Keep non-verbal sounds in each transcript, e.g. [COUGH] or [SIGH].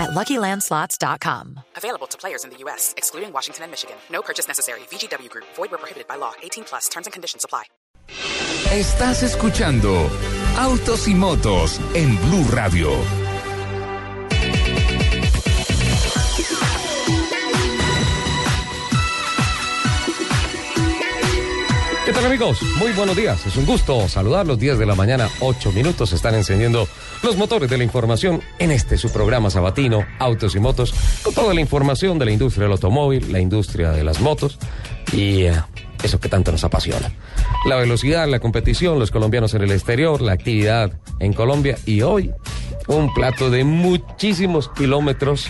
at LuckyLandSlots.com. Available to players in the U.S., excluding Washington and Michigan. No purchase necessary. VGW Group. Void where prohibited by law. 18 plus. Terms and conditions apply. Estás escuchando Autos y Motos en Blue Radio. ¿Qué tal amigos? Muy buenos días. Es un gusto saludarlos. 10 de la mañana, 8 minutos. Están encendiendo los motores de la información en este su programa sabatino, Autos y Motos, con toda la información de la industria del automóvil, la industria de las motos y eh, eso que tanto nos apasiona. La velocidad, la competición, los colombianos en el exterior, la actividad en Colombia y hoy un plato de muchísimos kilómetros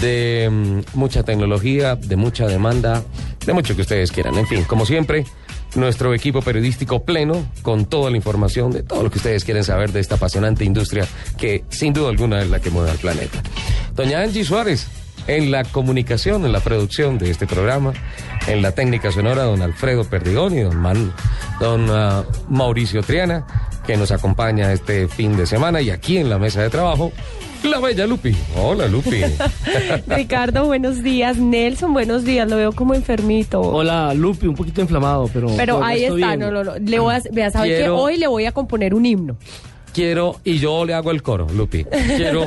de mm, mucha tecnología, de mucha demanda, de mucho que ustedes quieran. En fin, como siempre, nuestro equipo periodístico pleno con toda la información de todo lo que ustedes quieren saber de esta apasionante industria que sin duda alguna es la que mueve al planeta. Doña Angie Suárez, en la comunicación, en la producción de este programa, en la técnica sonora, don Alfredo Perdigón y don, Man- don ah, Mauricio Triana, que nos acompaña este fin de semana y aquí en la mesa de trabajo, la bella Lupi. Hola Lupi. [LAUGHS] Ricardo, buenos días. Nelson, buenos días. Lo veo como enfermito. Hola, Lupi, un poquito inflamado, pero. Pero ahí está, bien. no, no, no. Le voy a, vea, ¿sabe qué? Quiero- Hoy le voy a componer un himno. quiero, y yo le hago el coro, Lupi, quiero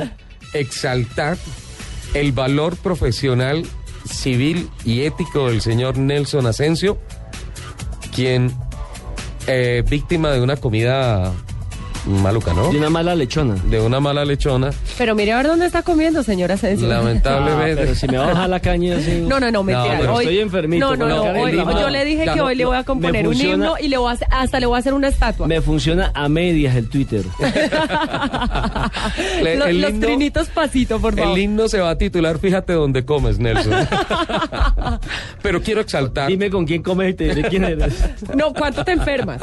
exaltar el valor profesional, civil y ético del señor Nelson Asensio, quien, eh, víctima de una comida maluca, ¿no? De una mala lechona. De una mala lechona, Pero mire a ver dónde está comiendo, señora Asensio. Ah, lamentablemente. pero si me va a bajar la caña así. No, no, no, mentira. pero hoy, estoy enfermito, No, no, no. hoy- yo le dije Ya, que no, hoy le voy a componer un himno y le voy a hacer- hasta le voy a hacer una estatua. Me funciona a medias el Twitter. [LAUGHS] Le- Lo- el los himno- trinitos pasito, por favor. El himno se va a titular Fíjate dónde comes, Nelson. [LAUGHS] Pero quiero exaltar. Dime con quién comes y te diré quién eres. No, ¿cuánto te enfermas?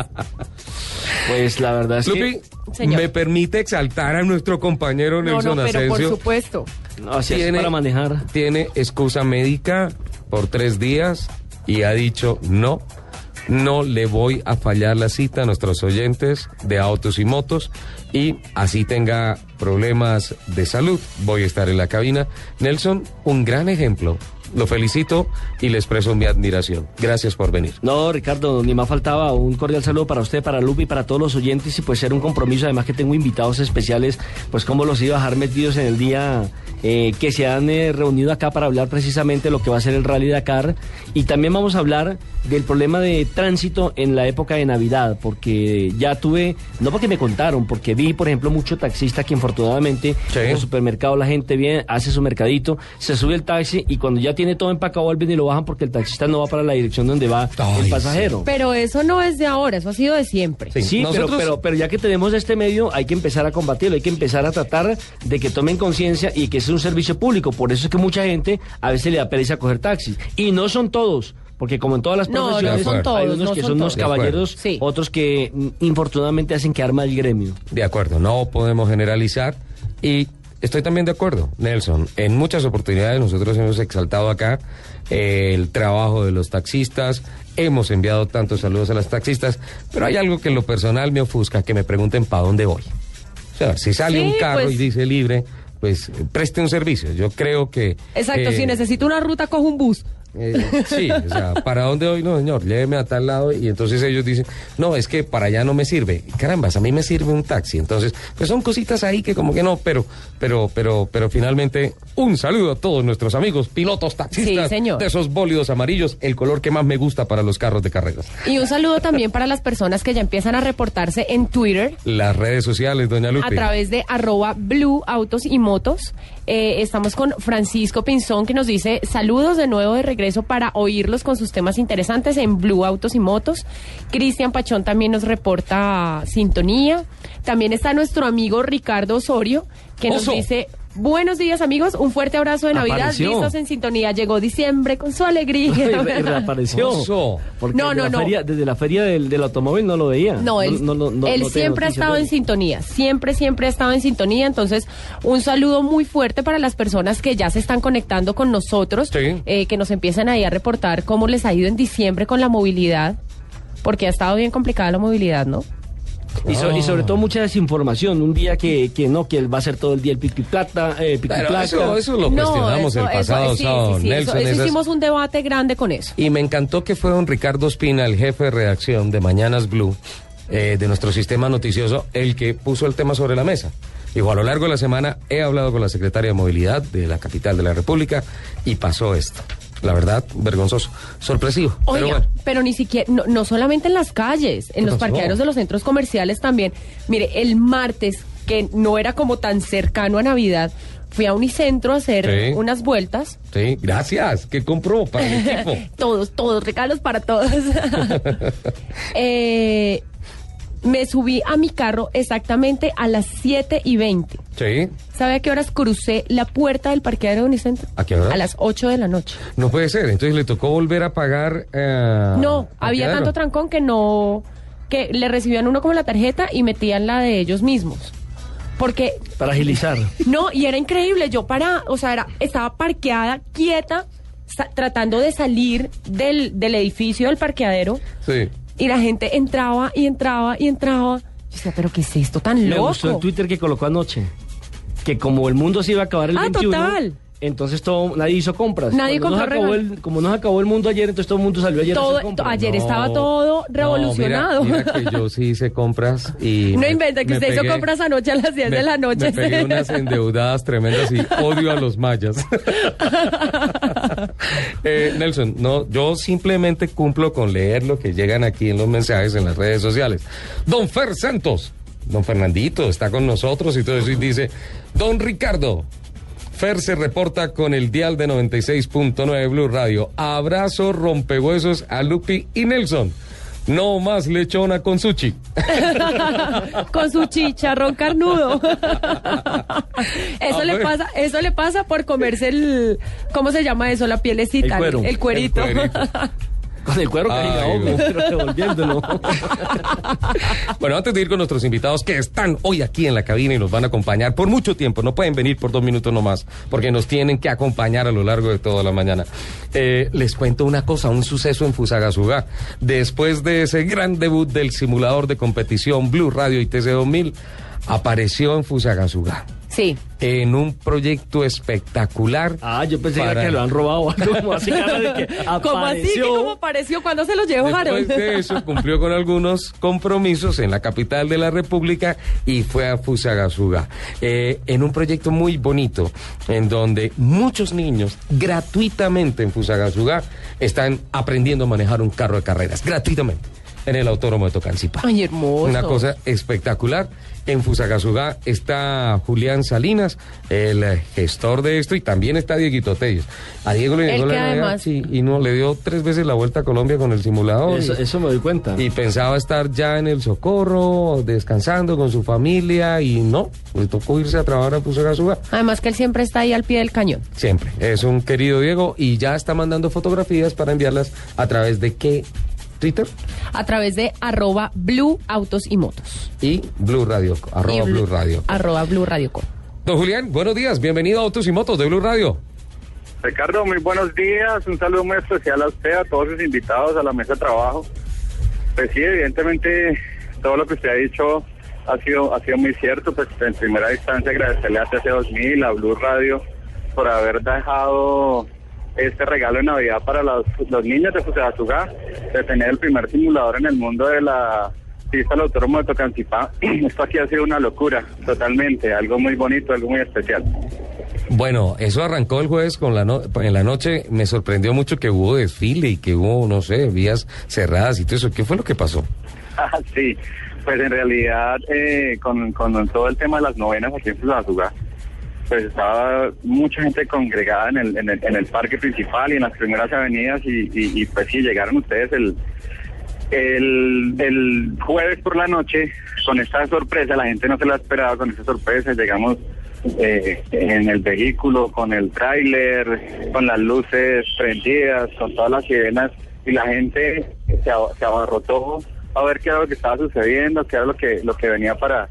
Pues la verdad es Lupi, que. Señor. me permite exaltar a nuestro compañero No, Nelson no, pero por supuesto. No, así es tiene- para manejar. Tiene excusa médica por tres días y ha dicho no. No le voy a fallar la cita a nuestros oyentes de autos y motos y así tenga problemas de salud. Voy a estar en la cabina. Nelson, un gran ejemplo. Lo felicito y le expreso mi admiración. Gracias por venir. No, Ricardo, ni más faltaba un cordial saludo para usted, para Lupi, para todos los oyentes y pues ser un compromiso, además que tengo invitados especiales, pues como los iba a dejar metidos en el día eh, que se han eh, reunido acá para hablar precisamente de lo que va a ser el Rally Dakar y también vamos a hablar del problema de tránsito en la época de Navidad, porque ya tuve, no porque me contaron, porque vi, por ejemplo, mucho taxista que infortunadamente Sí. en el supermercado la gente viene, hace su mercadito, se sube el taxi y cuando ya tiene todo empacado vuelven y lo bajan porque el taxista no va para la dirección donde va Ay, el pasajero. Pero eso no es de ahora, eso ha sido de siempre. Sí. Sí, pero, Nosotros- pero, pero ya que tenemos este medio, hay que empezar a combatirlo, hay que empezar a tratar de que tomen conciencia y que es un servicio público. Por eso es que mucha gente a veces le da pereza coger taxis. Y no son todos, porque como en todas las No, no profesiones, son todos, hay unos no que son son unos caballeros, Sí. otros que mm, infortunadamente hacen que arma el gremio. De acuerdo, no podemos generalizar y estoy también de acuerdo, Nelson. En muchas oportunidades nosotros hemos exaltado acá eh, el trabajo de los taxistas, hemos enviado tantos saludos a las taxistas, pero hay algo que en lo personal me ofusca, que me pregunten para dónde voy. O sea, si sale Sí, un carro pues- y dice libre, pues eh, preste un servicio. Yo creo que... Exacto, eh, si necesito una ruta, cojo un bus. Eh, sí, o sea, ¿para dónde voy? No, señor, lléveme a tal lado. Y entonces ellos dicen, no, es que para allá no me sirve. Carambas, a mí me sirve un taxi. Entonces, pues son cositas ahí que como que no, pero, pero, pero, pero finalmente, un saludo a todos nuestros amigos pilotos taxistas Sí, señor. de esos bólidos amarillos, el color que más me gusta para los carros de carreras. Y un saludo también para las personas que ya empiezan a reportarse en Twitter Las redes sociales, doña Lupe. a través de arroba blue autos y motos. Eh, estamos con Francisco Pinzón que nos dice saludos de nuevo de regreso para oírlos con sus temas interesantes en Blue Autos y Motos. Cristian Pachón también nos reporta sintonía. También está nuestro amigo Ricardo Osorio que nos Oso. dice Buenos días, amigos. Un fuerte abrazo de Navidad. Apareció. Listos en sintonía. Llegó diciembre con su alegría. [LAUGHS] Y re- [LAUGHS] reapareció. Porque No, desde no, la no. feria- desde la feria del, del automóvil no lo veía. No, él, no, no, no- él no siempre ha estado en sintonía, siempre, siempre ha estado en sintonía. Entonces, un saludo muy fuerte para las personas que ya se están conectando con nosotros, Sí. eh, que nos empiezan ahí a reportar cómo les ha ido en diciembre con la movilidad, porque ha estado bien complicada la movilidad, ¿no? Y, so- y sobre todo mucha desinformación. Un día que, que no, que él va a ser todo el día el pico y plata, eh, pico y Pero placa. eso, eso lo cuestionamos el eso- pasado sí, sábado, sí, sí, Nelson. eso- eso esas- hicimos un debate grande con eso. Y me encantó que fue don Ricardo Espina, el jefe de redacción de Mañanas Blue, eh, de nuestro sistema noticioso, el que puso el tema sobre la mesa. Dijo, a lo largo de la semana he hablado con la secretaria de Movilidad de la capital de la República y pasó esto. La verdad, vergonzoso, sorpresivo. Oiga, pero ni siquiera, no, no solamente en las calles, en los parqueaderos de los centros comerciales también. Mire, el martes, que no era como tan cercano a Navidad, fui a Unicentro a hacer Sí. unas vueltas. Sí, gracias. ¿Qué compró para el equipo? [LAUGHS] Todos, todos, regalos para todos. [LAUGHS] [LAUGHS] Eh, me subí a mi carro exactamente a las 7 y 20. Sí. ¿Sabe a qué horas crucé la puerta del parqueadero de Unicentro? ¿A qué hora? A las 8 de la noche. No puede ser. Entonces le tocó volver a pagar. eh, No, había tanto trancón que no, que le recibían uno como la tarjeta y metían la de ellos mismos. Porque, Para agilizar. [LAUGHS] no, y era increíble, yo para, o sea, era, estaba parqueada, quieta, sa- tratando de salir del, del edificio del parqueadero, Sí. Y la gente entraba y entraba y entraba. Yo decía, pero ¿qué es esto tan Me loco? gustó el Twitter que colocó anoche. Que como el mundo se iba a acabar el Ah, 21, total. Entonces todo, nadie hizo compras. Nadie Cuando nos compró acabó el- Como nos acabó el mundo ayer, entonces todo el mundo salió ayer a Todo- hacer compras. ayer estaba todo revolucionado. No, mira, mira que yo [LAUGHS] sí hice compras y... No me- inventa que usted hizo compras anoche a las 10 de la noche. Me pegué unas endeudadas tremendas y [LAUGHS] odio a los mayas. [LAUGHS] Eh, Nelson, no, yo simplemente cumplo con leer lo que llegan aquí en los mensajes en las redes sociales. Don Fer Santos, don Fernandito, está con nosotros y todo eso y dice, Don Ricardo, Fer se reporta con el dial de 96.9 Blue Radio. Abrazo rompehuesos a Lupi y Nelson. No más lechona con sushi. [LAUGHS] con su chicharrón carnudo. eso A le ver. pasa, eso le pasa por comerse el, ¿cómo se llama eso? La pielecita, El cuero. el cuerito. El cuerito. [LAUGHS] Con el cuero pero [LAUGHS] devolviéndolo. Bueno, antes de ir con nuestros invitados que están hoy aquí en la cabina y nos van a acompañar por mucho tiempo, no pueden venir por dos minutos nomás, porque nos tienen que acompañar a lo largo de toda la mañana. Eh, les cuento una cosa, un suceso en Fusagasugá. Después de ese gran debut del simulador de competición Blue Radio y TC2000, apareció en Fusagasugá. Sí. En un proyecto espectacular. Ah, yo pensé que Para- era que lo han robado o algo como así, [LAUGHS] que ¿Cómo así? ¿Que. ¿Cómo apareció? ¿Cuándo se lo llevaron? Después de [LAUGHS] eso cumplió con algunos compromisos en la capital de la República y fue a Fusagasugá eh, en un proyecto muy bonito en donde muchos niños gratuitamente en Fusagasugá están aprendiendo a manejar un carro de carreras gratuitamente en el autódromo de Tocancipá. Ay, hermoso. Una cosa espectacular. En Fusagasugá está Julián Salinas, el gestor de esto, y también está Dieguito Tello. A Diego le llegó la además- sí, y no le dio tres veces la vuelta a Colombia con el simulador. Eso, y- eso me doy cuenta. y pensaba estar ya en el socorro, descansando con su familia, y no, le tocó irse a trabajar a Fusagasugá. Además que él siempre está ahí al pie del cañón. Siempre. Es un querido Diego y ya está mandando fotografías para enviarlas a través de qué Twitter A través de arroba blue autos y motos. y Blue Radio, arroba Y Blue Radio. Arroba blue radio com. Don Julián, buenos días, bienvenido a Autos y Motos de Blue Radio. Ricardo, muy buenos días. Un saludo muy especial a usted, a todos sus invitados a la mesa de trabajo. Pues sí, evidentemente todo lo que usted ha dicho ha sido ha sido muy cierto. Pues en primera instancia agradecerle a TC2000, a Blue Radio, por haber dejado este regalo de Navidad para los, los niños de Fusagasugá, de tener el primer simulador en el mundo de la pista del autódromo de Tocancipá. [CLEARS THROAT] Esto aquí ha sido una locura, totalmente, algo muy bonito, algo muy especial. Bueno, eso arrancó el jueves con la no- en la noche. Me sorprendió mucho que hubo desfile y que hubo, no sé, vías cerradas y todo eso. ¿Qué fue lo que pasó? [LAUGHS] Ah, sí, pues en realidad eh, con, con todo el tema de las novenas aquí en Fusagasugá, pues estaba mucha gente congregada en el, en el, en el parque principal y en las primeras avenidas y, y, pues sí, llegaron ustedes el, el, el jueves por la noche con esta sorpresa, la gente no se la esperaba con esta sorpresa, llegamos eh, en el vehículo, con el tráiler, con las luces prendidas, con todas las sirenas y la gente se, se abarrotó a ver qué era lo que estaba sucediendo, qué era lo que lo que venía para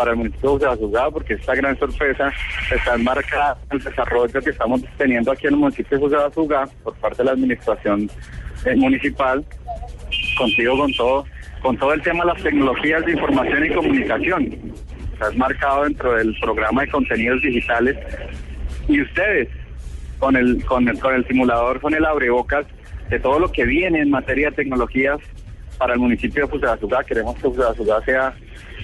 para el municipio de Bucaramanga, porque esta gran sorpresa está enmarcada en el desarrollo que estamos teniendo aquí en el municipio de Bucaramanga por parte de la administración eh, municipal, contigo con todo, con todo el tema de las tecnologías de información y comunicación. Está marcado dentro del programa de contenidos digitales y ustedes con el con el con el simulador son el abrebocas de todo lo que viene en materia de tecnologías para el municipio de Fusagasugá. Queremos que Fusagasugá sea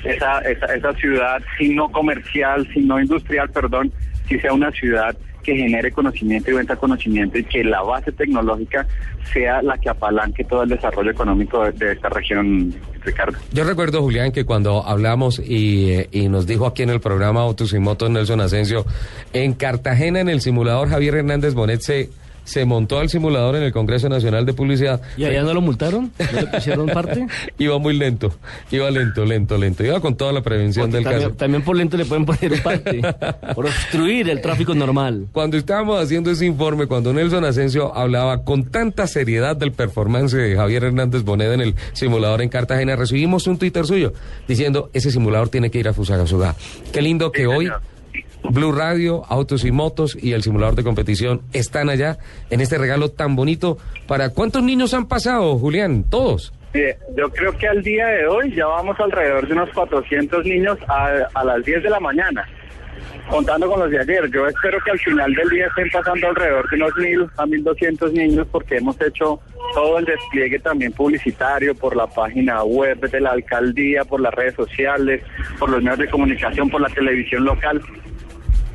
esa, esa, esa ciudad, si no comercial, si no industrial, perdón, si sea una ciudad que genere conocimiento y venta conocimiento y que la base tecnológica sea la que apalanque todo el desarrollo económico de, de esta región, Ricardo. Yo recuerdo, Julián, que cuando hablamos y, eh, y nos dijo aquí en el programa Autos y Motos Nelson Asensio, en Cartagena, en el simulador, Javier Hernández Bonet se, se montó al simulador en el Congreso Nacional de Publicidad. ¿Y allá no lo multaron? ¿No le pusieron parte? [LAUGHS] Iba muy lento, iba lento, lento, lento. Iba con toda la prevención del también, caso. también por lento le pueden poner un [LAUGHS] parte. Por obstruir el tráfico normal. Cuando estábamos haciendo ese informe, cuando Nelson Asensio hablaba con tanta seriedad del performance de Javier Hernández Bonet en el simulador en Cartagena, recibimos un Twitter suyo diciendo, ese simulador tiene que ir a Fusagasugá. Qué lindo que Sí, hoy señor. Blue Radio, Autos y Motos y el simulador de competición están allá en este regalo tan bonito. ¿Para cuántos niños han pasado, Julián? ¿Todos? Yo creo que al día de hoy ya vamos alrededor de unos 400 niños a, a las 10 de la mañana, contando con los de ayer. Yo espero que al final del día estén pasando alrededor de unos 1.000 a 1.200 niños porque hemos hecho todo el despliegue también publicitario por la página web de la alcaldía, por las redes sociales, por los medios de comunicación, por la televisión local,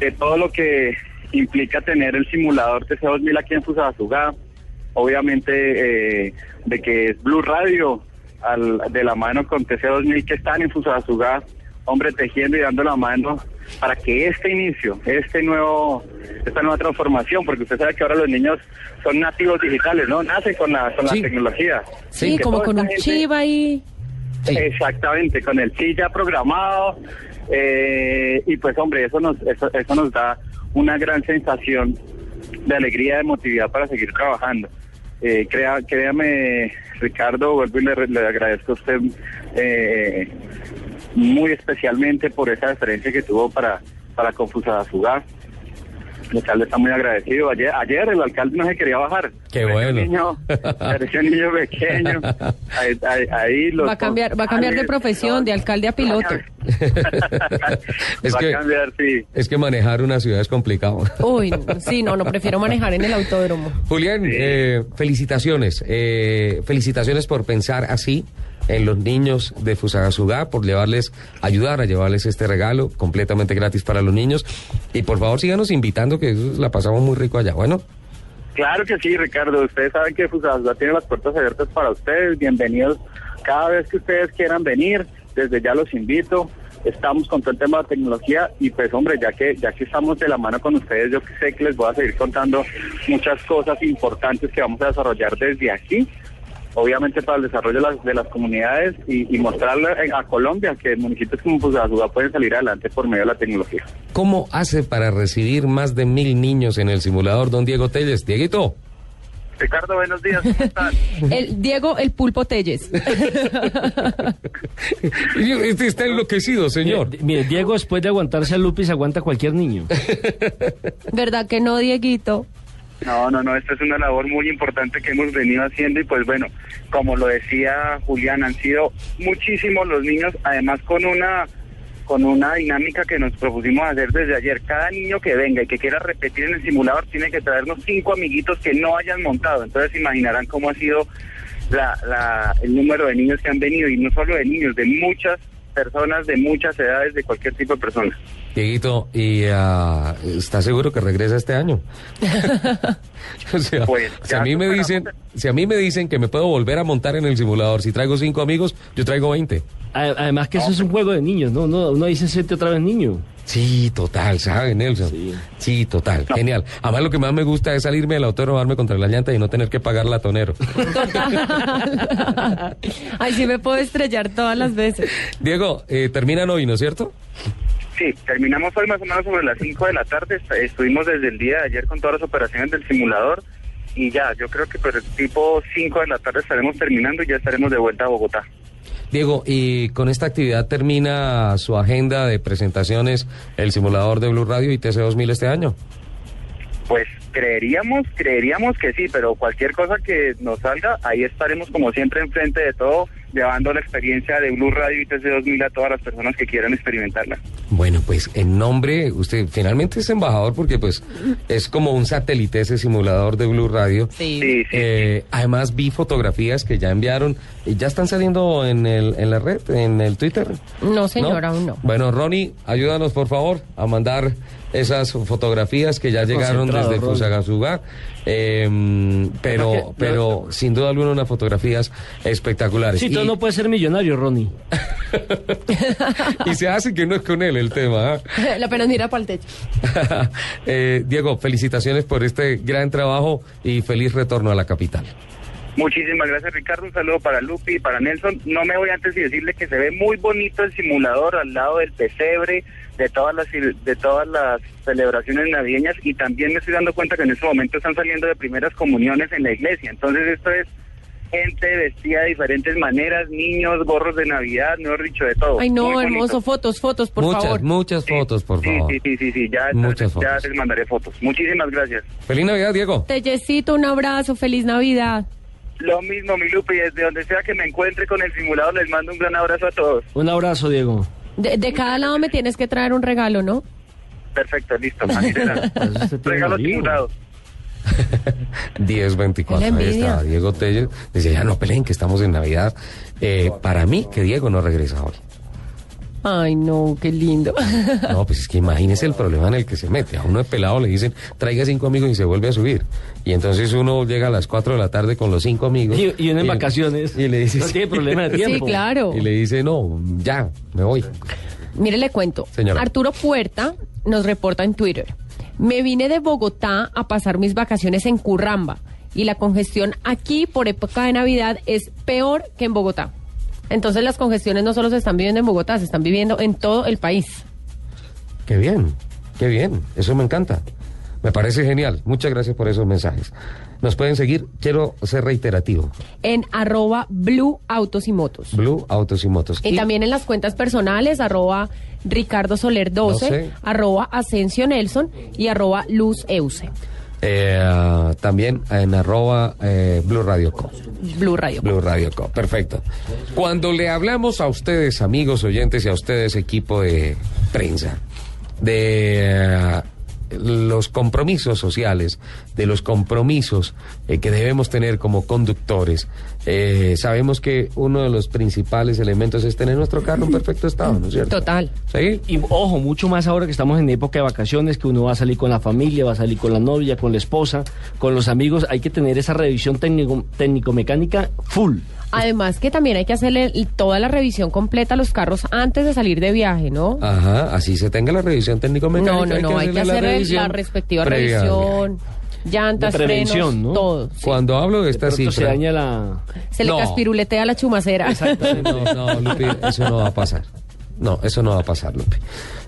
de todo lo que implica tener el simulador TC2000 aquí en Fusagasugá, obviamente eh, de que es Blue Radio al- de la mano con TC2000 que están en Fusagasugá, hombre, tejiendo y dando la mano para que este inicio, este nuevo, esta nueva transformación, porque usted sabe que ahora los niños son nativos digitales, ¿no? Nacen con la, con Sí. la tecnología. Sí, como con un gente- chip ahí. Sí. Exactamente, con el chip ya programado. Eh, y pues hombre, eso nos, eso, eso nos da una gran sensación de alegría, de emotividad para seguir trabajando. Eh, créame, Ricardo, vuelvo y le, le agradezco a usted eh, muy especialmente por esa deferencia que tuvo para, para Confusada Fugar. El alcalde está muy agradecido. Ayer, ayer el alcalde no se quería bajar. Qué bueno. Un niño, parecía un niño pequeño. Ahí, ahí- ahí los Va a cambiar, va a cambiar de profesión, de alcalde a piloto. [LAUGHS] [LAUGHS] Es va que- a cambiar, sí. Es que manejar una ciudad es complicado. Uy, sí, no, no prefiero [LAUGHS] manejar en el autódromo. Julián, eh, felicitaciones. eh, felicitaciones por pensar así en los niños de Fusagasugá, por llevarles, ayudar a llevarles este regalo completamente gratis para los niños. Y por favor, síganos invitando, que la pasamos muy rico allá. Bueno, Claro que sí, Ricardo. Ustedes saben que Fusagasugá tiene las puertas abiertas para ustedes. Bienvenidos cada vez que ustedes quieran venir. Desde ya los invito. Estamos con todo el tema de tecnología y pues hombre, ya que ya que estamos de la mano con ustedes, yo sé que les voy a seguir contando muchas cosas importantes que vamos a desarrollar desde aquí. Obviamente para el desarrollo de las, de las comunidades y, y mostrarle a, a Colombia que municipios como Fusagasugá pueden salir adelante por medio de la tecnología. ¿cómo hace para recibir más de mil niños en el simulador, don Diego Telles? Dieguito. Ricardo, buenos días. ¿Cómo están? [LAUGHS] El Diego, el pulpo Telles. [LAUGHS] Este está enloquecido, señor. Mire, mire, Diego, después de aguantarse a Lupis, aguanta cualquier niño. [LAUGHS] ¿Verdad que no, Dieguito? No, no, no, esta es una labor muy importante que hemos venido haciendo y pues bueno, como lo decía Julián, han sido muchísimos los niños, además con una con una dinámica que nos propusimos hacer desde ayer. Cada niño que venga y que quiera repetir en el simulador tiene que traernos cinco amiguitos que no hayan montado. Entonces imaginarán cómo ha sido la, la, el número de niños que han venido y no solo de niños, de muchas personas, de muchas edades, de cualquier tipo de persona. Dieguito, ¿y ah, está seguro que regresa este año? [LAUGHS] o sea, Pues, si a mí me dicen, si a mí me dicen que me puedo volver a montar en el simulador, si traigo cinco amigos, yo traigo 20. A- Además que eso es un juego de niños, ¿no? Uno, uno dice siente otra vez niño. Sí, total, ¿sabe, Nelson? Sí. Sí, total, genial. Además, lo que más me gusta es salirme del autódromo, darme contra la llanta y no tener que pagar latonero. [LAUGHS] Ay, sí me puedo estrellar todas las veces. Diego, eh, terminan hoy, ¿no es cierto? Sí, terminamos hoy más o menos sobre las 5 de la tarde. Est- Estuvimos desde el día de ayer con todas las operaciones del simulador y ya, yo creo que por el tipo 5 de la tarde estaremos terminando y ya estaremos de vuelta a Bogotá. Diego, y con esta actividad termina su agenda de presentaciones el simulador de Blue Radio y TC2000 este año. Pues creeríamos, creeríamos que sí, pero cualquier cosa que nos salga, ahí estaremos como siempre enfrente de todo, llevando la experiencia de Blue Radio y TC2000 a todas las personas que quieran experimentarla. Bueno, pues en nombre, usted finalmente es embajador porque pues es como un satélite ese simulador de Blue Radio. Sí. Sí, sí. Eh, además vi fotografías que ya enviaron y ya están saliendo en, el, en la red, en el Twitter. No, señor, aún no. Bueno, Ronnie, ayúdanos por favor a mandar esas fotografías que ya llegaron desde. Fusagasugá. Eh, pero, pero sin duda alguna unas fotografías espectaculares. Sí, todo Y- no puede ser millonario, Ronnie. [LAUGHS] y se hace que no es con él el tema. ¿ah? [LAUGHS] La pena mira para el techo. [LAUGHS] Eh, Diego, felicitaciones por este gran trabajo y feliz retorno a la capital. Muchísimas gracias Ricardo, un saludo para Lupi y para Nelson. No me voy antes de decirle que se ve muy bonito el simulador al lado del pesebre, de todas las de todas las celebraciones navideñas y también me estoy dando cuenta que en este momento están saliendo de primeras comuniones en la iglesia. Entonces esto es gente vestida de diferentes maneras, niños, gorros de Navidad, mejor dicho, de todo. Ay, no, hermoso, fotos, fotos, por muchas, favor. muchas fotos, por sí, favor. Sí, sí, sí, sí, ya, Muchas ya fotos. les mandaré fotos. Muchísimas gracias. Feliz Navidad, Diego. Tellecito, un abrazo, feliz Navidad. Lo mismo, mi Lupi, desde donde sea que me encuentre con el simulador, les mando un gran abrazo a todos. Un abrazo, Diego. De, de cada lado me tienes que traer un regalo, ¿no? Perfecto, listo. Regalos simulados. 1024. Qué Ahí está Diego Telles. Dice, ya no peleen, que estamos en Navidad. Eh, para mí, que Diego no regresa hoy. Ay, no, qué lindo. No, pues es que imagínese el problema en el que se mete. A uno de pelado le dicen, traiga cinco amigos y se vuelve a subir. Y entonces uno llega a las 4 de la tarde con los cinco amigos. Y, y uno en vacaciones. Y le dice, No tiene problema de Sí, tiempo. claro. Y le dice, no, ya, me voy. Mire, le cuento. Señora. Arturo Puerta nos reporta en Twitter. Me vine de Bogotá a pasar mis vacaciones en Curramba y la congestión aquí por época de Navidad es peor que en Bogotá. Entonces las congestiones no solo se están viviendo en Bogotá, se están viviendo en todo el país. Qué bien, qué bien. Eso me encanta. Me parece genial. Muchas gracias por esos mensajes. Nos pueden seguir. Quiero ser reiterativo. En arroba Blue Autos y Motos. Blue Autos y Motos. Y, también en las cuentas personales, arroba Ricardo Soler 12, 12. arroba Asensio Nelson y arroba Luz Euse. Eh, también en arroba eh, Blue Radio Co. Blue Radio. Blue Radio Co. Perfecto. Cuando le hablamos a ustedes, amigos oyentes, y a ustedes, equipo de prensa, de eh, los compromisos sociales, de los compromisos eh, que debemos tener como conductores, eh, sabemos que uno de los principales elementos es tener nuestro carro en perfecto estado, ¿no es cierto? Total. ¿Sí? Y ojo, mucho más ahora que estamos en época de vacaciones, que uno va a salir con la familia, va a salir con la novia, con la esposa, con los amigos. Hay que tener esa revisión técnico- técnico-mecánica full. Además que también hay que hacerle toda la revisión completa a los carros antes de salir de viaje, ¿no? Ajá, así se tenga la revisión técnico-mecánica. no, no, no, hay que hacerle hacer la, revisión respectiva previa revisión, llantas, De prevención, frenos, ¿no? todo. sí. Cuando hablo de De esta se cifra... daña la... Se le No. caspiruletea la chumacera. No, no, Lupi, eso no va a pasar. No, eso no va a pasar, Lupi.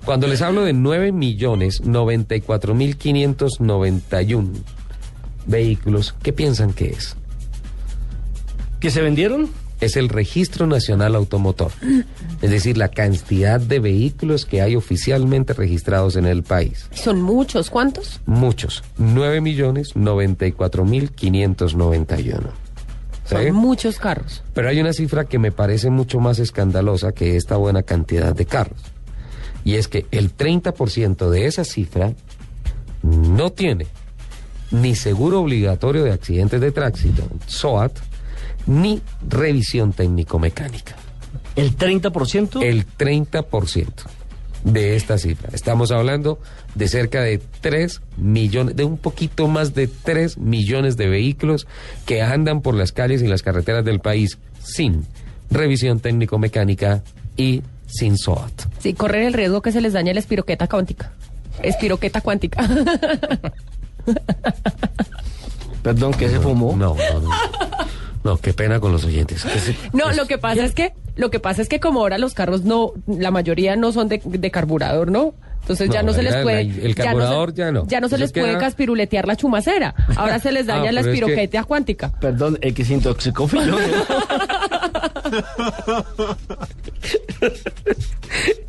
Cuando les hablo de 9 millones 94 mil 591 vehículos, ¿qué piensan que es? ¿Que se vendieron? Es el Registro Nacional Automotor. Es decir, la cantidad de vehículos que hay oficialmente registrados en el país. Son muchos, ¿cuántos? Muchos. 9 millones 94 mil 591. ¿Sí? Son muchos carros. Pero hay una cifra que me parece mucho más escandalosa que esta buena cantidad de carros. Y es que el 30% de esa cifra no tiene ni seguro obligatorio de accidentes de tránsito, SOAT, ni revisión técnico-mecánica. ¿El 30%? El 30% de esta cifra. Estamos hablando de cerca de 3 millones, de un poquito más de 3 millones de vehículos que andan por las calles y las carreteras del país sin revisión técnico-mecánica y sin SOAT. Sí, corren el riesgo que se les dañe la espiroqueta cuántica. Espiroqueta cuántica. Perdón, que se fumó. No, no, no. No, qué pena con los oyentes. Se- [LAUGHS] No, lo que pasa es que Lo que pasa es que como ahora los carros no, la mayoría no son de, de carburador, ¿no? Entonces ya No, se les puede... el carburador ya no. Ya no se les puede queda- caspiruletear la chumacera. Ahora se les [LAUGHS] daña Ah, la pero es que- cuántica. Perdón, el que se intoxicó. [LAUGHS]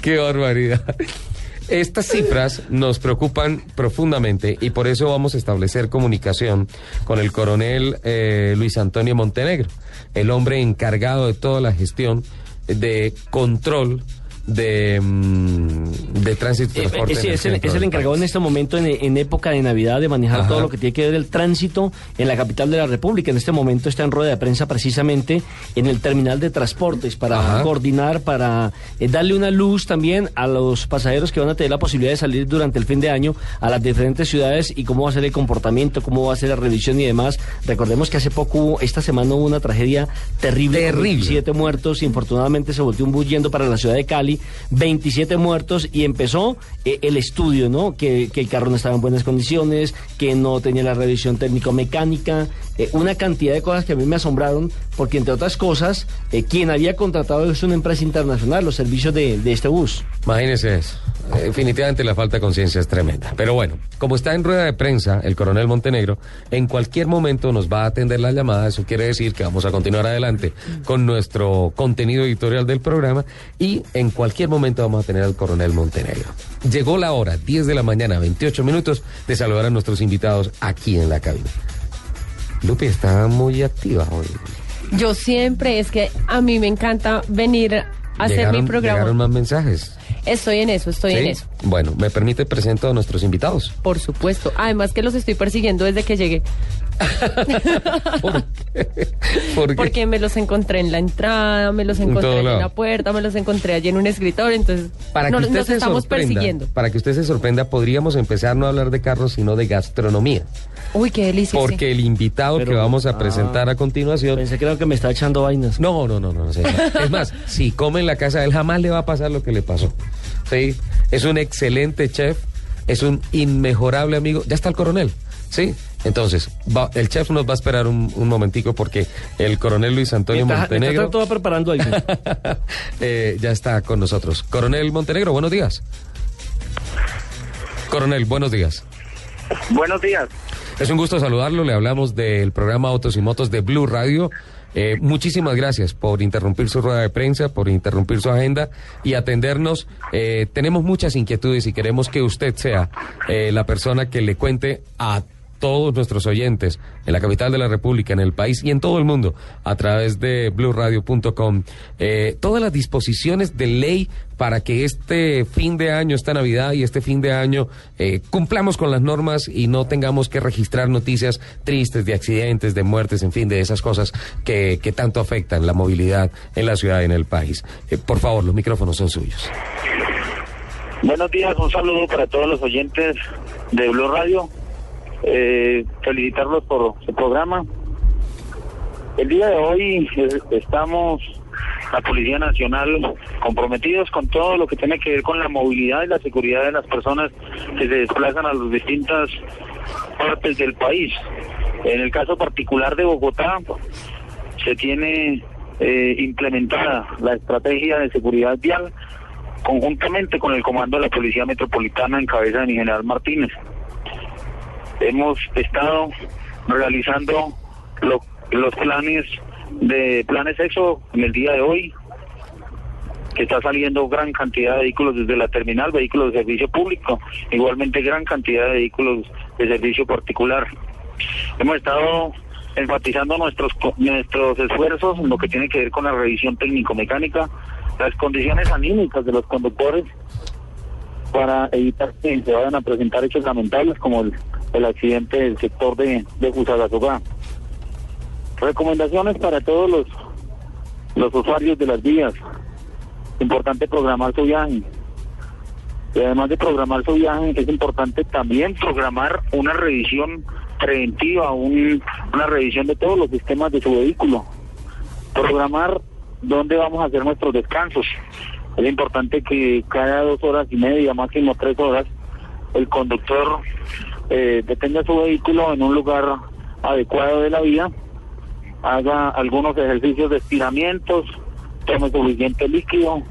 Qué barbaridad. Estas cifras nos preocupan profundamente y por eso vamos a establecer comunicación con el coronel eh, Luis Antonio Montenegro, el hombre encargado de toda la gestión de control de, mm, de tránsito y Eh, transporte. eh, sí, en el es, el, es encargado en este momento, en, en época de Navidad, de manejar Ajá. todo lo que tiene que ver el tránsito en la capital de la República. En este momento está en rueda de prensa precisamente en el terminal de transportes para Ajá. coordinar, para eh, darle una luz también a los pasajeros que van a tener la posibilidad de salir durante el fin de año a las diferentes ciudades y cómo va a ser el comportamiento, cómo va a ser la revisión y demás. Recordemos que hace poco, hubo- esta semana hubo una tragedia terrible. Terrible. 27 muertos. Infortunadamente se volteó un bus yendo para la ciudad de Cali. 27 muertos y empezó eh, el estudio, ¿no? Que, el carro no estaba en buenas condiciones, que no tenía la revisión técnico-mecánica. eh, una cantidad de cosas que a mí me asombraron, porque entre otras cosas, eh, quien había contratado es una empresa internacional, los servicios de, este bus. Imagínese eso. Definitivamente la falta de conciencia es tremenda. Pero bueno, como está en rueda de prensa el coronel Montenegro, en cualquier momento nos va a atender la llamada. Eso quiere decir que vamos a continuar adelante con nuestro contenido editorial del programa y en cualquier momento vamos a tener al coronel Montenegro. Llegó la hora, 10 de la mañana, 28 minutos, de saludar a nuestros invitados aquí en la cabina. Lupi está muy activa hoy. Yo siempre, es que a mí me encanta venir a hacer mi programa. Llegaron más mensajes. Estoy en eso, estoy en eso. Bueno, me permite presento a nuestros invitados. Por supuesto. Además que los estoy persiguiendo desde que llegué. [LAUGHS] ¿Por qué? ¿Por qué? Porque me los encontré en la entrada, me los En encontré en lado. la puerta, me los encontré allí en un escritorio, entonces Para que no- usted nos se estamos sorprenda, persiguiendo. para que usted se sorprenda, podríamos empezar no a hablar de carros, sino de gastronomía. Uy, qué delicia. Porque el invitado que vamos a ah. presentar a continuación. Pensé que era que me estaba echando vainas. No, no, no, no. señor. Es más, [LAUGHS] si come en la casa de él, jamás le va a pasar lo que le pasó. Sí, es un excelente chef, es un inmejorable amigo. Ya está el coronel, ¿sí? Entonces, va- el chef nos va a esperar un, un momentico porque el coronel Luis Antonio Montenegro tanto va preparando algo. [LAUGHS] eh, ya está con nosotros. Coronel Montenegro, buenos días. Coronel, buenos días. Buenos días. Es un gusto saludarlo. Le hablamos del programa Autos y Motos de Blue Radio. Eh, muchísimas gracias por interrumpir su rueda de prensa, por interrumpir su agenda y atendernos. Eh, tenemos muchas inquietudes y queremos que usted sea eh, la persona que le cuente a todos nuestros oyentes en la capital de la República, en el país y en todo el mundo, a través de blueradio.com, eh, todas las disposiciones de ley para que este fin de año, esta Navidad y este fin de año eh, cumplamos con las normas y no tengamos que registrar noticias tristes de accidentes, de muertes, en fin, de esas cosas que, que tanto afectan la movilidad en la ciudad y en el país. Eh, por favor, los micrófonos son suyos. Buenos días, un saludo para todos los oyentes de Blue Radio. Eh, felicitarlos por su programa. El día de hoy estamos, la Policía Nacional, comprometidos con todo lo que tiene que ver con la movilidad y la seguridad de las personas que se desplazan a las distintas partes del país. En el caso particular de Bogotá, se tiene eh, implementada la estrategia de seguridad vial conjuntamente con el comando de la Policía Metropolitana en cabeza de mi general Martínez. Hemos estado realizando lo- los planes de planes EXO en el día de hoy, que está saliendo gran cantidad de vehículos desde la terminal, vehículos de servicio público, igualmente gran cantidad de vehículos de servicio particular. Hemos estado enfatizando nuestros nuestros esfuerzos en lo que tiene que ver con la revisión técnico-mecánica, las condiciones anímicas de los conductores para evitar que se vayan a presentar hechos lamentables como el, el accidente del sector de, de. Recomendaciones para todos los, los usuarios de las vías. Importante programar su viaje. Y además de programar su viaje, es importante también programar una revisión preventiva, un- una revisión de todos los sistemas de su vehículo. Programar dónde vamos a hacer nuestros descansos. Es importante que cada dos horas y media, máximo tres horas, el conductor eh, detenga su vehículo en un lugar adecuado de la vía, haga algunos ejercicios de estiramientos, tome suficiente líquido,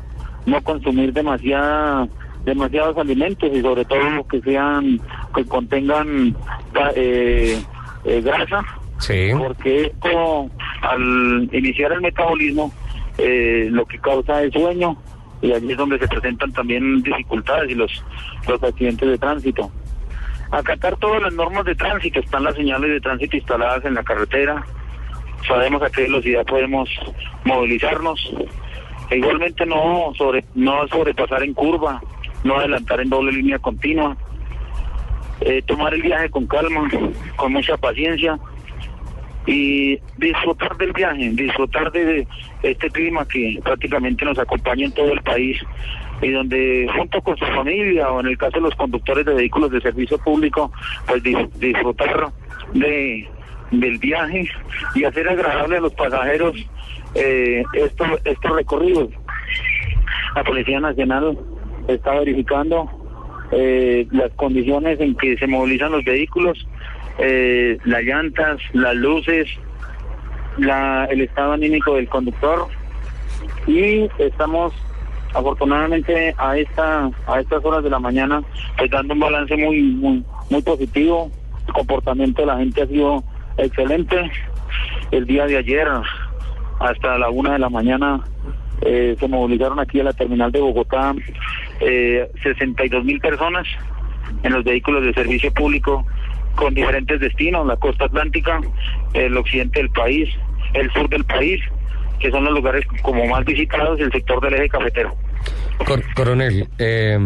no consumir demasiada demasiados alimentos y sobre todo que sean que contengan eh, eh, grasa Sí. porque esto al iniciar el metabolismo eh, lo que causa es sueño y allí es donde se presentan también dificultades y los los accidentes de tránsito acatar todas las normas de tránsito. Están las señales de tránsito instaladas en la carretera. Sabemos a qué velocidad podemos movilizarnos. E igualmente no sobre no sobrepasar en curva no adelantar en doble línea continua. Eh, tomar el viaje con calma con mucha paciencia y disfrutar del viaje, disfrutar de este clima que prácticamente nos acompaña en todo el país y donde junto con su familia o en el caso de los conductores de vehículos de servicio público, pues dis- disfrutar de del viaje y hacer agradable a los pasajeros eh, estos estos recorridos. La Policía Nacional está verificando eh, las condiciones en que se movilizan los vehículos, eh, las llantas, las luces, la, el estado anímico del conductor y estamos afortunadamente a esta a estas horas de la mañana pues dando un balance muy muy positivo el comportamiento de la gente ha sido excelente el día de ayer hasta la una de la mañana eh, se movilizaron aquí a la terminal de Bogotá eh, 62 mil personas en los vehículos de servicio público con diferentes destinos, la costa atlántica, el occidente del país, el sur del país, que son los lugares como más visitados el sector del eje cafetero. Cor- coronel, eh,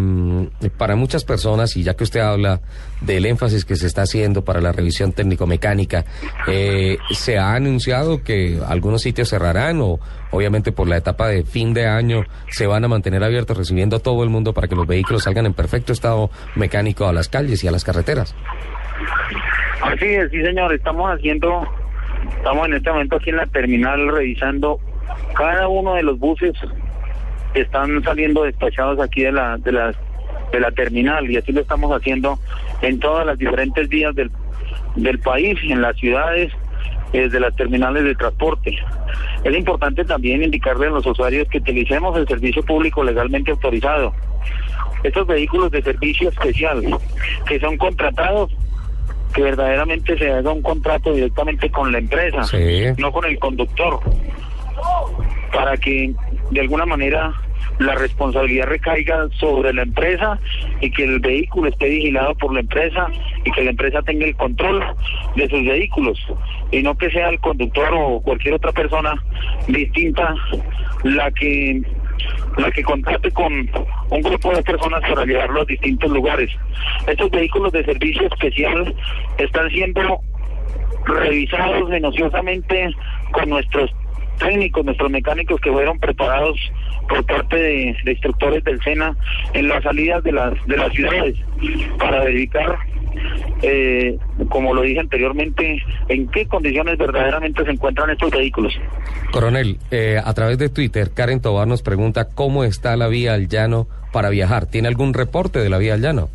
para muchas personas, y ya que usted habla del énfasis que se está haciendo para la revisión técnico-mecánica, eh, ¿se ha anunciado que algunos sitios cerrarán o obviamente por la etapa de fin de año se van a mantener abiertos recibiendo a todo el mundo para que los vehículos salgan en perfecto estado mecánico a las calles y a las carreteras? Así sí señor, estamos haciendo, estamos en este momento aquí en la terminal revisando cada uno de los buses que están saliendo despachados aquí de la, de la, de la terminal y así lo estamos haciendo en todas las diferentes vías del, del país, en las ciudades, desde las terminales de transporte. Es importante también indicarle a los usuarios que utilicemos el servicio público legalmente autorizado. Estos vehículos de servicio especial que son contratados que verdaderamente se haga un contrato directamente con la empresa, Sí. no con el conductor, para que de alguna manera la responsabilidad recaiga sobre la empresa y que el vehículo esté vigilado por la empresa y que la empresa tenga el control de sus vehículos y no que sea el conductor o cualquier otra persona distinta la que la que contrate con un grupo de personas para llevarlo a distintos lugares. Estos vehículos de servicio especial están siendo revisados minuciosamente con nuestros técnicos, nuestros mecánicos que fueron preparados por parte de, instructores del SENA en las salidas de las, de las ciudades para verificar, eh, como lo dije anteriormente, en qué condiciones verdaderamente se encuentran estos vehículos. Coronel, eh, a través de Twitter, Karen Tobar nos pregunta cómo está la vía al llano para viajar. ¿Tiene algún reporte de la vía al llano?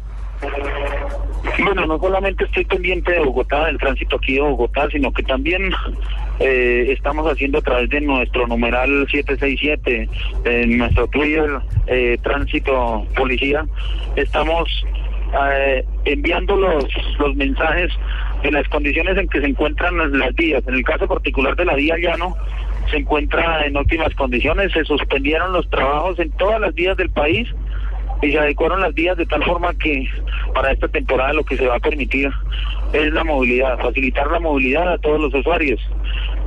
Bueno, no solamente estoy pendiente de Bogotá, del tránsito aquí de Bogotá, sino que también eh, estamos haciendo a través de nuestro numeral 767, en nuestro Twitter, eh, Tránsito Policía, estamos eh, enviando los, los mensajes de las condiciones en que se encuentran las, las vías. En el caso particular de la vía llano, se encuentra en óptimas condiciones, se suspendieron los trabajos en todas las vías del país y se adecuaron las vías de tal forma que para esta temporada lo que se va a permitir es la movilidad, facilitar la movilidad a todos los usuarios.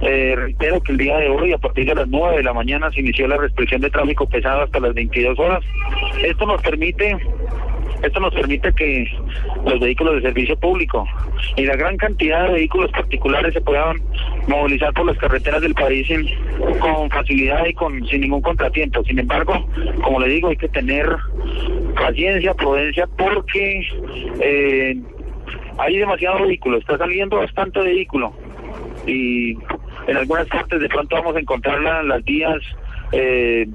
Eh, reitero que el día de hoy, a partir de las 9 de la mañana, se inició la restricción de tráfico pesado hasta las 22 horas. Esto nos permite esto nos permite que los vehículos de servicio público y la gran cantidad de vehículos particulares se puedan movilizar por las carreteras del país con facilidad y con sin ningún contratiempo. Sin embargo, como le digo, hay que tener paciencia, prudencia, porque eh, hay demasiado vehículo, está saliendo bastante vehículo y en algunas partes de pronto vamos a encontrar la- las vías eh,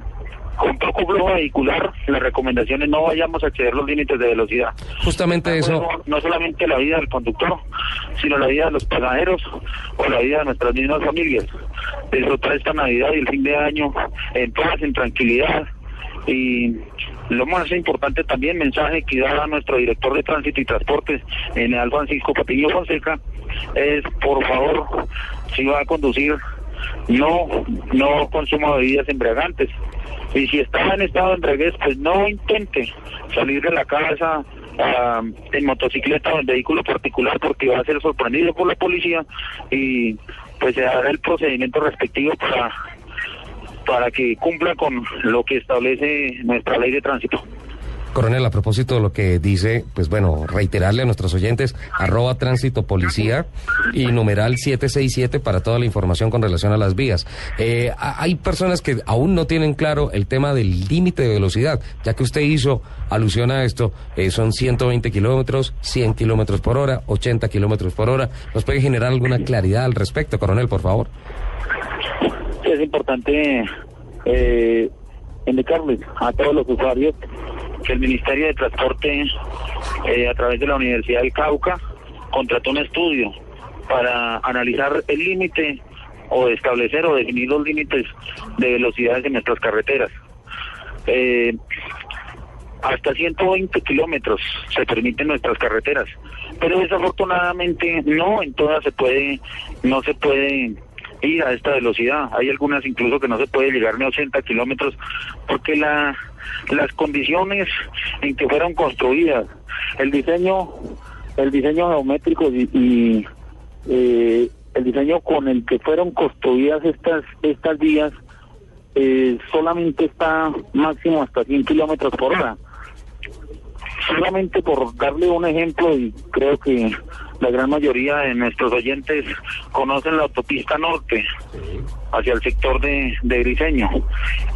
con poco flujo vehicular, las recomendaciones no vayamos a exceder los límites de velocidad. Justamente eso. No solamente la vida del conductor, sino la vida de los pasajeros o la vida de nuestras mismas familias. Disfrutar esta Navidad y el fin de año en paz, en tranquilidad. Y lo más importante también, mensaje que da a nuestro director de tránsito y transportes, en el Francisco Patiño Fonseca, es por favor, si va a conducir, no, no consuma bebidas embriagantes. Y si está en estado de embriaguez, pues no intente salir de la casa ah, en motocicleta o en vehículo particular porque va a ser sorprendido por la policía y pues se hará el procedimiento respectivo para para que cumpla con lo que establece nuestra ley de tránsito. Coronel, a propósito de lo que dice, pues bueno, reiterarle a nuestros oyentes, arroba tránsito policía y numeral 767 para toda la información con relación a las vías. Eh, hay personas que aún no tienen claro el tema del límite de velocidad, ya que usted hizo alusión a esto, eh, son 120 kilómetros, 100 kilómetros por hora, 80 kilómetros por hora. ¿Nos puede generar alguna claridad al respecto, coronel, por favor? Es importante eh, indicarles a todos los usuarios que el Ministerio de Transporte, eh, a través de la Universidad del Cauca, contrató un estudio para analizar el límite o establecer o definir los límites de velocidades en nuestras carreteras. Eh, hasta 120 kilómetros se permiten nuestras carreteras, pero desafortunadamente no en todas se puede, no se puede ir a esta velocidad. Hay algunas incluso que no se puede llegar ni a 80 kilómetros porque la, las condiciones en que fueron construidas, el diseño, el diseño geométrico y, y, eh, el diseño con el que fueron construidas estas estas vías eh, solamente está máximo hasta 100 kilómetros por hora. Solamente por darle un ejemplo, y creo que la gran mayoría de nuestros oyentes conocen la autopista norte hacia el sector de, de Briseño.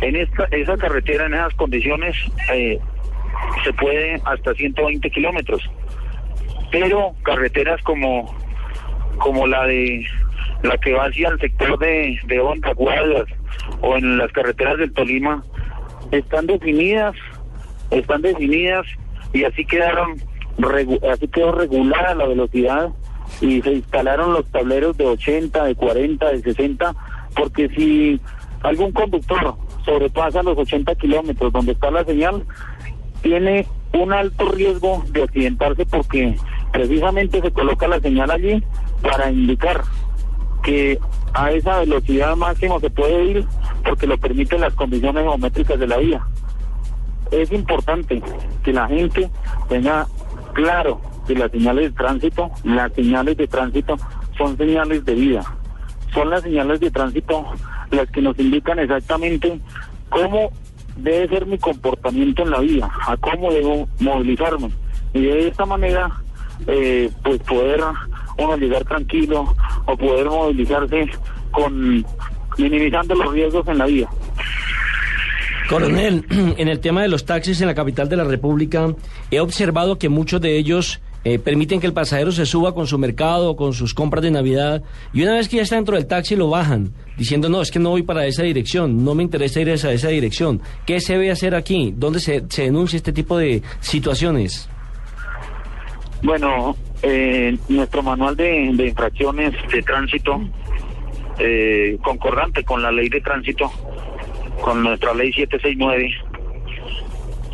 En esta, esa carretera, en esas condiciones, eh, se puede hasta 120 kilómetros. Pero carreteras como, como la de la que va hacia el sector de, de Honda, Guardas, o en las carreteras del Tolima, están definidas, están definidas y así quedaron, así quedó regulada la velocidad y se instalaron los tableros de 80, de 40, de 60, porque si algún conductor sobrepasa los 80 kilómetros donde está la señal, tiene un alto riesgo de accidentarse porque precisamente se coloca la señal allí para indicar que a esa velocidad máxima se puede ir porque lo permiten las condiciones geométricas de la vía. Es importante que la gente tenga claro que las señales de tránsito, las señales de tránsito son señales de vida. Son las señales de tránsito las que nos indican exactamente cómo debe ser mi comportamiento en la vía, a cómo debo movilizarme. Y de esta manera, eh, pues poder uno llegar tranquilo o poder movilizarse con minimizando los riesgos en la vía. Coronel, [CLEARS THROAT] en el tema de los taxis en la capital de la República, he observado que muchos de ellos eh, permiten que el pasajero se suba con su mercado, con sus compras de Navidad, y una vez que ya está dentro del taxi lo bajan, diciendo, no, es que no voy para esa dirección, no me interesa ir a esa, dirección. ¿Qué se debe hacer aquí? ¿Dónde se, se denuncia este tipo de situaciones? Bueno, eh, nuestro manual de, de infracciones de tránsito, eh, concordante con la ley de tránsito, con nuestra ley 769,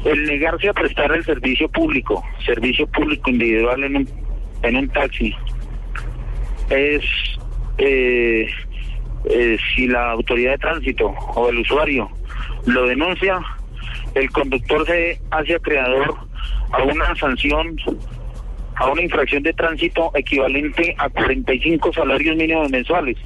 el negarse a prestar el servicio público, servicio público individual en un, en un taxi, es eh, eh, si la autoridad de tránsito o el usuario lo denuncia, el conductor se hace acreedor a una sanción, a una infracción de tránsito equivalente a 45 salarios mínimos mensuales.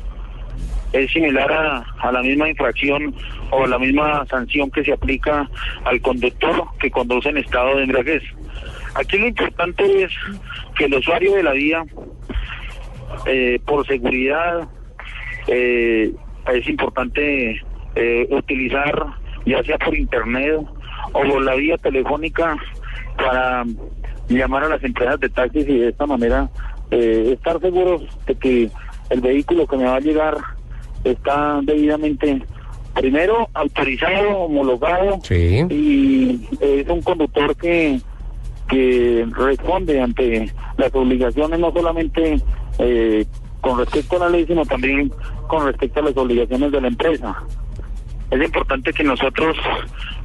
Es similar a, a la misma infracción o la misma sanción que se aplica al conductor que conduce en estado de embriaguez. Aquí lo importante es que el usuario de la vía, eh, por seguridad, eh, es importante eh, utilizar ya sea por internet o por la vía telefónica para llamar a las empresas de taxis y de esta manera estar seguros de que el vehículo que me va a llegar está debidamente primero autorizado, homologado Sí. y es un conductor que que responde ante las obligaciones no solamente eh, con respecto a la ley, sino también con respecto a las obligaciones de la empresa. Es importante que nosotros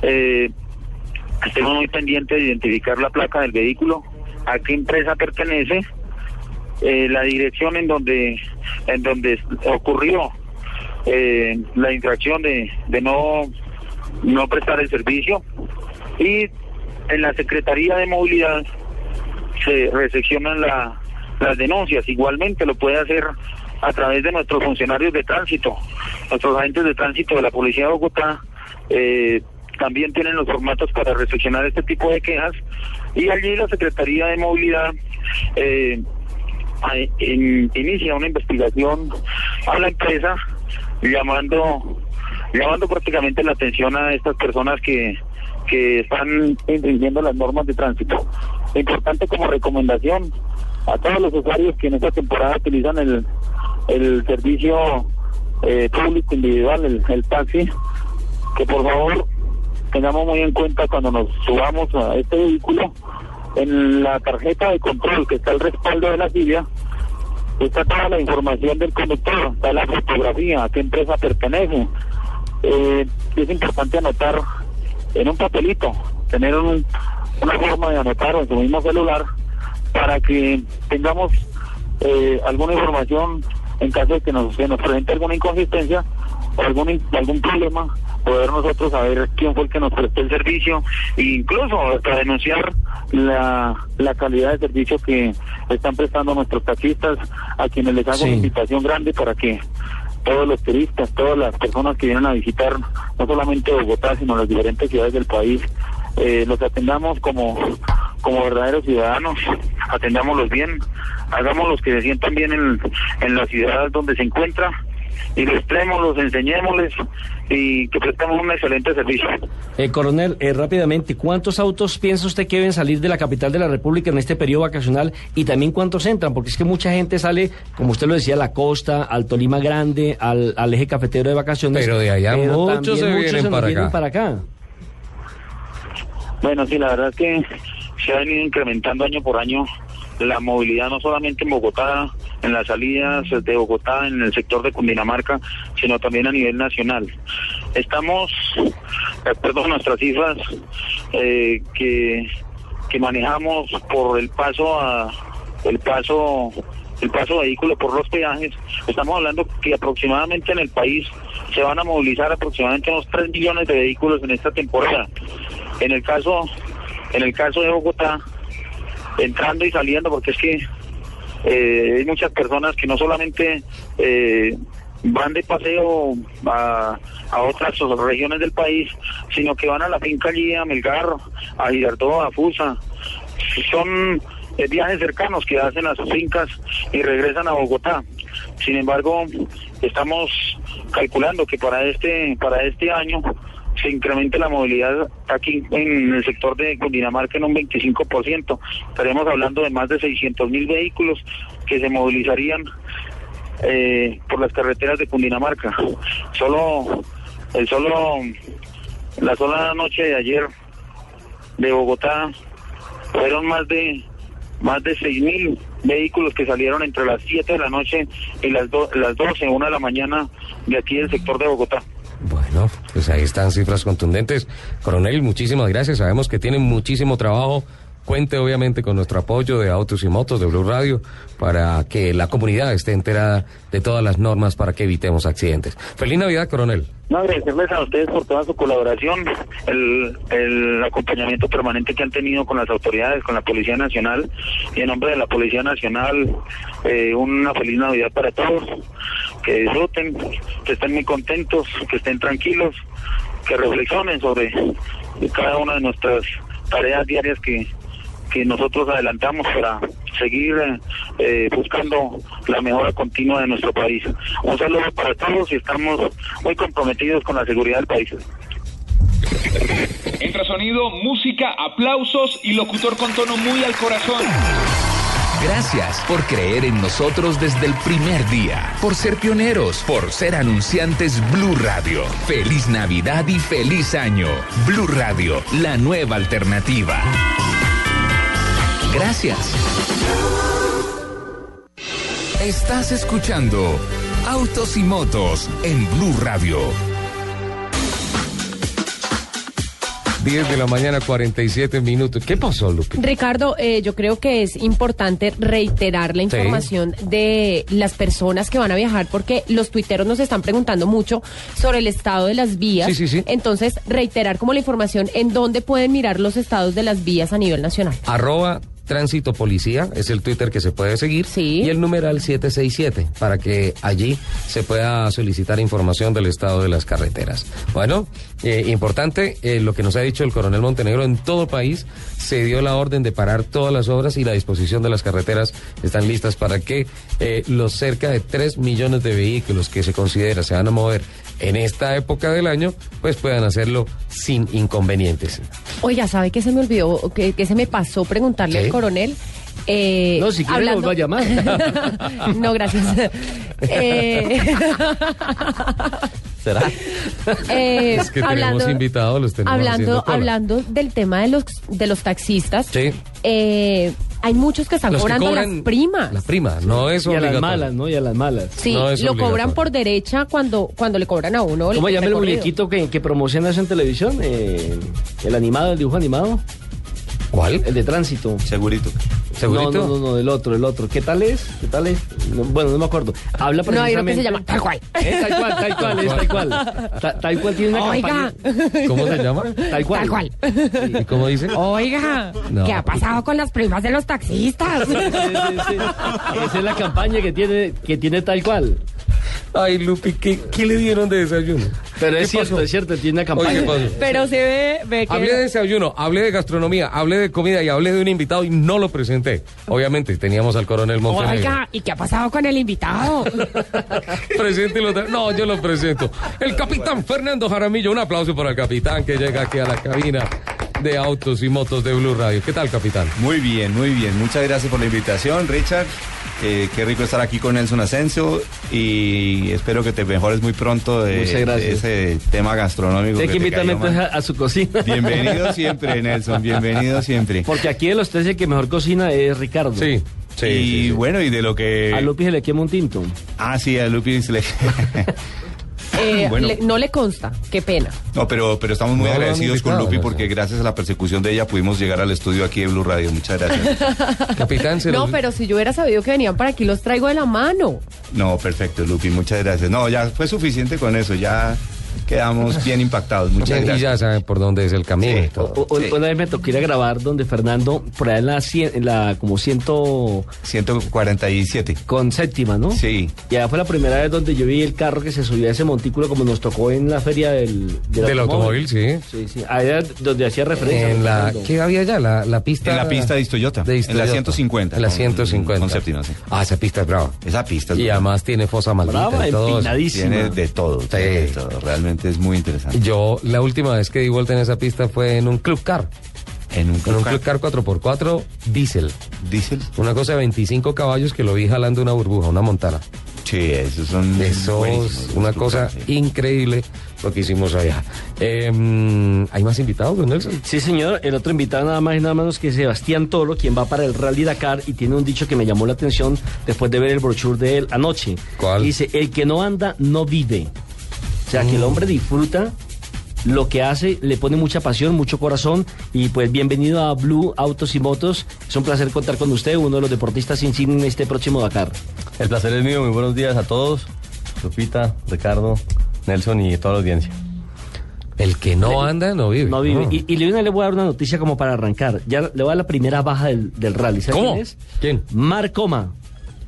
eh, estemos muy pendientes de identificar la placa del vehículo, a qué empresa pertenece, eh, la dirección en donde en donde ocurrió eh, la infracción de, no no prestar el servicio y en la Secretaría de Movilidad se recepcionan la- las denuncias. Igualmente lo puede hacer a través de nuestros funcionarios de tránsito. Nuestros agentes de tránsito de la Policía de Bogotá eh, también tienen los formatos para recepcionar este tipo de quejas y allí la Secretaría de Movilidad eh, inicia una investigación a la empresa llamando llamando prácticamente la atención a estas personas que, que están infringiendo las normas de tránsito. Importante como recomendación a todos los usuarios que en esta temporada utilizan el, el servicio eh, público individual, el, el taxi, que por favor tengamos muy en cuenta cuando nos subamos a este vehículo, en la tarjeta de control que está el respaldo de la silla, está toda la información del conductor, está la fotografía, a qué empresa pertenece. Eh, es importante anotar en un papelito, tener un- una forma de anotar en su mismo celular para que tengamos eh, alguna información en caso de que nos, se nos presente alguna inconsistencia o algún, algún problema, poder nosotros saber quién fue el que nos prestó el servicio e incluso hasta denunciar la, la calidad de servicio que están prestando nuestros taxistas, a quienes les hago Sí. una invitación grande para que todos los turistas, todas las personas que vienen a visitar no solamente Bogotá, sino las diferentes ciudades del país, eh, los atendamos como, como verdaderos ciudadanos, atendámoslos bien, hagámoslos que se sientan bien en, en la ciudad donde se encuentra, ilustrémoslos, enseñémosles y que prestemos un excelente servicio. Eh, coronel, eh, rápidamente, ¿cuántos autos piensa usted que deben salir de la capital de la República en este periodo vacacional y también cuántos entran? Porque es que mucha gente sale, como usted lo decía, a la costa, al Tolima Grande, al, al eje cafetero de vacaciones. Pero de allá pero muchos también se vienen nos para vienen acá. para acá. Bueno, sí, la verdad es que se ha venido incrementando año por año la movilidad, no solamente en Bogotá, en las salidas de Bogotá, en el sector de Cundinamarca, sino también a nivel nacional. Estamos, de acuerdo a nuestras cifras, eh, que, que manejamos por el paso a el paso el paso de vehículo por los peajes, estamos hablando que aproximadamente en el país se van a movilizar aproximadamente unos 3 millones de vehículos en esta temporada. En el caso, en el caso de Bogotá, entrando y saliendo, porque es que eh, hay muchas personas que no solamente eh, van de paseo a, a otras regiones del país, sino que van a la finca allí a Melgar, a Girardot, a Fusa. Son eh, viajes cercanos que hacen a sus fincas y regresan a Bogotá. Sin embargo, estamos calculando que para este para este año se incremente la movilidad aquí en el sector de Cundinamarca en un 25%. Estaremos hablando de más de 600 mil vehículos que se movilizarían eh, por las carreteras de Cundinamarca. Solo, el solo, la sola noche de ayer de Bogotá fueron más de más de 6 mil vehículos que salieron entre las 7 de la noche y las, do- las 12, una de la mañana de aquí del sector de Bogotá. Bueno, pues ahí están cifras contundentes. Coronel, muchísimas gracias. Sabemos que tienen muchísimo trabajo. Cuente obviamente con nuestro apoyo de Autos y Motos de Blue Radio para que la comunidad esté enterada de todas las normas para que evitemos accidentes. Feliz Navidad, coronel. No, agradecerles a ustedes por toda su colaboración, el, el acompañamiento permanente que han tenido con las autoridades, con la Policía Nacional. Y en nombre de la Policía Nacional, eh, una feliz Navidad para todos. Que disfruten, que estén muy contentos, que estén tranquilos, que reflexionen sobre cada una de nuestras tareas diarias que, que nosotros adelantamos para seguir eh, buscando la mejora continua de nuestro país. Un saludo para todos y estamos muy comprometidos con la seguridad del país. Entra sonido, música, aplausos y locutor con tono muy al corazón. Gracias por creer en nosotros desde el primer día, por ser pioneros, por ser anunciantes Blue Radio. Feliz Navidad y feliz año. Blue Radio, la nueva alternativa. Gracias. Estás escuchando Autos y Motos en Blue Radio. 10 de la mañana, 47 minutos. ¿Qué pasó, Lupe? Ricardo, eh, yo creo que es importante reiterar la Sí. información de las personas que van a viajar porque los tuiteros nos están preguntando mucho sobre el estado de las vías. Sí, sí, sí. Entonces, reiterar como la información en dónde pueden mirar los estados de las vías a nivel nacional. Arroba Tránsito Policía es el Twitter que se puede seguir. Sí. Y el numeral 767 para que allí se pueda solicitar información del estado de las carreteras. Bueno, eh, importante eh, lo que nos ha dicho el coronel Montenegro. En todo el país se dio la orden de parar todas las obras y la disposición de las carreteras están listas para que eh, los cerca de 3 millones de vehículos que se considera se van a mover en esta época del año, pues puedan hacerlo sin inconvenientes. Oiga, ¿sabe qué se me olvidó, qué, qué se me pasó preguntarle Sí. al coronel? Eh, No, si quiere, vuelvo a llamar. [LAUGHS] no, gracias. Eh, ¿Será? eh, Es que tenemos invitados, los tenemos hablando, hablando del tema de los de los taxistas. Sí. eh, hay muchos que están Los que cobrando cobran las primas. La prima, no es Y a las obligatorio. malas, ¿no? Y a las malas. Sí, No es lo cobran obligatorio. por derecha cuando cuando le cobran a uno. ¿Cómo llama el muñequito que, que promociona eso en televisión? Eh, el animado, el dibujo animado. ¿Cuál? El de tránsito. Segurito. ¿Segurito? No, no, no, no, el otro, el otro. ¿Qué tal es? ¿Qué tal es? No, bueno, no me acuerdo. Habla No, hay uno que se precisamente- llama tal cual. [LAUGHS] Eh, tal cual, tal cual, es tal cual. Ta- tal cual tiene una Oiga, campaña. ¿Cómo se llama? Tal cual. tal cual. ¿Y cómo dice? Oiga, No. ¿qué ha pasado con las primas de los taxistas? Sí, sí, sí. Esa es la campaña que tiene, que tiene tal cual. Ay, Lupi, ¿qué, qué le dieron de desayuno? Pero ¿Qué es cierto, pasó? es cierto, tiene una Oye, campaña. ¿qué pasó? Pero se ve, ve que Hablé de desayuno, hablé de gastronomía, hablé de comida y hablé de un invitado y no lo presenté. Obviamente, teníamos al coronel Montenegro. Oiga, ¿y qué ha pasado con el invitado? [LAUGHS] Preséntelo No, yo lo presento. El capitán Fernando Jaramillo. Un aplauso para el capitán que llega aquí a la cabina de autos y motos de Blue Radio. ¿Qué tal, capitán? Muy bien, muy bien. Muchas gracias por la invitación, Richard. Eh, qué rico estar aquí con Nelson Asensio y espero que te mejores muy pronto de, ese tema gastronómico. Hay que te invitarme entonces mal. a, a su cocina. Bienvenido [LAUGHS] siempre, Nelson, bienvenido siempre. Porque aquí de los tres el que mejor cocina es Ricardo. Sí, sí. y sí, sí. bueno, y de lo que... A Lupi se le quema un tinto. Ah, sí, a Lupi se le... [LAUGHS] Eh, Bueno. le- no le consta, qué pena. No, pero, pero estamos muy No, agradecidos con Lupi porque gracias a la persecución de ella pudimos llegar al estudio aquí de Blue Radio. Muchas gracias. [LAUGHS] Capitán, se No, los- pero si yo hubiera sabido que venían para aquí, los traigo de la mano. No, perfecto, Lupi, muchas gracias. No, ya fue suficiente con eso, ya quedamos bien impactados. Muchas y gracias. ya saben por dónde es el camino Sí. y todo. O- o- Sí. Una vez me tocó ir a grabar donde Fernando, por allá en la, cien- en la como ciento 147. con séptima, ¿no? Sí. Y allá fue la primera vez donde yo vi el carro que se subía a ese montículo como nos tocó en la feria del, Del automóvil, sí. Sí, sí. Allá donde hacía referencia. En la. ¿Qué había ya? La, la pista. En la pista de Istoyota, de en la Istoyota. 150, En la con- 150. con séptima, sí. Ah, esa pista es brava. Esa pista es Y además tiene fosa maldita Brava, y todo. tiene de todo, tiene de todo. Realmente es muy interesante. Yo, la última vez que di vuelta en esa pista fue en un club car. En un En un club car 4x4 diésel. diésel. Una cosa de 25 caballos que lo vi jalando una burbuja, una montana. Sí, esos son Eso es una cosa car, sí. increíble lo que hicimos allá. Eh, ¿Hay más invitados, don Nelson? Sí, señor. El otro invitado nada más y nada menos que Sebastián Toro, quien va para el Rally Dakar y tiene un dicho que me llamó la atención después de ver el brochure de él anoche. ¿Cuál? Dice, el que no anda, no vive. O sea, que el hombre disfruta lo que hace, le pone mucha pasión, mucho corazón y pues bienvenido a Blue Autos y Motos. Es un placer contar con usted, uno de los deportistas insignes en este próximo Dakar. El placer es mío, muy buenos días a todos. Lupita, Ricardo, Nelson y toda la audiencia. El que no anda, no vive. No vive. Y, y le le voy a dar una noticia como para arrancar. Ya le voy a dar la primera baja del, del rally. ¿Sabe ¿Cómo? quién es? ¿Quién? Marcoma.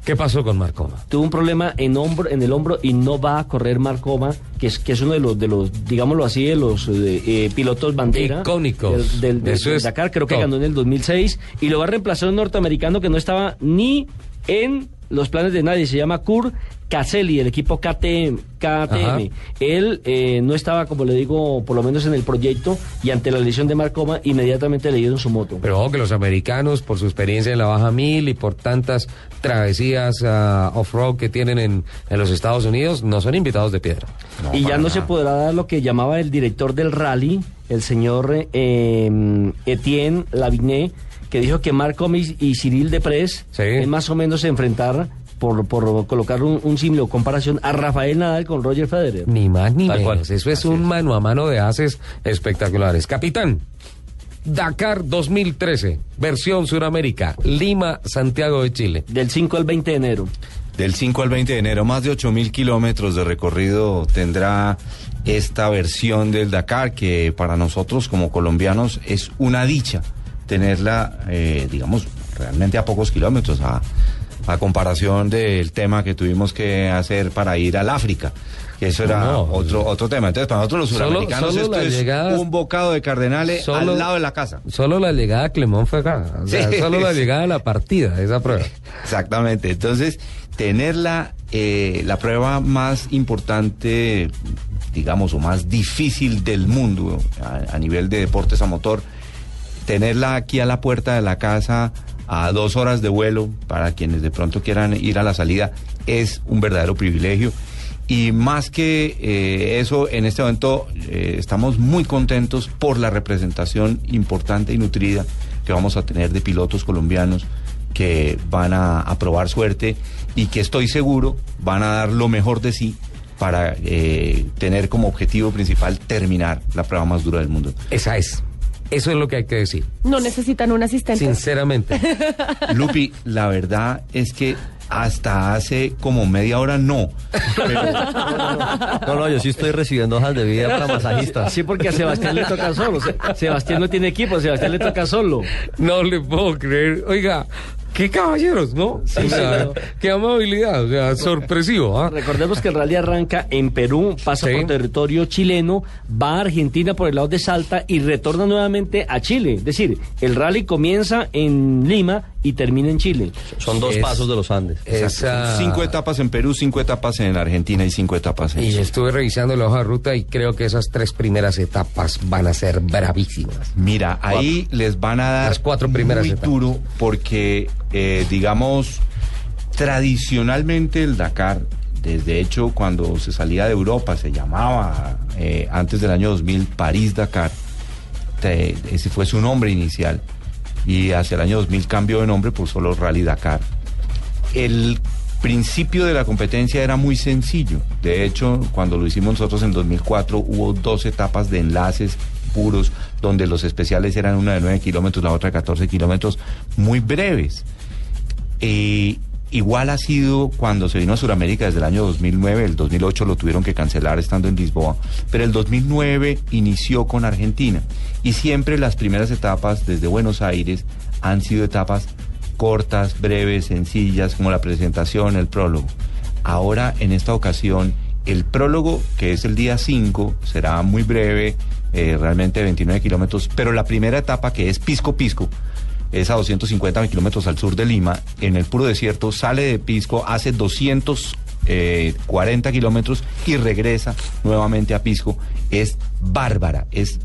¿Qué pasó con Marcoma? tuvo un problema en hombro en el hombro y no va a correr Marcoma que es que es uno de los de los digámoslo así de los eh, eh, pilotos bandera Icónicos. del, Dakar creo que top. ganó en el 2006 y lo va a reemplazar un norteamericano que no estaba ni en los planes de nadie. Se llama Kur Caselli, el equipo KTM. KTM. Él eh, no estaba, como le digo, por lo menos en el proyecto y ante la lesión de Marcoma, inmediatamente le dieron su moto. Pero ojo que los americanos, por su experiencia en la Baja Mil y por tantas travesías ah, off-road que tienen en, en los Estados Unidos, no son invitados de piedra. y ya no se podrá dar lo que llamaba el director del rally, el señor eh, Etienne Lavigne, que dijo que Marcom y, y Cyril Deprez es más o menos enfrentar por, por colocar un, un símil o comparación a Rafael Nadal con Roger Federer. Ni más ni menos. Eso es un mano a mano de haces espectaculares. Capitán, Dakar 2013, versión Suramérica, Lima, Santiago de Chile. Del 5 al 20 de enero. Del 5 al 20 de enero, más de 8 mil kilómetros de recorrido tendrá esta versión del Dakar, que para nosotros como colombianos es una dicha tenerla, eh, digamos, realmente a pocos kilómetros, a, a comparación del tema que tuvimos que hacer para ir al África. Que eso era No, no. otro otro tema. Entonces, para nosotros los suramericanos solo esto es llegada- un bocado de cardenales Solo- al lado de la casa. Solo la llegada a Clemón fue acá. O sea, Sí. solo la llegada a la partida, esa prueba. [LAUGHS] Exactamente. Entonces, tener la, eh, la prueba más importante, digamos, o más difícil del mundo a, a nivel de deportes a motor, tenerla aquí a la puerta de la casa a dos horas de vuelo para quienes de pronto quieran ir a la salida es un verdadero privilegio. Y más que eh, eso, en este momento eh, estamos muy contentos por la representación importante y nutrida que vamos a tener de pilotos colombianos que van a, probar suerte y que estoy seguro van a dar lo mejor de sí para eh, tener como objetivo principal terminar la prueba más dura del mundo. Esa es. Eso es lo que hay que decir. No necesitan un asistente. Sinceramente. [LAUGHS] Lupi, la verdad es que hasta hace como media hora no. Pero No, no, yo sí estoy recibiendo hojas de vida para masajistas. Sí, porque a Sebastián le toca solo. Se- Sebastián no tiene equipo, a Sebastián le toca solo. No le puedo creer. Oiga, qué caballeros, ¿no? Sí, O sea, qué amabilidad, o sea, sorpresivo, ¿ah? Recordemos que el rally arranca en Perú, pasa Sí. por territorio chileno, va a Argentina por el lado de Salta y retorna nuevamente a Chile. Es decir, el rally comienza en Lima y termina en Chile. Son dos Es- pasos de los Andes. Esa- cinco etapas en Perú, cinco etapas en Argentina y cinco etapas en Y Chile. estuve revisando la hoja de ruta y creo que esas tres primeras etapas van a ser bravísimas. Mira, ahí les van a dar Las cuatro primeras muy etapas. duro porque, eh, digamos, tradicionalmente el Dakar, desde hecho cuando se salía de Europa, se llamaba eh, antes del año 2000 París-Dakar, ese fue su nombre inicial, y hacia el año 2000 cambió de nombre por solo Rally Dakar. El principio de la competencia era muy sencillo. De hecho, cuando lo hicimos nosotros en 2004, hubo dos etapas de enlaces puros, donde los especiales eran una de 9 kilómetros, la otra de 14 kilómetros, muy breves. Eh, igual ha sido cuando se vino a Sudamérica desde el año 2009, el 2008 lo tuvieron que cancelar estando en Lisboa, pero el 2009 inició con Argentina y siempre las primeras etapas desde Buenos Aires han sido etapas cortas, breves, sencillas, como la presentación, el prólogo. Ahora, en esta ocasión, el prólogo, que es el día 5, será muy breve, eh, realmente 29 kilómetros, pero la primera etapa, que es Pisco Pisco, es a 250 kilómetros al sur de Lima, en el puro desierto, sale de Pisco, hace 240 kilómetros y regresa nuevamente a Pisco. Es bárbara, es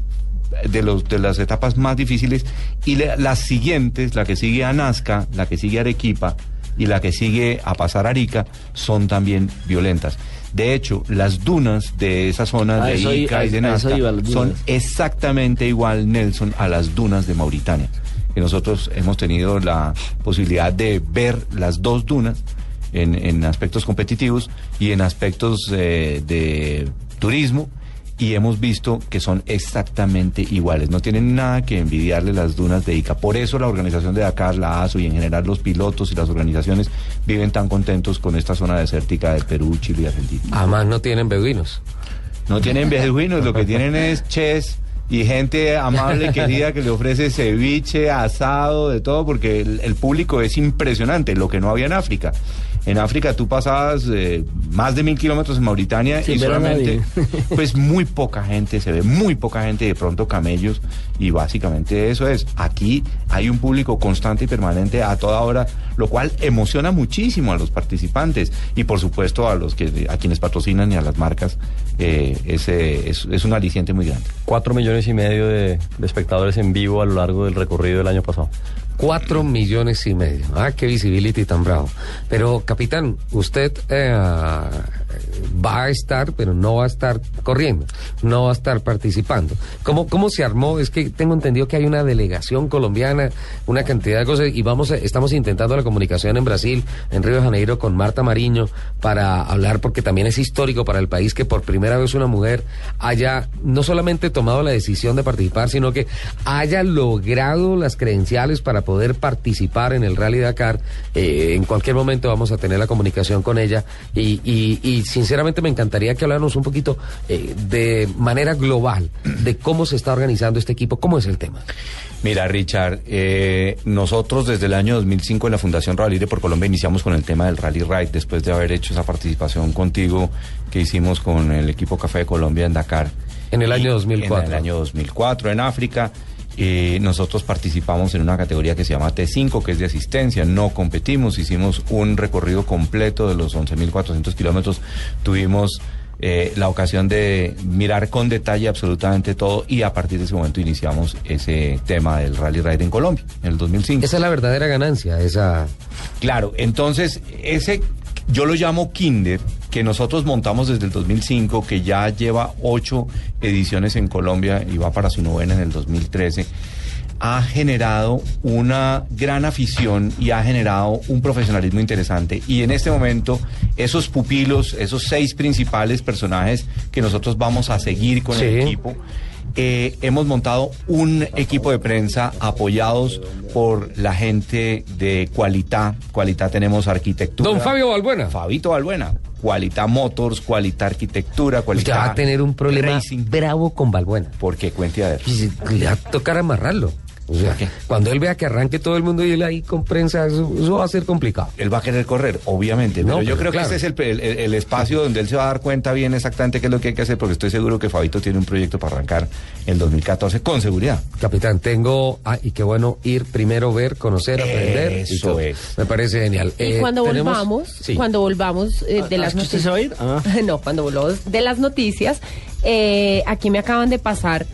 de, los, de las etapas más difíciles. Y le- las siguientes, la que sigue a Nazca, la que sigue a Arequipa y la que sigue a pasar a Arica, son también violentas. De hecho, las dunas de esa zona Ah, de Ica y de Nazca iba, son exactamente igual, Nelson, a las dunas de Mauritania. Que nosotros hemos tenido la posibilidad de ver las dos dunas en, en aspectos competitivos y en aspectos eh, de turismo y hemos visto que son exactamente iguales. No tienen nada que envidiarle las dunas de Ica. Por eso la organización de Dakar, la ASO y en general los pilotos y las organizaciones viven tan contentos con esta zona desértica de Perú, Chile y Argentina. Además no tienen beduinos. No tienen beduinos, lo que tienen es chess y gente amable, querida, que le ofrece ceviche, asado, de todo, porque el, el público es impresionante, lo que no había en África. En África tú pasabas eh, más de mil kilómetros en Mauritania Sin y solamente, [LAUGHS] pues muy poca gente, se ve muy poca gente, de pronto camellos y básicamente eso es. Aquí hay un público constante y permanente a toda hora, lo cual emociona muchísimo a los participantes y por supuesto a los que a quienes patrocinan y a las marcas. eh, ese es, es un aliciente muy grande. Cuatro millones y medio de, de espectadores en vivo a lo largo del recorrido del año pasado. Cuatro millones y medio. Ah, qué visibility tan bravo. Pero, capitán, usted eh, va a estar, pero no va a estar corriendo, no va a estar participando. ¿Cómo, cómo se armó? Es que tengo entendido que hay una delegación colombiana, una cantidad de cosas, y vamos, a- estamos intentando la comunicación en Brasil, en Río de Janeiro, con Marta Mariño, para hablar, porque también es histórico para el país que por primera vez una mujer haya no solamente tomado la decisión de participar, sino que haya logrado las credenciales para poder participar en el Rally Dakar. Eh, en cualquier momento vamos a tener la comunicación con ella y, y- y sinceramente me encantaría que habláramos un poquito eh, de manera global de cómo se está organizando este equipo, cómo es el tema. Mira, Richard, eh, nosotros desde el año 2005 en la Fundación Rally de por Colombia iniciamos con el tema del Rally Ride después de haber hecho esa participación contigo que hicimos con el equipo Café de Colombia en Dakar. En el año Y 2004. En el año 2004 en África. Eh, nosotros participamos en una categoría que se llama T5, que es de asistencia. No competimos, hicimos un recorrido completo de los 11.400 kilómetros. Tuvimos eh, la ocasión de mirar con detalle absolutamente todo y a partir de ese momento iniciamos ese tema del Rally Ride en Colombia, en el 2005. Esa es la verdadera ganancia, esa... Claro, entonces ese yo lo llamo Kinder, que nosotros montamos desde el 2005, que ya lleva ocho ediciones en Colombia y va para su novena en el 2013, ha generado una gran afición y ha generado un profesionalismo interesante. Y en este momento, esos pupilos, esos seis principales personajes que nosotros vamos a seguir con el equipo, eh, hemos montado un equipo de prensa apoyados por la gente de Cualita. Cualita tenemos arquitectura. Don Fabio Balbuena. Fabito Balbuena. Cualita Motors, Cualita Arquitectura, Cualita Usted va a tener un problema Racing. bravo con Balbuena. ¿Por qué? Cuente a ver. Le va a tocar amarrarlo. O sea, cuando él vea que arranque todo el mundo y él ahí con prensa, eso, eso va a ser complicado. Él va a querer correr, obviamente, No, pero yo pero creo claro. que este es el, el- el espacio donde él se va a dar cuenta bien exactamente qué es lo que hay que hacer, porque estoy seguro que Fabito tiene un proyecto para arrancar en 2014 con seguridad. Capitán, tengo, ah, y qué bueno ir primero, ver, conocer, aprender. y Eso todo. es. Me parece genial. Y Eh, cuando tenemos- volvamos, Sí. cuando volvamos eh, de Ah, las [LAUGHS] ¿es que usted se va a ir? Ah. no, cuando volvamos de las noticias, eh, aquí me acaban de pasar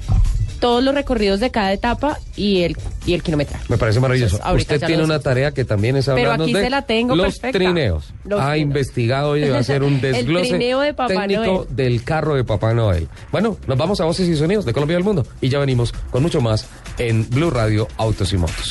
todos los recorridos de cada etapa y el y el kilometraje. Me parece maravilloso. Entonces, Usted tiene una tarea que también es Pero hablarnos aquí de se la tengo los perfecta. trineos. Los ha trineos. investigado y va a hacer un [LAUGHS] desglose de Papá técnico Noel. del carro de Papá Noel. Bueno, nos vamos a Voces y Sonidos de Colombia y del Mundo y ya venimos con mucho más en Blue Radio Autos y Motos.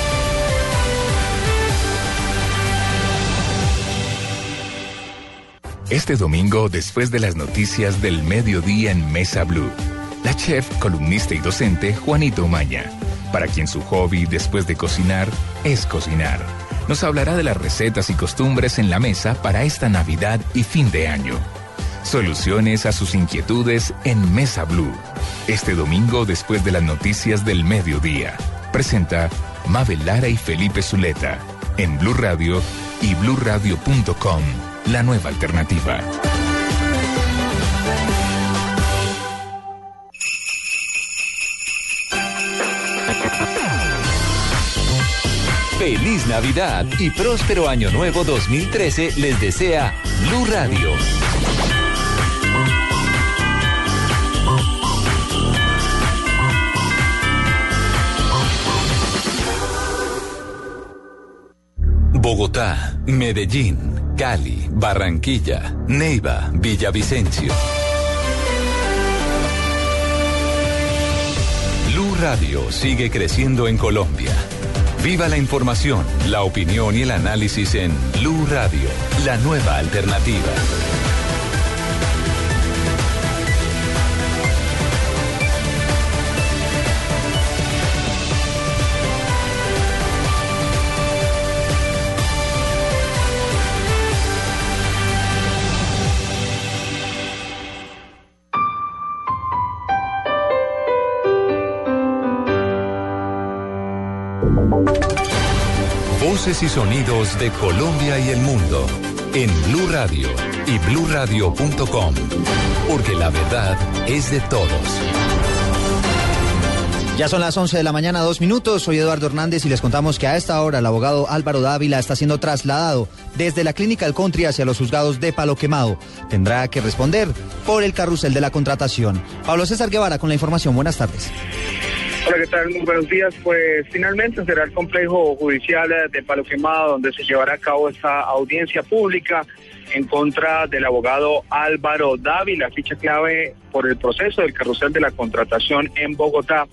Este domingo, después de las noticias del mediodía en Mesa Blue, la chef, columnista y docente Juanito Maña, para quien su hobby después de cocinar es cocinar, nos hablará de las recetas y costumbres en la mesa para esta Navidad y fin de año. Soluciones a sus inquietudes en Mesa Blue. Este domingo después de las noticias del mediodía. Presenta Mabel Lara y Felipe Zuleta en Blue Radio y bluradio.com. La nueva alternativa. Feliz Navidad y próspero Año Nuevo 2013 les desea Blue Radio. Bogotá, Medellín, Cali, Barranquilla, Neiva, Villavicencio. Blue Radio sigue creciendo en Colombia. Viva la información, la opinión y el análisis en Blue Radio, la nueva alternativa. Y sonidos de Colombia y el mundo en Blue Radio y bluradio.com, porque la verdad es de todos. Ya son las 11 de la mañana, dos minutos. Soy Eduardo Hernández y les contamos que a esta hora el abogado Álvaro Dávila está siendo trasladado desde la clínica del country hacia los juzgados de Palo Quemado. Tendrá que responder por el carrusel de la contratación. Pablo César Guevara con la información. Buenas tardes. ¿Qué tal? Muy buenos días. Pues finalmente será el complejo judicial de Palo Quemado donde se llevará a cabo esta audiencia pública en contra del abogado Álvaro Dávila, ficha clave por el proceso del carrusel de la contratación en Bogotá,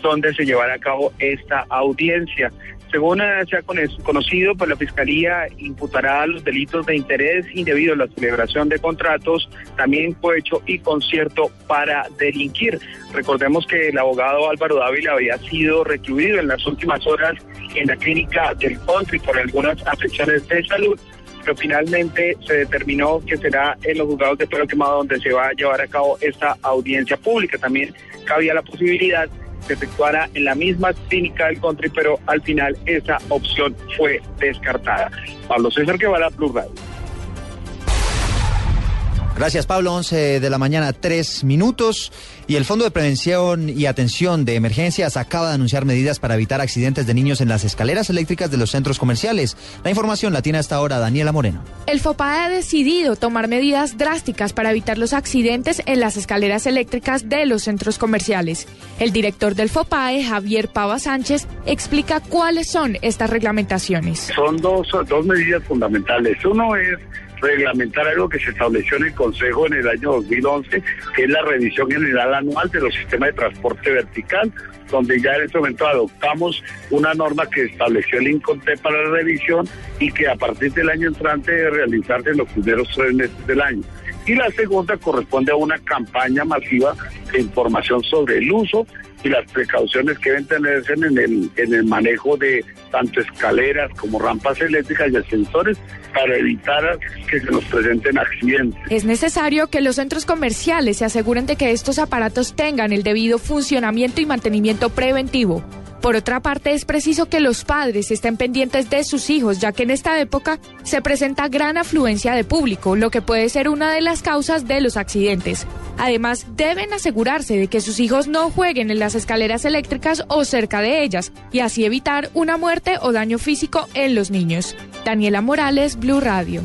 donde se llevará a cabo esta audiencia. Según eh, se ha conocido, pues la Fiscalía imputará los delitos de interés indebido en la celebración de contratos, también cohecho y concierto para delinquir. Recordemos que el abogado Álvaro Dávila había sido recluido en las últimas horas en la clínica del country por algunas afecciones de salud pero finalmente se determinó que será en los juzgados de Pueblo Quemado donde se va a llevar a cabo esta audiencia pública. También cabía la posibilidad se efectuara en la misma clínica del country, pero al final esa opción fue descartada. Pablo César que va a la Plus Radio. Gracias, Pablo. 11 de la mañana, tres minutos. Y el Fondo de Prevención y Atención de Emergencias acaba de anunciar medidas para evitar accidentes de niños en las escaleras eléctricas de los centros comerciales. La información la tiene hasta ahora Daniela Moreno. El FOPA ha decidido tomar medidas drásticas para evitar los accidentes en las escaleras eléctricas de los centros comerciales. El director del FOPAE, Javier Pava Sánchez, explica cuáles son estas reglamentaciones. Son dos, dos medidas fundamentales. Uno es reglamentar algo que se estableció en el Consejo en el año 2011, que es la revisión general anual de los sistemas de transporte vertical, donde ya en ese momento adoptamos una norma que estableció el INCONTE para la revisión y que a partir del año entrante debe realizarse en los primeros tres meses del año. Y la segunda corresponde a una campaña masiva de información sobre el uso y las precauciones que deben tenerse en el, en el manejo de tanto escaleras como rampas eléctricas y ascensores para evitar que se nos presenten accidentes. Es necesario que los centros comerciales se aseguren de que estos aparatos tengan el debido funcionamiento y mantenimiento preventivo. Por otra parte, es preciso que los padres estén pendientes de sus hijos, ya que en esta época se presenta gran afluencia de público, lo que puede ser una de las causas de los accidentes. Además, deben asegurarse de que sus hijos no jueguen en las escaleras eléctricas o cerca de ellas, y así evitar una muerte o daño físico en los niños. Daniela Morales, Blue Radio.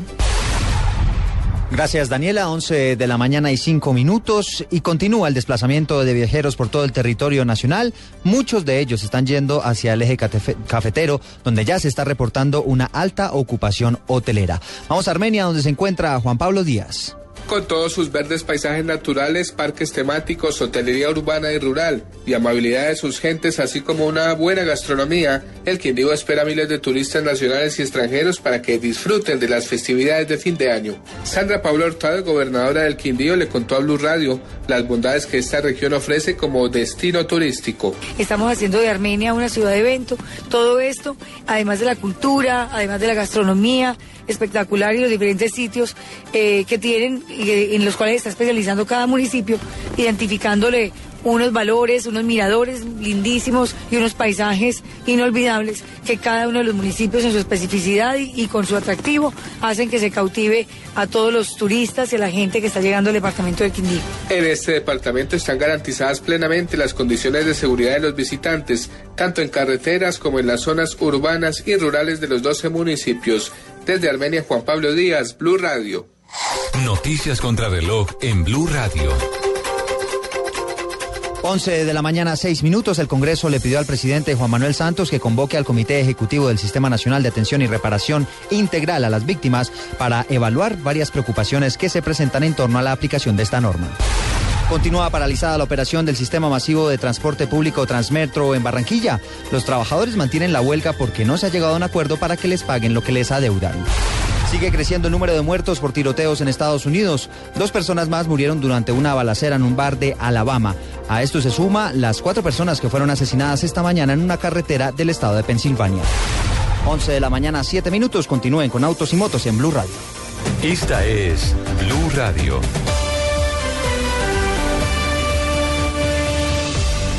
Gracias Daniela, 11 de la mañana y 5 minutos y continúa el desplazamiento de viajeros por todo el territorio nacional. Muchos de ellos están yendo hacia el eje cafetero, donde ya se está reportando una alta ocupación hotelera. Vamos a Armenia, donde se encuentra Juan Pablo Díaz con todos sus verdes paisajes naturales, parques temáticos, hotelería urbana y rural y amabilidad de sus gentes, así como una buena gastronomía, el Quindío espera miles de turistas nacionales y extranjeros para que disfruten de las festividades de fin de año. Sandra Pablo Hurtado, gobernadora del Quindío, le contó a Blue Radio las bondades que esta región ofrece como destino turístico. Estamos haciendo de Armenia una ciudad de evento, todo esto, además de la cultura, además de la gastronomía, espectacular y los diferentes sitios eh, que tienen en los cuales está especializando cada municipio, identificándole unos valores, unos miradores lindísimos y unos paisajes inolvidables que cada uno de los municipios en su especificidad y, con su atractivo hacen que se cautive a todos los turistas y a la gente que está llegando al departamento de Quindío. En este departamento están garantizadas plenamente las condiciones de seguridad de los visitantes, tanto en carreteras como en las zonas urbanas y rurales de los 12 municipios. Desde Armenia, Juan Pablo Díaz, Blue Radio. Noticias contra reloj en Blue Radio. 11 de la mañana, 6 minutos. El Congreso le pidió al presidente Juan Manuel Santos que convoque al Comité Ejecutivo del Sistema Nacional de Atención y Reparación Integral a las Víctimas para evaluar varias preocupaciones que se presentan en torno a la aplicación de esta norma. Continúa paralizada la operación del sistema masivo de transporte público Transmetro en Barranquilla. Los trabajadores mantienen la huelga porque no se ha llegado a un acuerdo para que les paguen lo que les adeudan. Sigue creciendo el número de muertos por tiroteos en Estados Unidos. Dos personas más murieron durante una balacera en un bar de Alabama. A esto se suma las cuatro personas que fueron asesinadas esta mañana en una carretera del estado de Pensilvania. 11 de la mañana, 7 minutos. Continúen con Autos y Motos en Blue Radio. Esta es Blue Radio.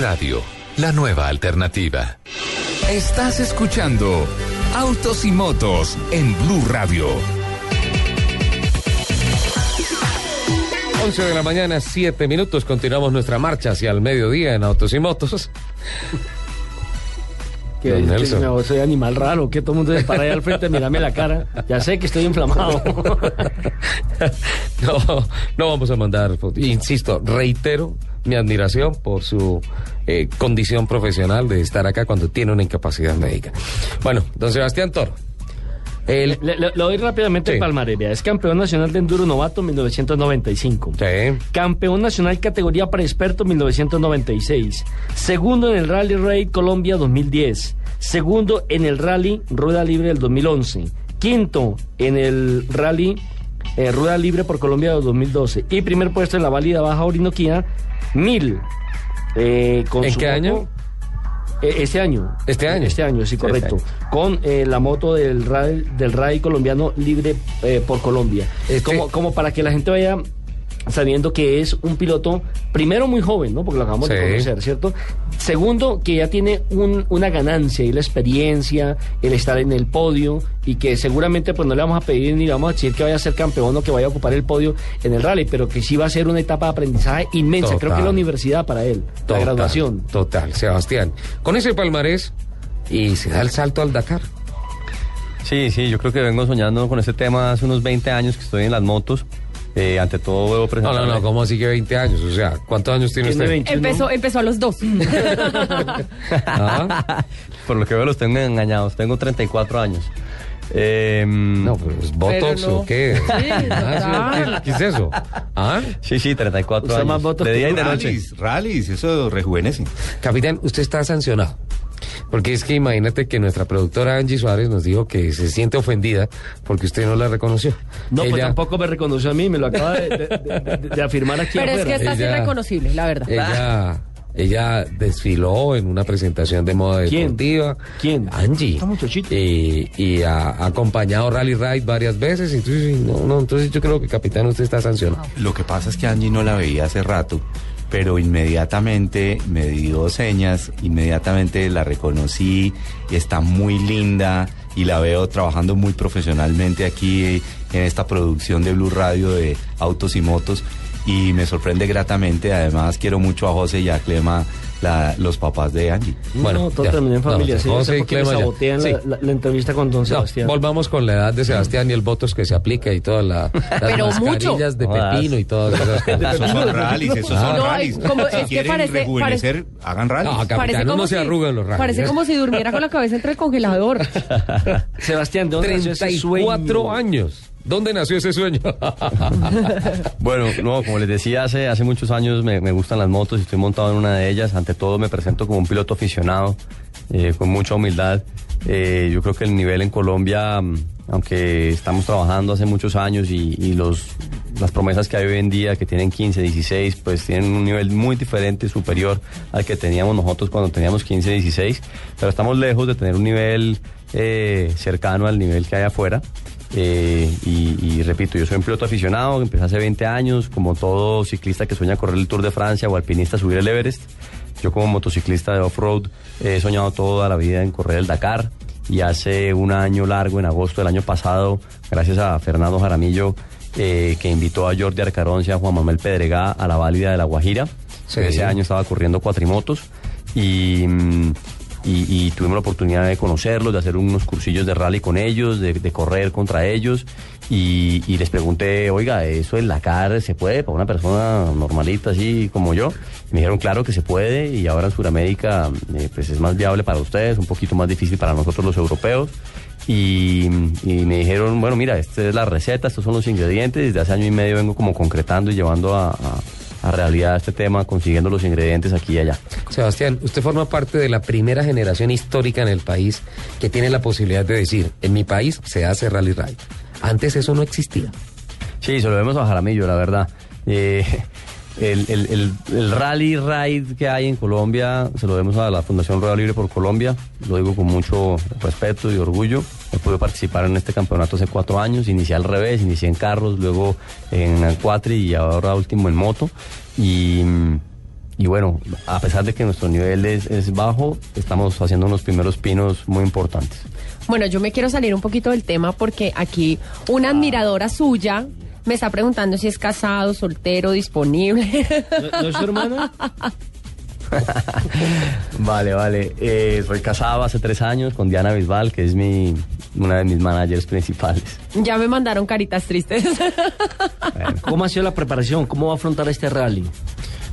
Radio la nueva alternativa. Estás escuchando Autos y Motos en Blue Radio. 11 de la mañana, 7 minutos. Continuamos nuestra marcha hacia el mediodía en Autos y Motos. Que Don que soy animal raro, que todo el mundo se para ahí al frente, mirame la cara. Ya sé que estoy inflamado. [LAUGHS] No, no vamos a mandar fotos. Insisto, reitero mi admiración por su eh, condición profesional de estar acá cuando tiene una incapacidad médica. Bueno, don Sebastián Toro. El... Le, le- le doy rápidamente Sí. el palmarés. Es campeón nacional de enduro novato 1995. Campeón nacional categoría para experto 1996. Segundo en el Rally Raid Colombia 2010. Segundo en el Rally Rueda Libre del 2011. Quinto en el Rally eh, Rueda Libre por Colombia del 2012. Y primer puesto en la válida Baja Orinoquía 1000. eh, con ¿En qué moto- año? eh, Este año. Este año. Este año, sí, Este correcto. año. Con eh, la moto del RAI, del RAI colombiano libre eh, por Colombia. Este- Como, como para que la gente vaya sabiendo que es un piloto, primero muy joven, ¿no? Porque lo acabamos de conocer, ¿cierto? Segundo, que ya tiene un- una ganancia y la experiencia, el estar en el podio y que seguramente pues no le vamos a pedir ni le vamos a decir que vaya a ser campeón o que vaya a ocupar el podio en el rally, pero que sí va a ser una etapa de aprendizaje inmensa. Creo que la universidad para él, la graduación. Total, Sebastián. Con ese palmarés y se da el salto al Dakar. Sí, sí, yo creo que vengo soñando con este tema hace unos 20 años que estoy en las motos. Eh, ante todo debo No, presentar. no, no, ¿cómo así que 20 años? O sea, ¿cuántos años tiene usted? 20. Empezó, empezó a los dos. Ah. [LAUGHS] [LAUGHS] Por lo que veo los tengo engañados. Tengo 34 años. no, pues ¿Botox o qué? Ah, sí, ¿qué- qué es eso? ¿Ah? Sí, sí, 34 Usted más años. Botox de día y de noche. Rallies, rallies, eso rejuvenece. Capitán, usted está sancionado. Porque es que imagínate que nuestra productora Angie Suárez nos dijo que se siente ofendida porque usted no la reconoció. No, pues Ella- tampoco me reconoció a mí, me lo acaba de, de- de- de afirmar aquí Pero es que está Ella- irreconocible, la verdad. Ella, ella desfiló en una presentación de moda ¿Quién? deportiva. ¿Quién? Angie. Y, y ha ha acompañado Rally Ride varias veces. Entonces, no, no, entonces yo creo que capitán usted está sancionado. Lo que pasa es que Angie no la veía hace rato, pero inmediatamente me dio señas, inmediatamente la reconocí, está muy linda y la veo trabajando muy profesionalmente aquí en esta producción de Blue Radio de Autos y Motos y me sorprende gratamente, además quiero mucho a José y a Clema, la- los papás de Angie. no, todo terminó en familia. sí, yo sé por qué me sabotean la, la- la entrevista con don No, Sebastián. volvamos con la edad de Sebastián y el botox que se aplica y todas la- [LAUGHS] las Pero mucho. mascarillas de No jodas. pepino y todas esas cosas. Esos son rallies, esos son No, rallies. es como- si es que quieren parece- rejuvenecer, hagan rallies. No, capitán, Parece no como se si- arrugan los rayos. Parece como si durmiera con la cabeza entre el congelador. [LAUGHS] Sebastián, ¿de dónde nació ese sueño? 34 años. ¿Dónde nació ese sueño? [LAUGHS] Bueno, no, como les decía, hace, hace muchos años me, gustan las motos y estoy montado en una de ellas. Ante todo me presento como un piloto aficionado, eh, con mucha humildad. Eh, yo creo que el nivel en Colombia, mm, aunque estamos trabajando hace muchos años y, y los, las promesas que hay hoy en día, que tienen 15, 16, pues tienen un nivel muy diferente, superior al que teníamos nosotros cuando teníamos 15, 16. Pero estamos lejos de tener un nivel eh, cercano al nivel que hay afuera. Eh, y, y repito, yo soy un piloto aficionado, empecé hace 20 años, como todo ciclista que sueña correr el Tour de Francia o alpinista subir el Everest. Yo como motociclista de off-road he soñado toda la vida en correr el Dakar y hace un año largo, en agosto del año pasado, gracias a Fernando Jaramillo, eh, que invitó a Jordi Arcarón y a Juan Manuel Pedregá a la válida de La Guajira. Sí. Ese año estaba corriendo cuatrimotos y, mm, y, tuvimos la oportunidad de conocerlos, de hacer unos cursillos de rally con ellos, de, correr contra ellos. Y, les pregunté, oiga, ¿eso en Dakar se puede para una persona normalita así como yo? Me dijeron, claro que se puede y ahora en Sudamérica eh, pues es más viable para ustedes, un poquito más difícil para nosotros los europeos. Y, me dijeron, bueno, mira, esta es la receta, estos son los ingredientes. Desde hace año y medio vengo como concretando y llevando a- a realidad este tema, consiguiendo los ingredientes aquí y allá. Sebastián, usted forma parte de la primera generación histórica en el país que tiene la posibilidad de decir, en mi país se hace rally ride. Antes eso no existía. Sí, se lo vemos a Jaramillo, la verdad. Eh, el, el- el- rally ride que hay en Colombia se lo debemos a la Fundación Rueda Libre por Colombia. Lo digo con mucho respeto y orgullo. He podido participar en este campeonato hace cuatro años. Inicié al revés, inicié en carros, luego en cuatri y ahora último en moto. Y, y bueno, a pesar de que nuestro nivel es, es bajo, estamos haciendo unos primeros pinos muy importantes. Bueno, yo me quiero salir un poquito del tema porque aquí una admiradora suya me está preguntando si es casado, soltero, disponible. ¿No, no es su hermana? [LAUGHS] Vale, vale. Eh, soy casado hace tres años con Diana Bisbal, que es mi, una de mis managers principales. ya me mandaron caritas tristes. [LAUGHS] ¿Cómo ha sido la preparación? ¿Cómo va a afrontar este rally?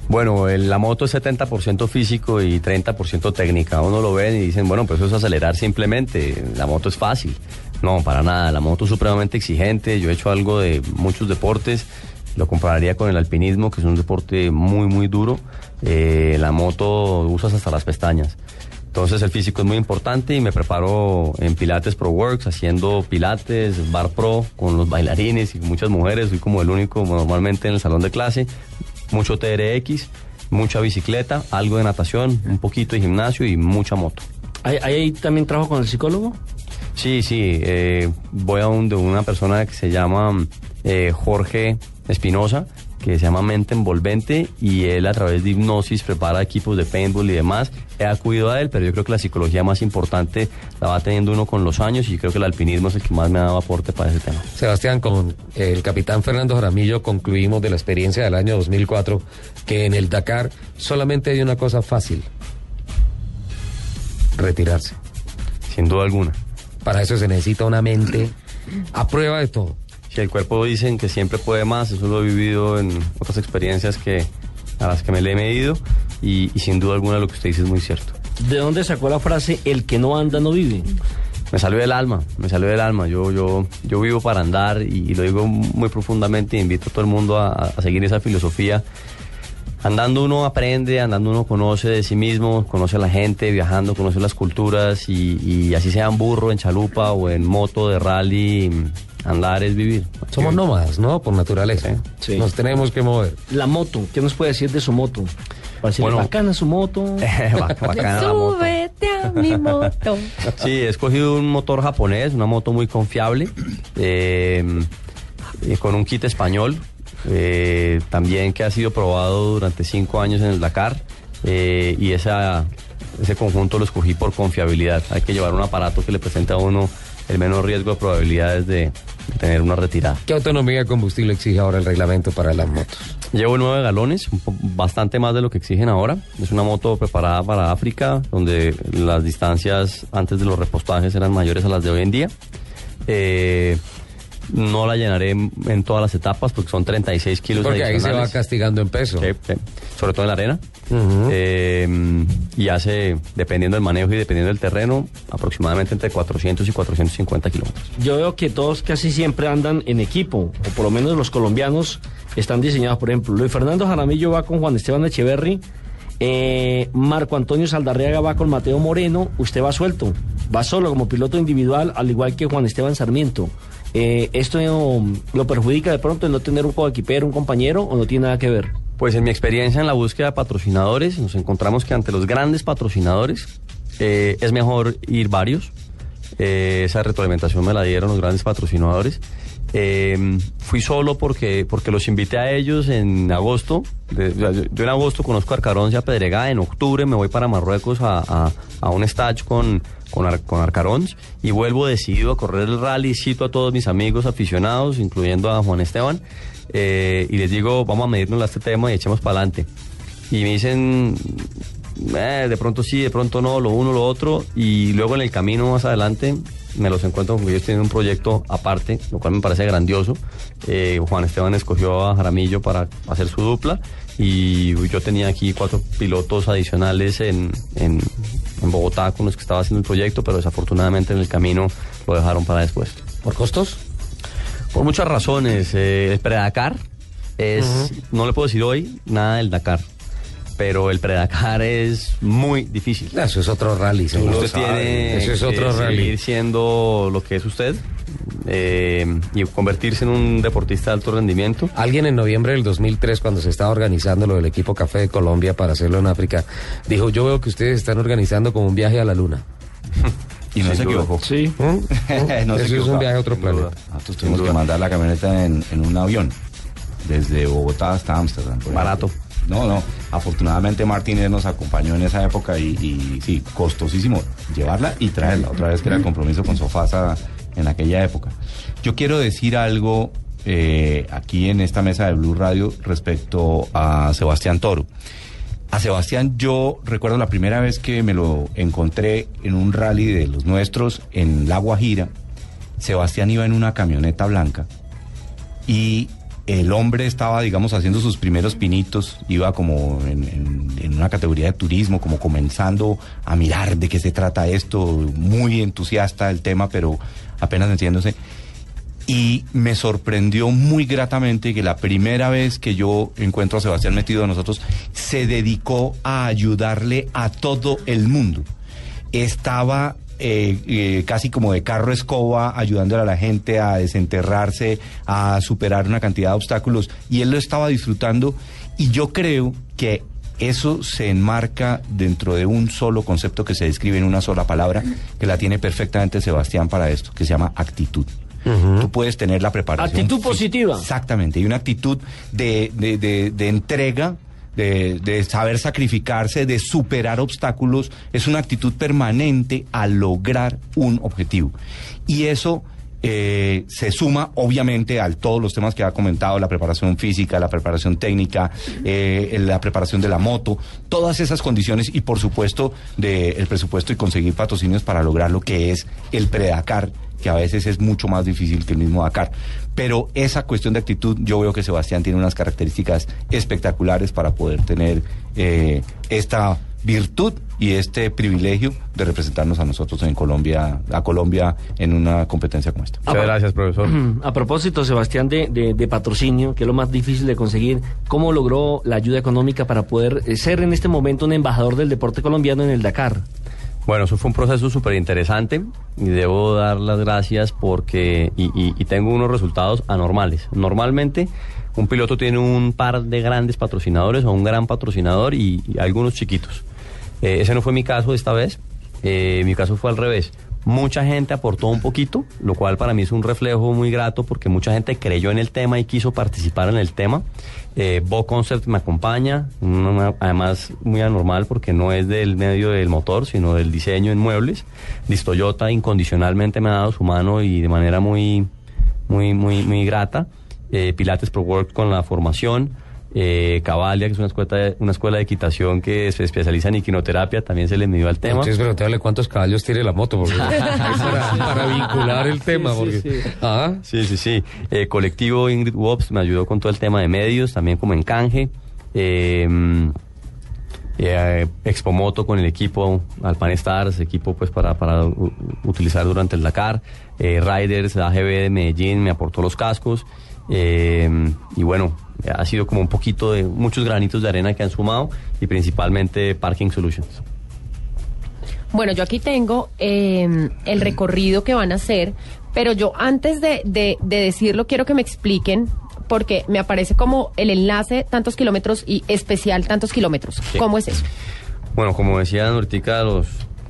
Bueno, el- la moto es 70% físico y 30% técnica. Uno lo ven y dicen, bueno, pues eso es acelerar simplemente. La moto es fácil. No, para nada. La moto es supremamente exigente. Yo he hecho algo de muchos deportes. Lo compararía con el alpinismo, que es un deporte muy, muy duro. Eh, la moto usas hasta las pestañas. Entonces el físico es muy importante y me preparo en Pilates Pro Works, haciendo Pilates, Bar Pro, con los bailarines y muchas mujeres. Soy como el único normalmente en el salón de clase. Mucho TRX, mucha bicicleta, algo de natación, un poquito de gimnasio y mucha moto. ¿Ahí, también trabajo con el psicólogo? Sí, sí, eh, voy a donde una persona que se llama eh, Jorge Espinosa, que se llama Mente Envolvente, y él a través de hipnosis prepara equipos de paintball y demás. He acudido a él, pero yo creo que la psicología más importante la va teniendo uno con los años y creo que el alpinismo es el que más me ha dado aporte para ese tema. Sebastián, con el capitán Fernando Jaramillo concluimos de la experiencia del año 2004 que en el Dakar solamente hay una cosa fácil. Retirarse. Sin duda alguna. Para eso se necesita una mente a prueba de todo. Si el cuerpo dicen que siempre puede más, eso lo he vivido en otras experiencias que a las que me le he medido y, y sin duda alguna lo que usted dice es muy cierto. ¿De dónde sacó la frase el que no anda no vive? Me salió del alma, me salió del alma. Yo, yo, yo vivo para andar y, y lo digo muy profundamente invito a todo el mundo a, a seguir esa filosofía. Andando uno aprende, andando uno conoce de sí mismo, conoce a la gente, viajando, conoce las culturas y, y así sea en burro, en chalupa o en moto de rally, andar es vivir. Somos nómadas, ¿no? Por naturaleza. Sí. Nos tenemos que mover. La moto, ¿qué nos puede decir de su moto? Para decirle, Bueno. bacana su moto. Bac- [LAUGHS] bacana la moto. Súbete a mi moto. [LAUGHS] Sí, he escogido un motor japonés, una moto muy confiable, eh, eh, con un kit español, eh, también que ha sido probado durante cinco años en el Dakar, eh, y esa, ese conjunto lo escogí por confiabilidad. Hay que llevar un aparato que le presente a uno el menor riesgo de probabilidades de, de tener una retirada. ¿Qué autonomía de combustible exige ahora el reglamento para las motos? Llevo nueve galones, bastante más de lo que exigen ahora. Es una moto preparada para África, donde las distancias antes de los repostajes eran mayores a las de hoy en día. Eh, no la llenaré en, todas las etapas porque son 36 kilos Porque ahí se va adicionales. castigando en peso. Sí, sí. Sobre todo en la arena. Eh, y hace, dependiendo del manejo y dependiendo del terreno, aproximadamente entre 400 y 450 kilómetros. Yo veo que todos casi siempre andan en equipo, o por lo menos los colombianos están diseñados, por ejemplo, Luis Fernando Jaramillo va con Juan Esteban Echeverry, eh, Marco Antonio Saldarriaga va con Mateo Moreno, usted va suelto, va solo como piloto individual, al igual que Juan Esteban Sarmiento. Eh, ¿Esto lo perjudica de pronto el no tener un coequipero, un compañero, o no tiene nada que ver? Pues en mi experiencia en la búsqueda de patrocinadores, nos encontramos que ante los grandes patrocinadores eh, es mejor ir varios. Eh, esa retroalimentación me la dieron los grandes patrocinadores. Eh, fui solo porque, porque los invité a ellos en agosto. De- yo, yo en agosto conozco a Arcarón y a Pedregá. En octubre me voy para Marruecos a, a- a un stage con, con, Ar- con Arcarón y vuelvo decidido a correr el rally. Cito a todos mis amigos aficionados, incluyendo a Juan Esteban, eh, y les digo, vamos a medirnos este tema y echemos para adelante. Y me dicen, eh, de pronto sí, de pronto no, lo uno, lo otro, y luego en el camino más adelante me los encuentro con que ellos tienen un proyecto aparte, lo cual me parece grandioso. Eh, Juan Esteban escogió a Jaramillo para hacer su dupla y yo tenía aquí cuatro pilotos adicionales en, en, en Bogotá con los que estaba haciendo el proyecto, pero desafortunadamente en el camino lo dejaron para después. ¿Por costos? Por muchas razones. Eh, el Predakar es, no le puedo decir hoy nada del Dakar, pero el Predakar es muy difícil. Eso es otro rally, seguro. Usted tiene Eso es otro que rally. seguir siendo lo que es usted eh, y convertirse en un deportista de alto rendimiento. Alguien en noviembre del 2003, cuando se estaba organizando lo del equipo Café de Colombia para hacerlo en África, dijo, yo veo que ustedes están organizando como un viaje a la luna. [LAUGHS] Y no se equivocó. Sí. [LAUGHS] no se Eso es un viaje a otro planeta. Nosotros tuvimos que mandar la camioneta en, en un avión, desde Bogotá hasta Ámsterdam. Barato. ejemplo. No, no. Afortunadamente Martínez nos acompañó en esa época y, sí, costosísimo llevarla y traerla. Otra vez que era el compromiso con Sofasa en aquella época. Yo quiero decir algo eh, aquí en esta mesa de Blue Radio respecto a Sebastián Toro. A Sebastián yo recuerdo la primera vez que me lo encontré en un rally de los nuestros en La Guajira. Sebastián iba en una camioneta blanca y el hombre estaba, digamos, haciendo sus primeros pinitos, iba como en, una categoría de turismo, como comenzando a mirar de qué se trata esto, muy entusiasta del tema, pero apenas entiéndose. Y me sorprendió muy gratamente que la primera vez que yo encuentro a Sebastián metido a nosotros, se dedicó a ayudarle a todo el mundo. Estaba eh, eh, casi como de carro escoba, ayudándole a la gente a desenterrarse, a superar una cantidad de obstáculos, y él lo estaba disfrutando, y yo creo que eso se enmarca dentro de un solo concepto que se describe en una sola palabra, que la tiene perfectamente Sebastián para esto, que se llama actitud. Tú puedes tener la preparación. Actitud positiva. Exactamente, y una actitud de, de- de- de entrega, de, de saber sacrificarse, de superar obstáculos, es una actitud permanente a lograr un objetivo. Y eso eh, se suma obviamente a todos los temas que ha comentado, la preparación física, la preparación técnica, eh, la preparación de la moto, todas esas condiciones y por supuesto del presupuesto y conseguir patrocinios para lograr lo que es el Predacar que a veces es mucho más difícil que el mismo Dakar. Pero esa cuestión de actitud, yo veo que Sebastián tiene unas características espectaculares para poder tener eh, esta virtud y este privilegio de representarnos a nosotros en Colombia, a Colombia en una competencia como esta. Muchas gracias, profesor. [CLEARS THROAT] A propósito, Sebastián, de, de- de patrocinio, que es lo más difícil de conseguir, ¿cómo logró la ayuda económica para poder eh, ser en este momento un embajador del deporte colombiano en el Dakar? Bueno, eso fue un proceso súper interesante y debo dar las gracias porque y, tengo unos resultados anormales. Normalmente un piloto tiene un par de grandes patrocinadores o un gran patrocinador y, y algunos chiquitos. Eh, ese no fue mi caso esta vez. Eh, mi caso fue al revés. Mucha gente aportó un poquito, lo cual para mí es un reflejo muy grato porque mucha gente creyó en el tema y quiso participar en el tema. Eh, Bo Concert me acompaña, además muy anormal porque no es del medio del motor, sino del diseño en muebles. Distoyota incondicionalmente me ha dado su mano y de manera muy, muy, muy, muy grata. Eh, Pilates Pro Work con la formación. Eh, Cavalia, que es una escuela, de, una escuela de equitación que se especializa en equinoterapia, también se le midió al tema. Entonces preguntarle cuántos caballos tiene la moto, porque, [LAUGHS] para, para vincular el tema. Sí, porque, sí, sí. Ah, Sí, sí, sí. Eh, colectivo Ingrid Wops me ayudó con todo el tema de medios, también como en canje. Eh, eh, Expomoto con el equipo Alpan Stars, equipo pues para, para utilizar durante el Dakar. Eh, Riders, AGB de Medellín me aportó los cascos. Eh, y bueno, ha sido como un poquito de muchos granitos de arena que han sumado y principalmente Parking Solutions. Bueno, yo aquí tengo eh, el recorrido que van a hacer, pero yo antes de, de- de decirlo quiero que me expliquen, porque me aparece como el enlace tantos kilómetros y especial tantos kilómetros. Sí. ¿Cómo es eso? Bueno, como decía Nortica, los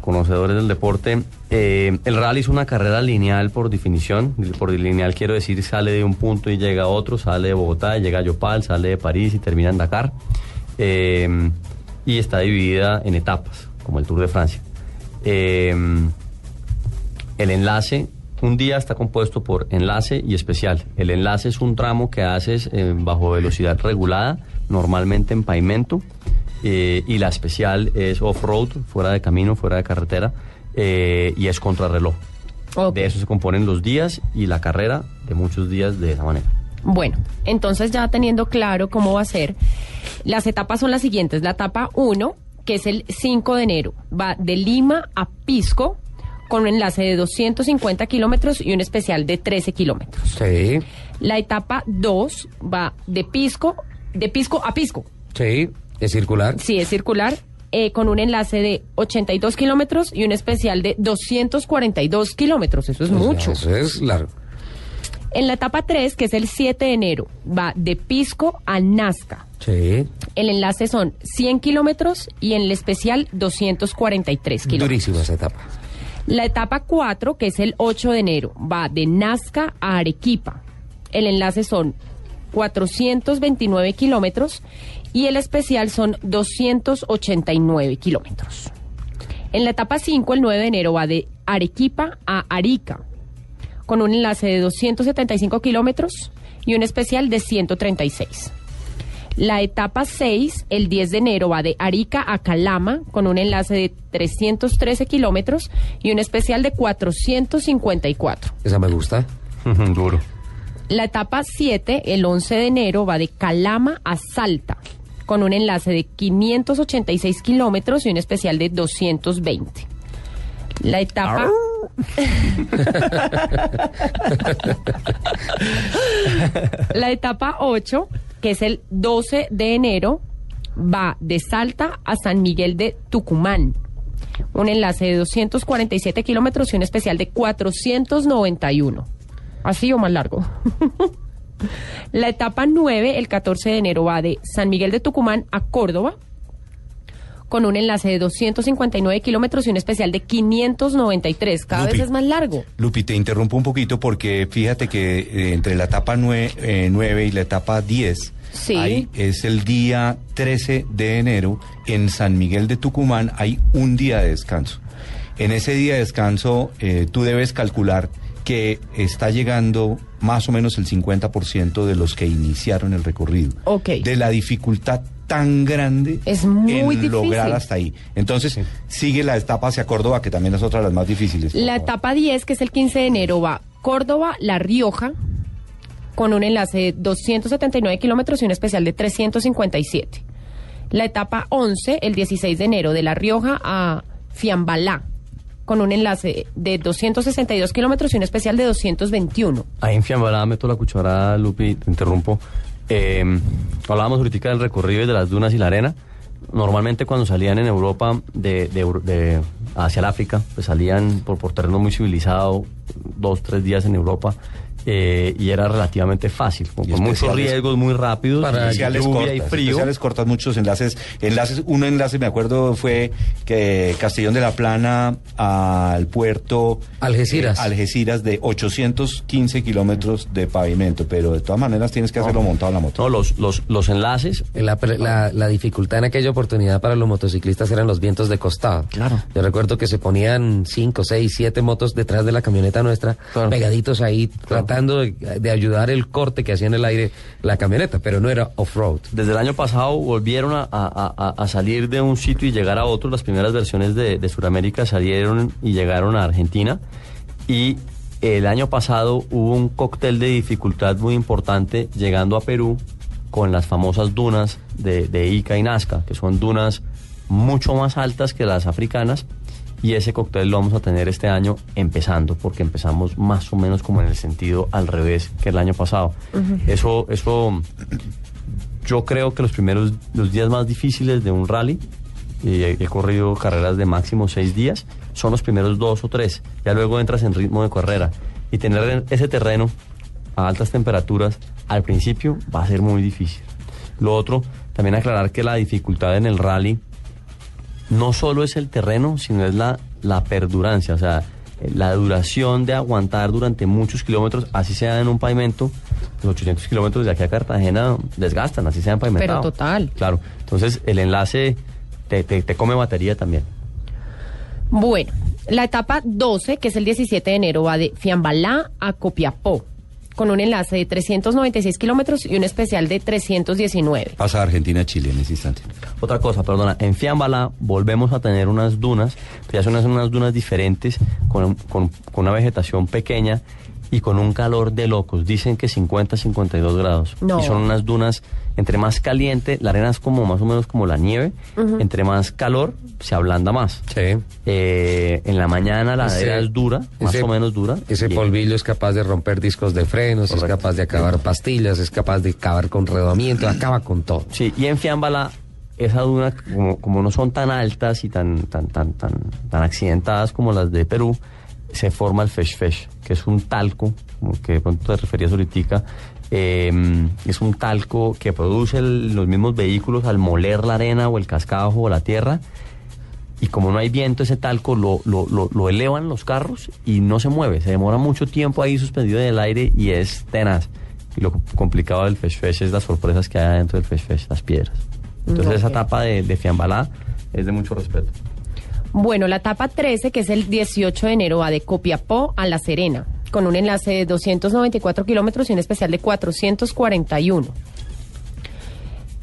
conocedores del deporte, eh, el rally es una carrera lineal por definición. Por lineal quiero decir sale de un punto y llega a otro, sale de Bogotá llega a Yopal, sale de París y termina en Dakar. Eh, y está dividida en etapas, como el Tour de Francia. Eh, el enlace, un día está compuesto por enlace y especial. El enlace es un tramo que haces bajo velocidad regulada, normalmente en pavimento, eh, y la especial es off-road, fuera de camino, fuera de carretera, eh, y es contrarreloj. De eso se componen los días y la carrera de muchos días de esa manera. Bueno, entonces ya teniendo claro cómo va a ser, las etapas son las siguientes. La etapa 1, que es el 5 de enero, va de Lima a Pisco con un enlace de 250 kilómetros y un especial de 13 kilómetros. Sí, La etapa 2 va de Pisco, de Pisco a Pisco. sí, es circular. Sí, es circular, eh, con un enlace de 82 kilómetros y un especial de 242 kilómetros. Eso es O sea, mucho. Eso es largo. En la etapa 3, que es el 7 de enero, va de Pisco a Nazca. Sí, El enlace son 100 kilómetros y en el especial 243 kilómetros. durísima esa etapa. La etapa 4, que es el 8 de enero, va de Nazca a Arequipa. El enlace son 429 kilómetros y el especial son 289 kilómetros. En la etapa 5, el 9 de enero, va de Arequipa a Arica, con un enlace de 275 kilómetros y un especial de 136. La etapa 6, el 10 de enero, va de Arica a Calama con un enlace de 313 kilómetros y un especial de 454. Esa me gusta. Duro. La etapa 7, el 11 de enero, va de Calama a Salta con un enlace de 586 kilómetros y un especial de 220. La etapa... [LAUGHS] La etapa 8, que es el 12 de enero, va de Salta a San Miguel de Tucumán. Un enlace de 247 kilómetros y un especial de 491. Así o más largo. [LAUGHS] La etapa 9, el 14 de enero, va de San Miguel de Tucumán a Córdoba, con un enlace de 259 kilómetros y un especial de 593. Cada Lupi. vez es más largo. Lupi, te interrumpo un poquito porque fíjate que eh, entre la etapa 9, y la etapa 10, Sí. ahí es el día 13 de enero, en San Miguel de Tucumán hay un día de descanso. En ese día de descanso eh, tú debes calcular que está llegando más o menos el 50% de los que iniciaron el recorrido. Ok. De la dificultad tan grande Es muy en difícil. lograr hasta ahí. Entonces, sigue la etapa hacia Córdoba, que también es otra de las más difíciles. La favor. etapa 10, que es el 15 de enero, va Córdoba, La Rioja, con un enlace de 279 kilómetros y un especial de 357. La etapa 11, el 16 de enero, de La Rioja a Fiambalá, con un enlace de 262 kilómetros y un especial de 221. Ahí en Fiambará meto la cuchara, Lupi, te interrumpo. Eh, hablábamos ahorita del recorrido y de las dunas y la arena. Normalmente cuando salían en Europa de, de de- hacia el África, pues salían por, por terreno muy civilizado, dos, tres días en Europa, eh, y era relativamente fácil, con, muchos riesgos muy rápidos, y especiales lluvia y cortas, frío. especiales cortas, muchos enlaces, enlaces, un enlace me acuerdo fue que Castellón de la Plana al puerto Algeciras. eh, Algeciras de 815 kilómetros de pavimento, pero de todas maneras tienes que hacerlo montado en la moto. No, los, los, los enlaces. La, pre- la- la dificultad en aquella oportunidad para los motociclistas eran los vientos de costado. Claro. Yo recuerdo que se ponían cinco, seis, siete motos detrás de la camioneta nuestra, pegaditos ahí, tratando de, ayudar el corte que hacía en el aire la camioneta, pero no era off-road. Desde el año pasado volvieron a, a- a- a salir de un sitio y llegar a otro. Las primeras versiones de, de Sudamérica salieron y llegaron a Argentina. Y el año pasado hubo un cóctel de dificultad muy importante llegando a Perú con las famosas dunas de, de Ica y Nazca, que son dunas mucho más altas que las africanas. Y ese cóctel lo vamos a tener este año empezando, porque empezamos más o menos como en el sentido al revés que el año pasado. Eso, eso yo creo que los primeros, los días más difíciles de un rally, y he, he corrido carreras de máximo seis días, son los primeros dos o tres. Ya luego entras en ritmo de carrera. Y tener ese terreno a altas temperaturas al principio va a ser muy difícil. Lo otro, también aclarar que la dificultad en el rally no solo es el terreno, sino es la la perdurancia, o sea, la duración de aguantar durante muchos kilómetros, así sea en un pavimento, los 800 kilómetros de aquí a Cartagena desgastan, así sean pavimentados. Pero total. Claro, entonces el enlace te, te, te come batería también. Bueno, la etapa 12, que es el 17 de enero, va de Fiambalá a Copiapó, con un enlace de 396 kilómetros y un especial de 319. Pasa a Argentina Chile en ese instante. Otra cosa, perdona, en Fiambala volvemos a tener unas dunas, pero ya son unas, unas dunas diferentes, con, con- con una vegetación pequeña y con un calor de locos. Dicen que 50, 52 grados. No. Y son unas dunas, entre más caliente, la arena es como más o menos como la nieve, Ujú. entre más calor se ablanda más. Eh, en la mañana la Ese- arena es dura, más ese- o menos dura. Ese polvillo es capaz de romper discos de frenos, es capaz de acabar pastillas, es capaz de acabar con redamiento, acaba con todo. Sí, y en Fiambala, esa duna, como, como no son tan altas y tan, tan, tan, tan, tan accidentadas como las de Perú, se forma el fesh fesh, que es un talco, que de pronto te referías ahorita, eh, es un talco que produce el- los mismos vehículos al moler la arena o el cascajo o la tierra. Y como no hay viento, ese talco lo, lo, lo, lo elevan los carros y no se mueve. Se demora mucho tiempo ahí suspendido en el aire y es tenaz. Y lo complicado del Fesh Fesh es las sorpresas que hay dentro del Fesh Fesh, las piedras. Entonces esa Ok. etapa de, de Fiambalá es de mucho respeto. Bueno, la etapa 13, que es el 18 de enero, va de Copiapó a La Serena, con un enlace de 294 kilómetros y un especial de 441.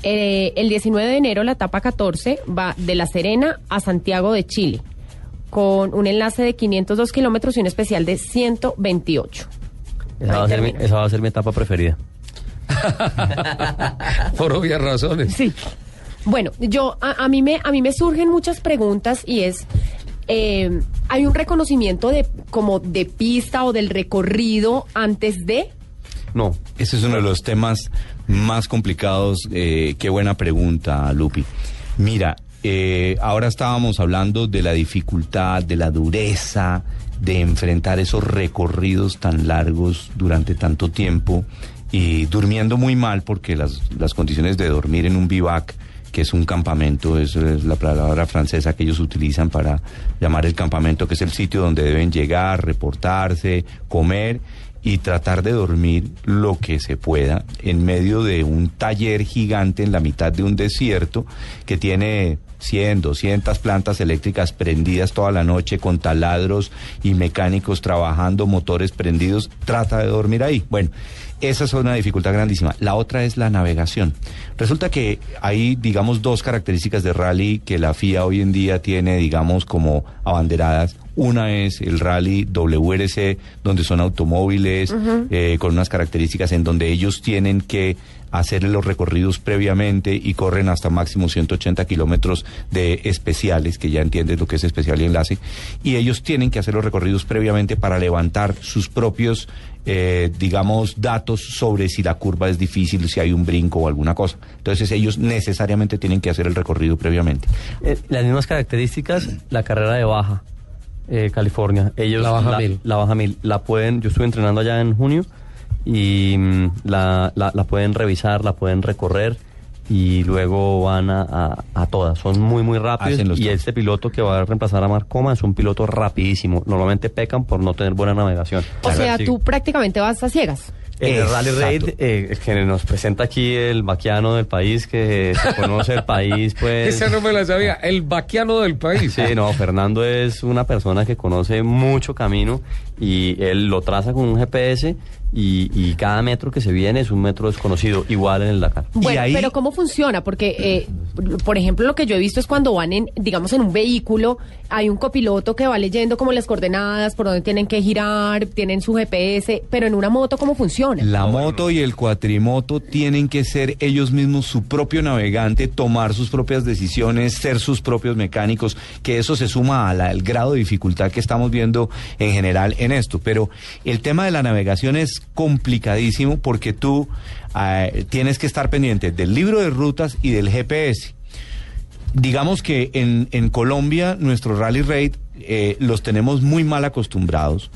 Eh, el 19 de enero, la etapa 14, va de La Serena a Santiago de Chile, con un enlace de 502 kilómetros y un especial de 128. Esa Ahí va, a ser mi, termina. esa va a ser mi etapa preferida. [LAUGHS] [LAUGHS] Por obvias razones. Sí. Bueno, yo a, mí me a mí me surgen muchas preguntas y es eh, hay un reconocimiento de como de pista o del recorrido antes de No. Ese es uno de los temas más complicados. eh, qué buena pregunta, Lupi. Mira, eh, ahora estábamos hablando de la dificultad, de la dureza de enfrentar esos recorridos tan largos durante tanto tiempo y durmiendo muy mal porque las, las condiciones de dormir en un bivac que es un campamento, eso es la palabra francesa que ellos utilizan para llamar el campamento, que es el sitio donde deben llegar, reportarse, comer y tratar de dormir lo que se pueda en medio de un taller gigante en la mitad de un desierto que tiene 100, 200 plantas eléctricas prendidas toda la noche con taladros y mecánicos trabajando, motores prendidos, trata de dormir ahí. Bueno, esa es una dificultad grandísima. La otra es la navegación. Resulta que hay, digamos, dos características de rally que la FIA hoy en día tiene, digamos, como abanderadas. Una es el rally WRC, donde son automóviles eh, con unas características en donde ellos tienen que hacer los recorridos previamente y corren hasta máximo 180 kilómetros de especiales, que ya entiendes lo que es especial y enlace, y ellos tienen que hacer los recorridos previamente para levantar sus propios, eh, digamos, datos sobre si la curva es difícil, si hay un brinco o alguna cosa. Entonces ellos necesariamente tienen que hacer el recorrido previamente. Eh, las mismas características, la carrera de baja, eh, California. Ellos La Baja Mil. La baja mil. La pueden, yo estuve entrenando allá en junio y mm, la, la, la pueden revisar, la pueden recorrer y luego van a, a, a todas. Son muy, muy rápidos y este piloto que va a reemplazar a Marcoma es un piloto rapidísimo. Normalmente pecan por no tener buena navegación. o sea, Sí. tú prácticamente vas a ciegas. El Rally Exacto. Raid, eh, que nos presenta aquí el vaquiano del país, que se conoce el país, [LAUGHS] pues... Esa no me la sabía, el vaquiano del país. Sí, no, Fernando es una persona que conoce mucho camino y él lo traza con un GPS y, y cada metro que se viene es un metro desconocido, igual en el Dakar. Bueno, pero ¿cómo funciona? Porque, eh, por ejemplo, lo que yo he visto es cuando van en, digamos, en un vehículo, hay un copiloto que va leyendo como las coordenadas, por dónde tienen que girar, tienen su GPS, pero en una moto, ¿cómo funciona? La moto y el cuatrimoto tienen que ser ellos mismos su propio navegante, tomar sus propias decisiones, ser sus propios mecánicos, que eso se suma al al grado de dificultad que estamos viendo en general en esto. Pero el tema de la navegación es complicadísimo porque tú eh, tienes que estar pendiente del libro de rutas y del GPS. Digamos que en, en Colombia nuestro rally raid eh, los tenemos muy mal acostumbrados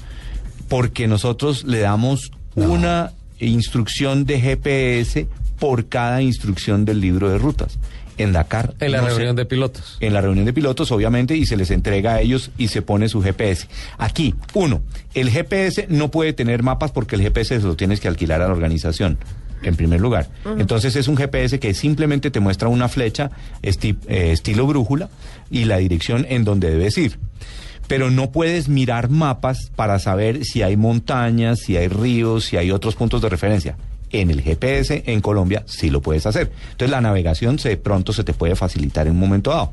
porque nosotros le damos una instrucción de GPS por cada instrucción del libro de rutas. En Dakar. En la no se- reunión de pilotos. en la reunión de pilotos, obviamente, y se les entrega a ellos y se pone su GPS. Aquí, uno, el GPS no puede tener mapas porque el GPS se lo tienes que alquilar a la organización. En primer lugar. Entonces es un GPS que simplemente te muestra una flecha esti- eh, estilo brújula y la dirección en donde debes ir. Pero no puedes mirar mapas para saber si hay montañas, si hay ríos, si hay otros puntos de referencia. En el GPS en Colombia sí lo puedes hacer. Entonces la navegación se, de pronto se te puede facilitar en un momento dado.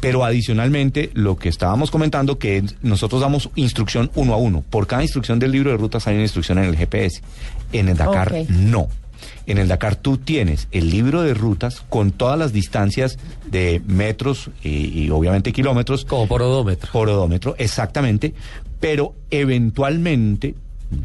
Pero adicionalmente, lo que estábamos comentando, que nosotros damos instrucción uno a uno. Por cada instrucción del libro de rutas hay una instrucción en el GPS. En el Dakar, no. En el Dakar tú tienes el libro de rutas con todas las distancias de metros y, y obviamente kilómetros. Como por odómetro. Por odómetro, exactamente. Pero eventualmente,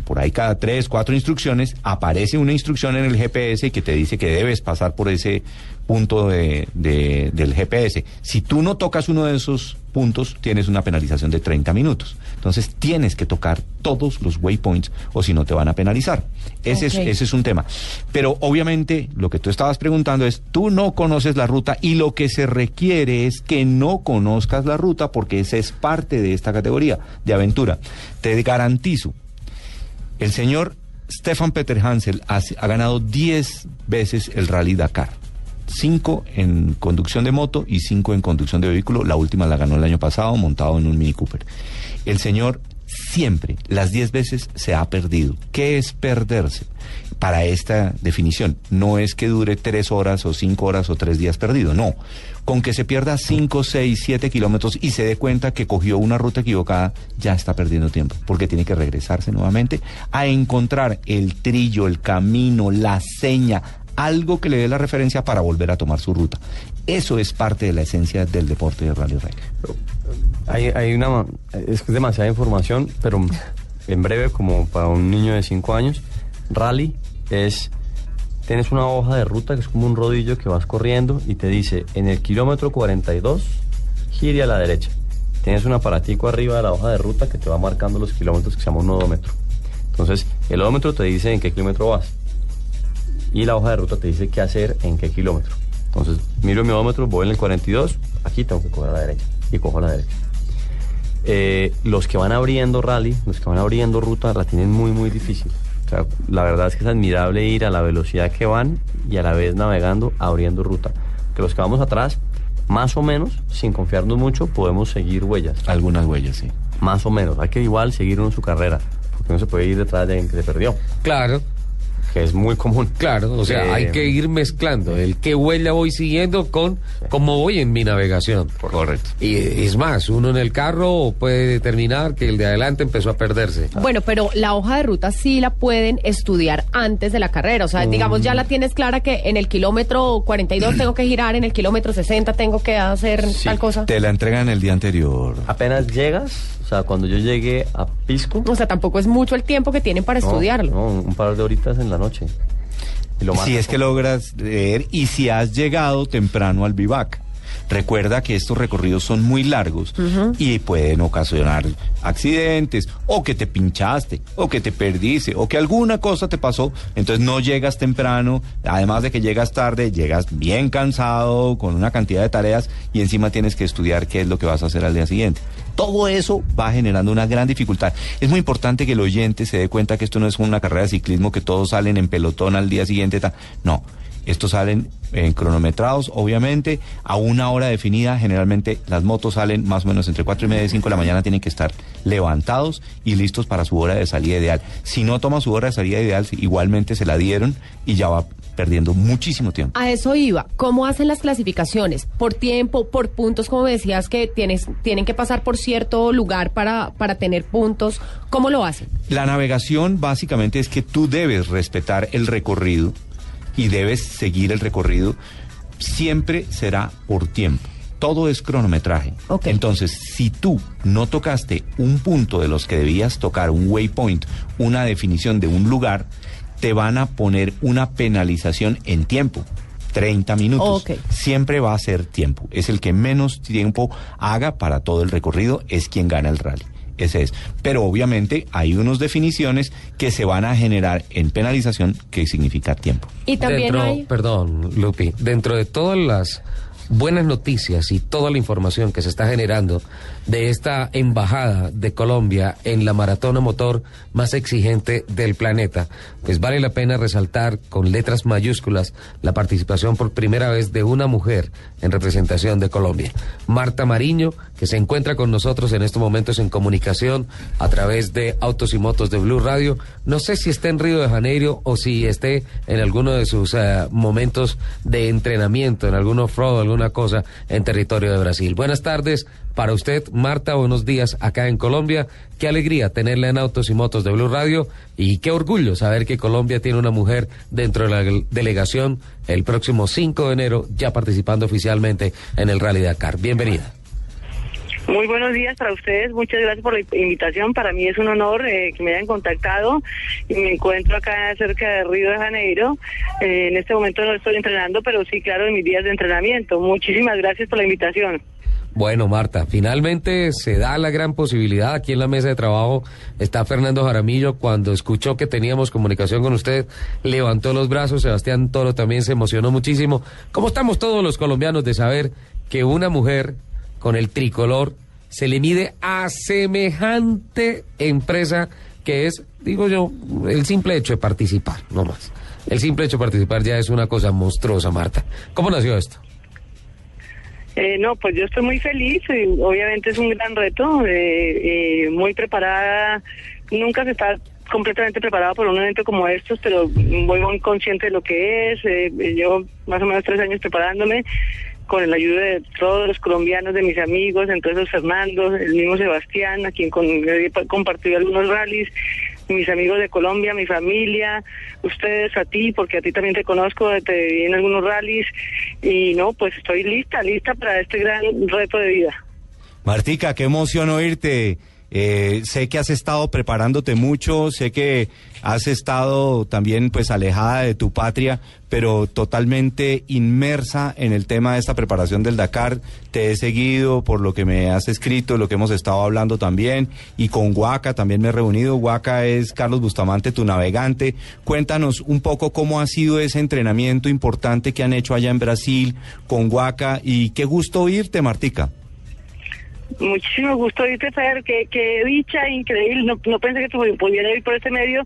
por ahí cada tres, cuatro instrucciones, aparece una instrucción en el GPS que te dice que debes pasar por ese punto de- de- del GPS. Si tú no tocas uno de esos puntos, tienes una penalización de 30 minutos. Entonces tienes que tocar todos los waypoints o si no te van a penalizar. Ese, es, ese es un tema. Pero obviamente lo que tú estabas preguntando es, tú no conoces la ruta y lo que se requiere es que no conozcas la ruta porque esa es parte de esta categoría de aventura. Te garantizo, el señor Stefan Peter Hansel ha, ganado 10 veces el Rally Dakar. Cinco en conducción de moto y cinco en conducción de vehículo. La última la ganó el año pasado montado en un Mini Cooper. El señor siempre, las 10 veces, se ha perdido. ¿Qué es perderse? Para esta definición, no es que dure tres horas o cinco horas o tres días perdido, no. Con que se pierda 5, 6, 7 kilómetros y se dé cuenta que cogió una ruta equivocada, ya está perdiendo tiempo, porque tiene que regresarse nuevamente a encontrar el trillo, el camino, la seña, algo que le dé la referencia para volver a tomar su ruta. Eso es parte de la esencia del deporte de Rally Rally. Hay, una, es demasiada información, pero en breve, como para un niño de 5 años, rally es, tienes una hoja de ruta que es como un rodillo que vas corriendo y te dice, en el kilómetro 42, gire a la derecha. Tienes un aparatico arriba de la hoja de ruta que te va marcando los kilómetros que se llama un odómetro. Entonces, el odómetro te dice en qué kilómetro vas. Y la hoja de ruta te dice qué hacer en qué kilómetro. Entonces, miro mi odómetro, voy en el 42, aquí tengo que coger a la derecha. Y cojo a la derecha. Eh, los que van abriendo rally, los que van abriendo ruta, la tienen muy, muy difícil. O sea, la verdad es que es admirable ir a la velocidad que van y a la vez navegando, abriendo ruta. Que los que vamos atrás, más o menos, sin confiarnos mucho, podemos seguir huellas. Algunas huellas, sí. Más o menos. Hay que igual seguir uno su carrera, porque no se puede ir detrás de alguien que se perdió. Claro. Que es muy común. Claro, o sea, Eh, hay que ir mezclando el qué huella voy siguiendo con cómo voy en mi navegación. Correcto. Y es más, uno en el carro puede determinar que el de adelante empezó a perderse. Bueno, pero la hoja de ruta sí la pueden estudiar antes de la carrera. O sea, Mm. digamos, ya la tienes clara que en el kilómetro 42 tengo que girar, en el kilómetro 60 tengo que hacer tal cosa. Te la entregan el día anterior. Apenas llegas, sea, cuando yo llegué a Pisco. O sea, tampoco es mucho el tiempo que tienen para no, estudiarlo. No, un par de horitas en la noche. Y lo si es que logras leer y si has llegado temprano al vivac. Recuerda que estos recorridos son muy largos y pueden ocasionar accidentes o que te pinchaste o que te perdiste o que alguna cosa te pasó. Entonces no llegas temprano, además de que llegas tarde, llegas bien cansado con una cantidad de tareas y encima tienes que estudiar qué es lo que vas a hacer al día siguiente. Todo eso va generando una gran dificultad. Es muy importante que el oyente se dé cuenta que esto no es una carrera de ciclismo que todos salen en pelotón al día siguiente. No, estos salen en cronometrados, obviamente, a una hora definida. Generalmente las motos salen más o menos entre 4 y media y 5 de la mañana. Tienen que estar levantados y listos para su hora de salida ideal. Si no toma su hora de salida ideal, igualmente se la dieron y ya va perdiendo muchísimo tiempo. A eso iba. ¿Cómo hacen las clasificaciones? ¿Por tiempo, por puntos, como decías, que tienes, tienen que pasar por cierto lugar para, para tener puntos? ¿Cómo lo hacen? La navegación básicamente es que tú debes respetar el recorrido y debes seguir el recorrido. Siempre será por tiempo. Todo es cronometraje. Entonces, si tú no tocaste un punto de los que debías tocar, un waypoint, una definición de un lugar, te van a poner una penalización en tiempo. 30 minutos. Siempre va a ser tiempo. Es el que menos tiempo haga para todo el recorrido, es quien gana el rally. Ese es. Pero obviamente hay unas definiciones que se van a generar en penalización que significa tiempo. Y también Dentro- hay... Perdón, Lupi, dentro de todas las buenas noticias y toda la información que se está generando de esta embajada de Colombia en la maratona motor más exigente del planeta, pues vale la pena resaltar con letras mayúsculas la participación por primera vez de una mujer en representación de Colombia. Marta Mariño, que se encuentra con nosotros en estos momentos en comunicación a través de Autos y Motos de Blue Radio. No sé si está en Río de Janeiro o si esté en alguno de sus eh, momentos de entrenamiento, en algún off-road, alguna cosa en territorio de Brasil. Buenas tardes para usted, Marta. Buenos días acá en Colombia. Qué alegría tenerla en Autos y Motos de Blue Radio y qué orgullo saber que Colombia tiene una mujer dentro de la delegación el próximo 5 de enero ya participando oficialmente en el Rally Dakar. Bienvenida. Muy buenos días para ustedes, muchas gracias por la invitación. Para mí es un honor eh, que me hayan contactado y me encuentro acá cerca de Río de Janeiro. Eh, en este momento no estoy entrenando, pero sí, claro, en mis días de entrenamiento. Muchísimas gracias por la invitación. Bueno, Marta, finalmente se da la gran posibilidad. Aquí en la mesa de trabajo está Fernando Jaramillo. Cuando escuchó que teníamos comunicación con usted, levantó los brazos. Sebastián Toro también se emocionó muchísimo. ¿Cómo estamos todos los colombianos de saber que una mujer con el tricolor se le mide a semejante empresa que es, digo yo, el simple hecho de participar, no más. El simple hecho de participar ya es una cosa monstruosa, Marta. ¿Cómo nació esto? Eh, no, pues yo estoy muy feliz. obviamente es un gran reto. eh, eh, muy preparada. Nunca se está completamente preparada por un evento como estos, pero voy muy consciente de lo que es. eh, llevo más o menos tres años preparándome con la ayuda de todos los colombianos, de mis amigos, esos Fernando, el mismo Sebastián, a quien con, he compartido algunos rallies, mis amigos de Colombia, mi familia, ustedes a ti, porque a ti también te conozco, te vi en algunos rallies, y no, pues estoy lista, lista para este gran reto de vida. Martica, qué emoción oírte. Eh, sé que has estado preparándote mucho, sé que has estado también pues alejada de tu patria, pero totalmente inmersa en el tema de esta preparación del Dakar. Te he seguido por lo que me has escrito, lo que hemos estado hablando también, y con Huaca también me he reunido. Huaca es Carlos Bustamante, tu navegante. Cuéntanos un poco cómo ha sido ese entrenamiento importante que han hecho allá en Brasil con Huaca y qué gusto oírte, Martica. Muchísimo gusto oírte, Fer, qué, qué dicha increíble, no, pensé que pudiera ir por este medio.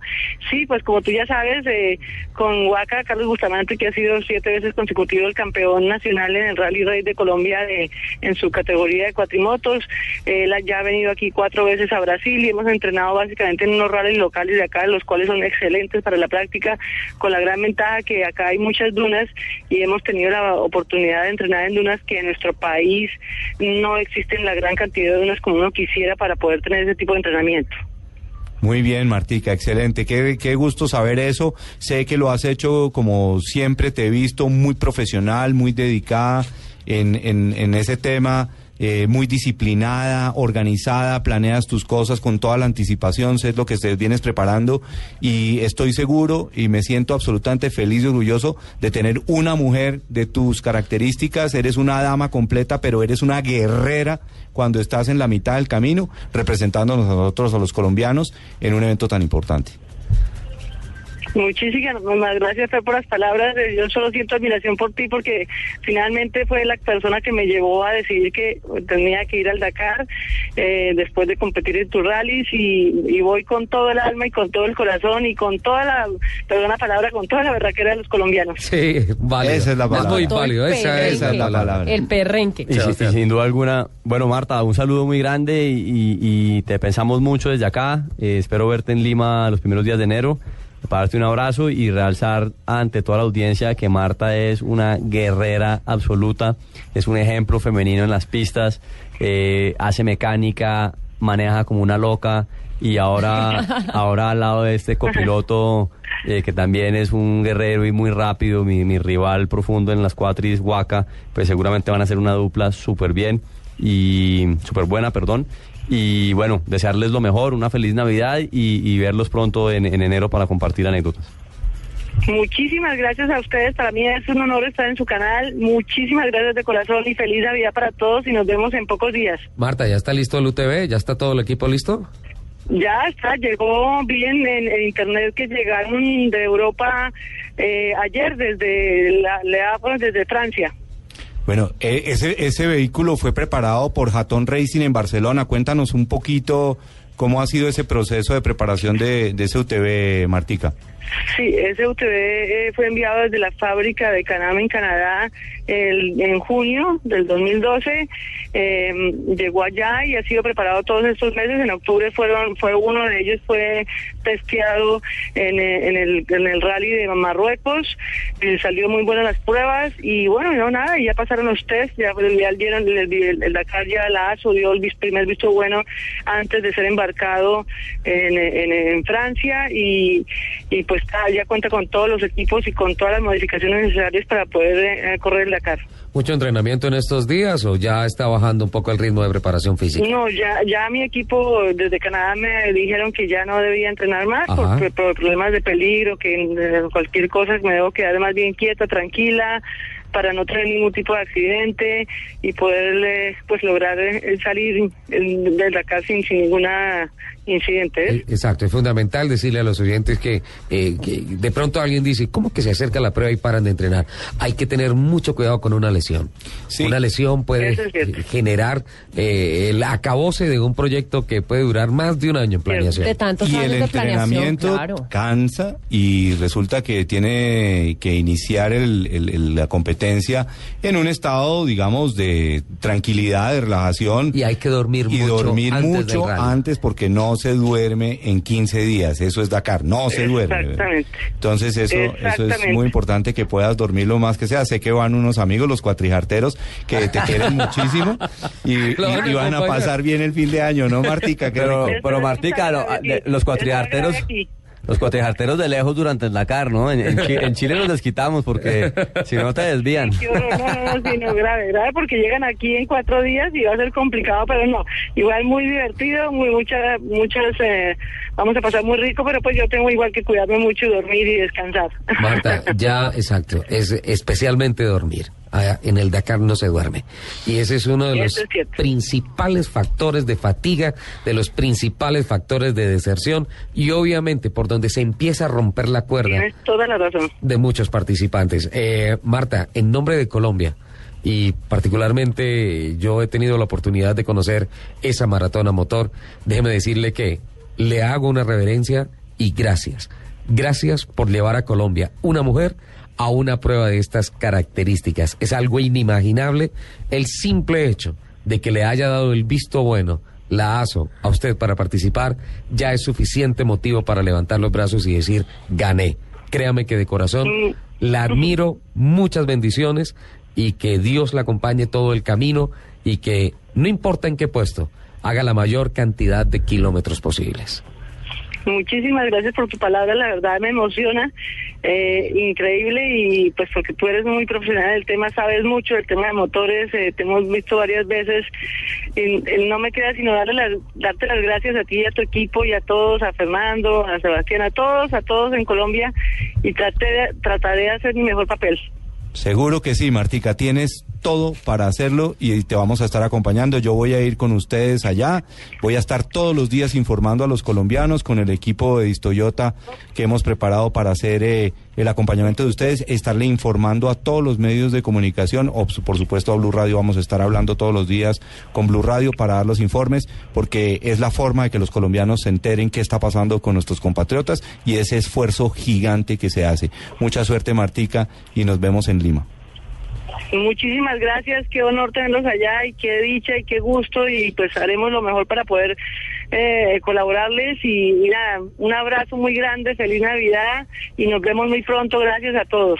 Sí, pues como tú ya sabes, eh, con Huaca, Carlos Bustamante, que ha sido siete veces consecutivo el campeón nacional en el Rally Rey de Colombia de, en su categoría de cuatrimotos. Él ya ha venido aquí cuatro veces a Brasil y hemos entrenado básicamente en unos rallies locales de acá, los cuales son excelentes para la práctica, con la gran ventaja que acá hay muchas dunas y hemos tenido la oportunidad de entrenar en dunas que en nuestro país no existen la gran cantidad de dunas como uno quisiera para poder tener ese tipo de entrenamiento. Muy bien, Martica, excelente. Qué, qué gusto saber eso. Sé que lo has hecho como siempre, te he visto muy profesional, muy dedicada en, en, en ese tema, eh, muy disciplinada, organizada, planeas tus cosas con toda la anticipación, sé lo que te vienes preparando y estoy seguro y me siento absolutamente feliz y orgulloso de tener una mujer de tus características. Eres una dama completa, pero eres una guerrera cuando estás en la mitad del camino representando a nosotros, a los colombianos, en un evento tan importante. Muchísimas gracias Fer, por las palabras. Yo solo siento admiración por ti porque finalmente fue la persona que me llevó a decidir que tenía que ir al Dakar eh, después de competir en tus rallies y, y voy con todo el alma y con todo el corazón y con toda la, perdón la palabra, con toda la verdad que era de los colombianos. Sí, válido. Esa es la palabra. muy válido. Esa, esa es la palabra. El perrenque. Y, sí, y sin duda alguna, bueno Marta, un saludo muy grande y, y- y te pensamos mucho desde acá. Eh, espero verte en Lima los primeros días de enero, para darte un abrazo y realzar ante toda la audiencia que Marta es una guerrera absoluta, es un ejemplo femenino en las pistas, eh, hace mecánica, maneja como una loca y ahora, [LAUGHS] ahora al lado de este copiloto eh, que también es un guerrero y muy rápido, mi, mi rival profundo en las cuatris, Waka, pues seguramente van a ser una dupla súper bien y súper buena, perdón. Y bueno, desearles lo mejor, una feliz Navidad y, y verlos pronto en, en enero para compartir anécdotas. Muchísimas gracias a ustedes. Para mí es un honor estar en su canal. Muchísimas gracias de corazón y feliz Navidad para todos y nos vemos en pocos días. Marta, ¿ya está listo el UTV? ¿Ya está todo el equipo listo? Ya está, llegó bien en, en internet que llegaron de Europa eh, ayer desde la, desde Francia. Bueno, e- ese, ese vehículo fue preparado por Hatton Racing en Barcelona. Cuéntanos un poquito cómo ha sido ese proceso de preparación de, de ese UTV, Martica. Sí, ese UTV eh, fue enviado desde la fábrica de Canam en Canadá el- en junio del 2012. Eh, llegó allá y ha sido preparado todos estos meses. En octubre fueron fue uno de ellos fue testeado en, eh, el, en el rally de Marruecos. eh, salió muy buenas las pruebas y bueno, no nada, ya pasaron los test, ya, ya dieron el, Dakar ya la ASO dio el primer visto bueno antes de ser embarcado en, en- Francia y, y pues ya cuenta con todos los equipos y con todas las modificaciones necesarias para poder eh, correr el Dakar. ¿Mucho entrenamiento en estos días o ya está bajando un poco el ritmo de preparación física? No, ya, ya mi equipo desde Canadá me dijeron que ya no debía entrenar más por, por problemas de peligro, que eh, cualquier cosa me debo quedar más bien quieta, tranquila, para no tener ningún tipo de accidente y poder pues lograr eh, salir de la casa sin, sin ninguna incidente. ¿eh? Exacto, es fundamental decirle a los oyentes que, eh, que de pronto alguien dice, ¿cómo que se acerca la prueba y paran de entrenar? Hay que tener mucho cuidado con una lesión. Una lesión puede es eh, generar eh, el acabose de un proyecto que puede durar más de un año en planeación. De tantos y años el de planeación, entrenamiento claro. cansa y resulta que tiene que iniciar el- el- el- la competencia en un estado, digamos, de tranquilidad, de relajación. Y hay que dormir y mucho dormir antes del mucho antes porque no se duerme en 15 días. Eso es Dakar, no se duerme. Exactamente. Entonces eso, eso es muy importante que puedas dormir lo más que sea. Sé que van unos amigos, los cuatrijarteros, que te quieren muchísimo y, van a y van a acompañar. pasar bien el fin de año, ¿no, Martica? Pero, pero Martica, lo- de- los cuatriarteros, los cuatriarteros de lejos durante el Dakar, ¿no? En, en Chi- en Chile nos desquitamos porque si no te desvían. No, no, no, sí, no, grave, grave, porque llegan aquí en cuatro días y va a ser complicado, pero no, igual muy divertido, muy muchas, muchas, eh, vamos a pasar muy rico, pero pues yo tengo igual que cuidarme mucho y dormir y descansar. Marta, ya, exacto, es especialmente dormir. Ah, En el Dakar no se duerme. Y ese es uno de los principales factores de fatiga, de los principales factores de deserción y obviamente por donde se empieza a romper la cuerda Tienes toda la razón. de muchos participantes. Eh, Marta, en nombre de Colombia y particularmente yo he tenido la oportunidad de conocer esa maratona motor, déjeme decirle que le hago una reverencia y gracias. Gracias por llevar a Colombia una mujer a una prueba de estas características. Es algo inimaginable el simple hecho de que le haya dado el visto bueno la ASO a usted para participar ya es suficiente motivo para levantar los brazos y decir gané. Créame que de corazón la [LAUGHS] admiro, muchas bendiciones y que Dios la acompañe todo el camino y que no importa en qué puesto, haga la mayor cantidad de kilómetros posibles. Muchísimas gracias por tu palabra, la verdad me emociona, eh, increíble y pues porque tú eres muy profesional del tema, sabes mucho del tema de motores, eh, te hemos visto varias veces, no me queda sino darle las, darte las gracias a ti y a tu equipo y a todos, a Fernando, a Sebastián, a todos, a todos en Colombia y traté trataré de hacer mi mejor papel. Seguro que sí, Martica, tienes todo para hacerlo y te vamos a estar acompañando. Yo voy a ir con ustedes allá, voy a estar todos los días informando a los colombianos con el equipo de Distoyota que hemos preparado para hacer eh, el acompañamiento de ustedes, estarle informando a todos los medios de comunicación, o por supuesto a Blue Radio vamos a estar hablando todos los días con Blue Radio para dar los informes, porque es la forma de que los colombianos se enteren qué está pasando con nuestros compatriotas y ese esfuerzo gigante que se hace. Mucha suerte, Martica, y nos vemos en Lima. Muchísimas gracias, qué honor tenerlos allá y qué dicha y qué gusto y pues haremos lo mejor para poder eh, colaborarles y, y nada, un abrazo muy grande, feliz Navidad y nos vemos muy pronto, gracias a todos.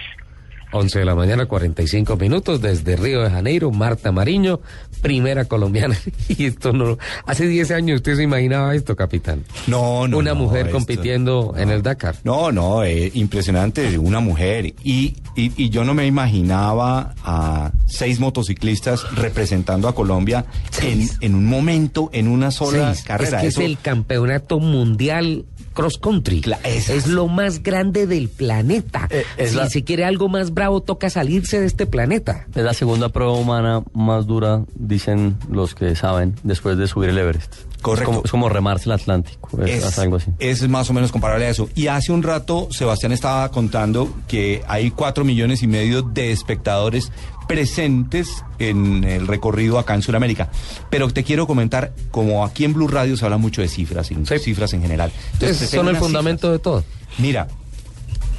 11 de la mañana, 45 minutos, desde Río de Janeiro, Marta Mariño, primera colombiana. [LAUGHS] Y esto no. Hace 10 años usted se imaginaba esto, capitán. No, no. Una no, mujer esto- compitiendo en el Dakar. No, no, eh, impresionante, una mujer. Y, y, y yo no me imaginaba a, seis motociclistas representando a Colombia en, en un momento, en una sola Seis. carrera. Es que Eso- es el campeonato mundial cross country. Es lo más grande del planeta. es si la- se quiere algo más bravo, toca salirse de este planeta. Es la segunda prueba humana más dura, dicen los que saben, después de subir el Everest. Correcto. Es como, es como remarse el Atlántico, es, Es, algo así. es más o menos comparable a eso. Y hace un rato Sebastián estaba contando que hay cuatro millones y medio de espectadores presentes en el recorrido acá en Sudamérica. Pero te quiero comentar, como aquí en Blue Radio se habla mucho de cifras, y cifras en general. Entonces, son el fundamento de todo. Mira,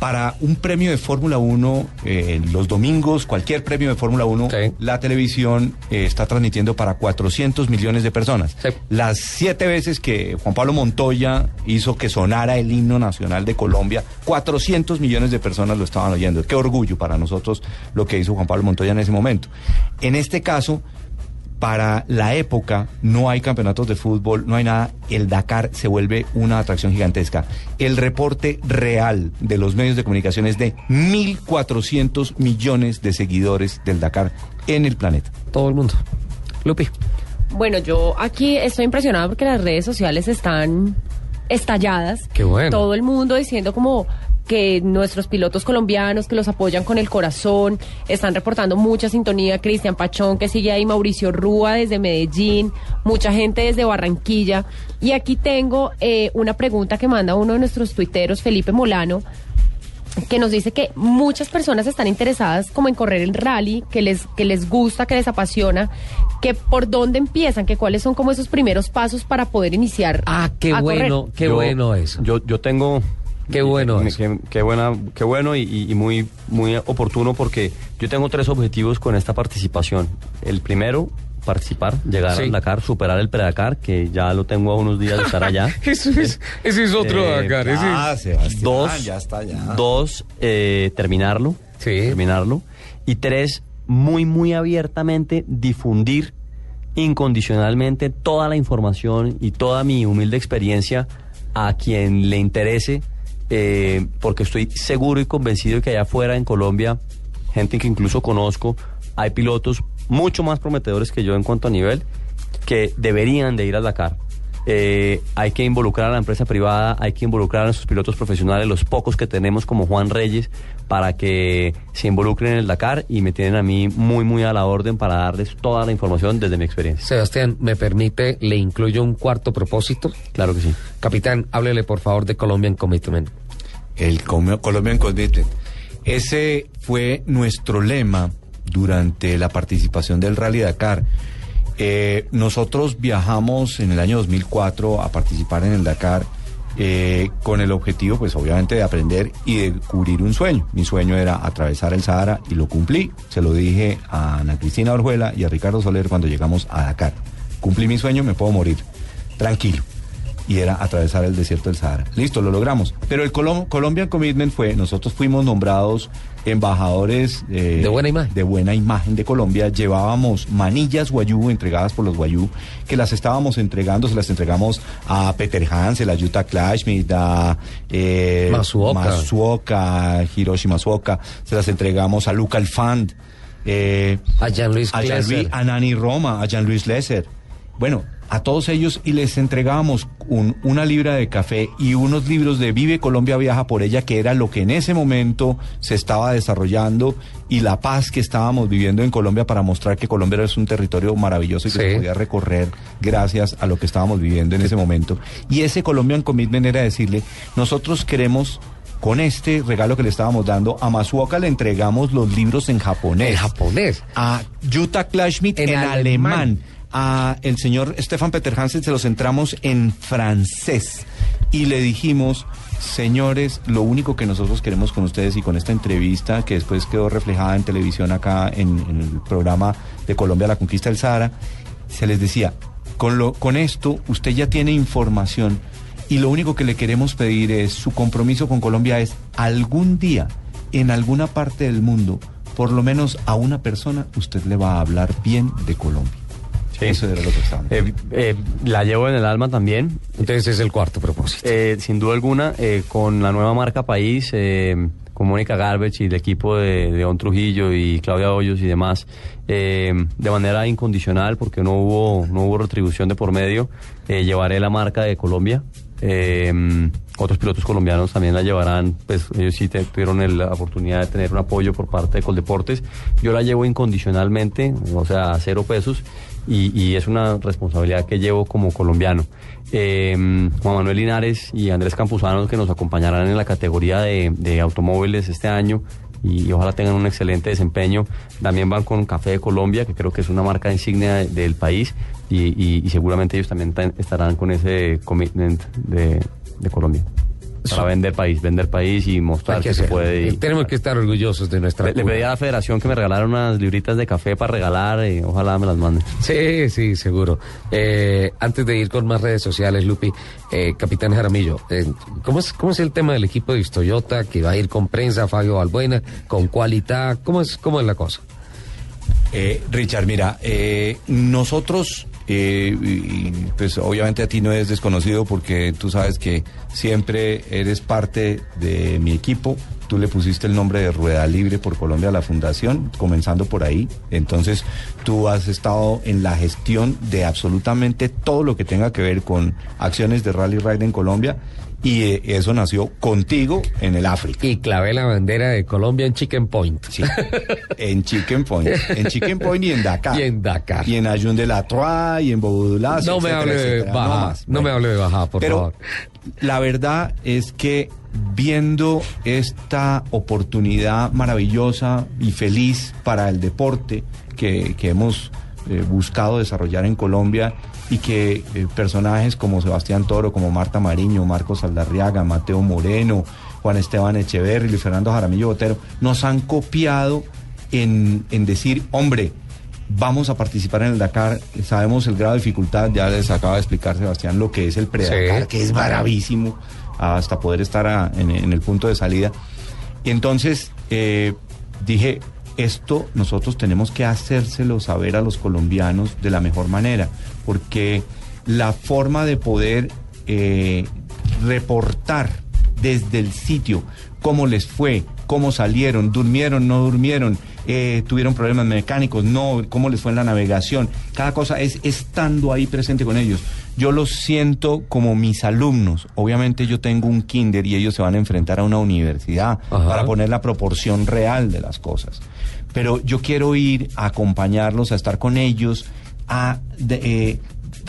para un premio de Fórmula 1, eh, los domingos, cualquier premio de Fórmula 1, la televisión eh, está transmitiendo para 400 millones de personas. Las siete veces que Juan Pablo Montoya hizo que sonara el himno nacional de Colombia, 400 millones de personas lo estaban oyendo. Qué orgullo para nosotros lo que hizo Juan Pablo Montoya en ese momento. En este caso, para la época no hay campeonatos de fútbol, no hay nada, el Dakar se vuelve una atracción gigantesca. El reporte real de los medios de comunicación es de 1.400 millones de seguidores del Dakar en el planeta. Todo el mundo. Lupi. Bueno, yo aquí estoy impresionada porque las redes sociales están estalladas. Qué bueno. Todo el mundo diciendo como que nuestros pilotos colombianos que los apoyan con el corazón están reportando mucha sintonía. Cristian Pachón que sigue ahí, Mauricio Rúa desde Medellín, mucha gente desde Barranquilla. Y aquí tengo eh, una pregunta que manda uno de nuestros tuiteros, Felipe Molano, que nos dice que muchas personas están interesadas como en correr el rally, que les, que les gusta, que les apasiona, que por dónde empiezan, que cuáles son como esos primeros pasos para poder iniciar. Ah, qué a correr. bueno, qué Yo- bueno eso. Yo, yo tengo... Qué bueno Qué, eso. qué- qué buena, qué bueno y, muy, muy oportuno porque yo tengo tres objetivos con esta participación. El primero, participar, llegar Sí. al Dakar, superar el pre-Dakar, que ya lo tengo a unos días de estar allá. [LAUGHS] Eso es, ese es otro Eh, Dakar. ese es- Ah, Sebastián, Dos, ya está ya. dos eh, terminarlo, terminarlo. Y tres, muy, muy abiertamente difundir incondicionalmente toda la información y toda mi humilde experiencia a quien le interese, eh, porque estoy seguro y convencido de que allá afuera en Colombia, gente que incluso conozco, hay pilotos mucho más prometedores que yo en cuanto a nivel, que deberían de ir al Dakar. Eh, hay que involucrar a la empresa privada, hay que involucrar a nuestros pilotos profesionales, los pocos que tenemos como Juan Reyes, para que se involucren en el Dakar y me tienen a mí muy, muy a la orden para darles toda la información desde mi experiencia. Sebastián, ¿me permite, le incluyo un cuarto propósito? Claro que sí. Capitán, háblele por favor de Colombian Commitment. El Colombian Commitment. Ese fue nuestro lema durante la participación del Rally Dakar. Eh, nosotros viajamos en el año 2004 a participar en el Dakar eh, con el objetivo, pues obviamente, de aprender y de cubrir un sueño. Mi sueño era atravesar el Sahara y lo cumplí. Se lo dije a Ana Cristina Orjuela y a Ricardo Soler cuando llegamos a Dakar. Cumplí mi sueño, me puedo morir. Tranquilo y era atravesar el desierto del Sahara. Listo, lo logramos. Pero el Colom- Colombian Commitment fue, nosotros fuimos nombrados embajadores eh, De buena imagen. de buena imagen de Colombia. Llevábamos manillas guayú entregadas por los guayú, que las estábamos entregando, se las entregamos a Peter Hansel, a Yuta Klashmit, a eh, Masuoka. Masuoka, Hiroshi Masuoka, se las entregamos a Luca Alfand, eh, A Jean-Louis a, Cleser. a Nani Roma, a Jean-Louis Lesser. Bueno, a todos ellos y les entregábamos un- una libra de café y unos libros de Vive Colombia Viaja por ella, que era lo que en ese momento se estaba desarrollando y la paz que estábamos viviendo en Colombia para mostrar que Colombia es un territorio maravilloso y que Sí. se podía recorrer gracias a lo que estábamos viviendo en ese momento. Y ese Colombian Commitment era decirle, nosotros queremos con este regalo que le estábamos dando a Masuoka le entregamos los libros en japonés. En japonés. A Yuta Klashmit en, En alemán. alemán. A el señor Stefan Peter Hansen se los entramos en francés. Y le dijimos, señores, lo único que nosotros queremos con ustedes y con esta entrevista, que después quedó reflejada en televisión acá en, en el programa de Colombia, La Conquista del Sahara, se les decía, con, lo, con esto usted ya tiene información y lo único que le queremos pedir es su compromiso con Colombia es algún día en alguna parte del mundo, por lo menos a una persona, usted le va a hablar bien de Colombia. Eso era lo que estábamos. Eh, eh, la llevo en el alma también. Entonces es el cuarto propósito. Eh, sin duda alguna, eh, con la nueva marca País, eh, con Mónica Garbage y el equipo de León Trujillo y Claudia Hoyos y demás, eh, de manera incondicional, porque no hubo, no hubo retribución de por medio, llevaré la marca de Colombia. Otros pilotos colombianos también la llevarán, pues ellos sí te- tuvieron el- la oportunidad de tener un apoyo por parte de Coldeportes. Yo la llevo incondicionalmente, o sea, a cero pesos, y, es una responsabilidad que llevo como colombiano. Eh, Juan Manuel Linares y Andrés Campuzano, que nos acompañarán en la categoría de, automóviles este año, y, ojalá tengan un excelente desempeño. También van con Café de Colombia, que creo que es una marca insignia de- del país, y, seguramente ellos también estarán con ese commitment de Colombia. Para vender país, vender país y mostrar que, que se puede. y- Tenemos que estar orgullosos de nuestra le, le pedí a la federación que me regalara unas libritas de café para regalar y ojalá me las manden. Sí, sí, seguro. Eh, antes de ir con más redes sociales, Lupi, eh, Capitán Jaramillo, eh, ¿cómo, es, ¿cómo es el tema del equipo de Toyota que va a ir con prensa, Fabio Balbuena, con cualidad? ¿Cómo es, cómo es la cosa? Eh, Richard, mira, eh, nosotros, eh, y- pues obviamente a ti no es desconocido porque tú sabes que siempre eres parte de mi equipo. Tú le pusiste el nombre de Rueda Libre por Colombia a la fundación, comenzando por ahí. Entonces, tú has estado en la gestión de absolutamente todo lo que tenga que ver con acciones de Rally Ride en Colombia. Y eh, eso nació contigo en el África. Y clavé la bandera de Colombia en Chicken Point. Sí, en Chicken Point. En Chicken Point y en Dakar. [LAUGHS] Y en Dakar. Y en Ayun de la Trois y en Bobodulazo. No me hable de baja, más. no me hable de baja, por Pero favor. la verdad es que viendo esta oportunidad maravillosa y feliz para el deporte que, que hemos eh, buscado desarrollar en Colombia y que eh, personajes como Sebastián Toro, como Marta Mariño, Marcos Aldarriaga, Mateo Moreno, Juan Esteban Echeverri, Luis Fernando Jaramillo Botero, nos han copiado en, en decir, hombre, vamos a participar en el Dakar, sabemos el grado de dificultad, ya les acaba de explicar Sebastián lo que es el pre-Dakar, Sí. que es bravísimo hasta poder estar a- en, en el punto de salida. Y entonces eh, dije, esto nosotros tenemos que hacérselo saber a los colombianos de la mejor manera, porque la forma de poder eh, reportar desde el sitio cómo les fue, cómo salieron, durmieron, no durmieron, eh, tuvieron problemas mecánicos, no, cómo les fue en la navegación. Cada cosa es estando ahí presente con ellos. Yo los siento como mis alumnos. Obviamente yo tengo un kinder y ellos se van a enfrentar a una universidad Ajá. para poner la proporción real de las cosas. Pero yo quiero ir a acompañarlos, a estar con ellos, a de- eh,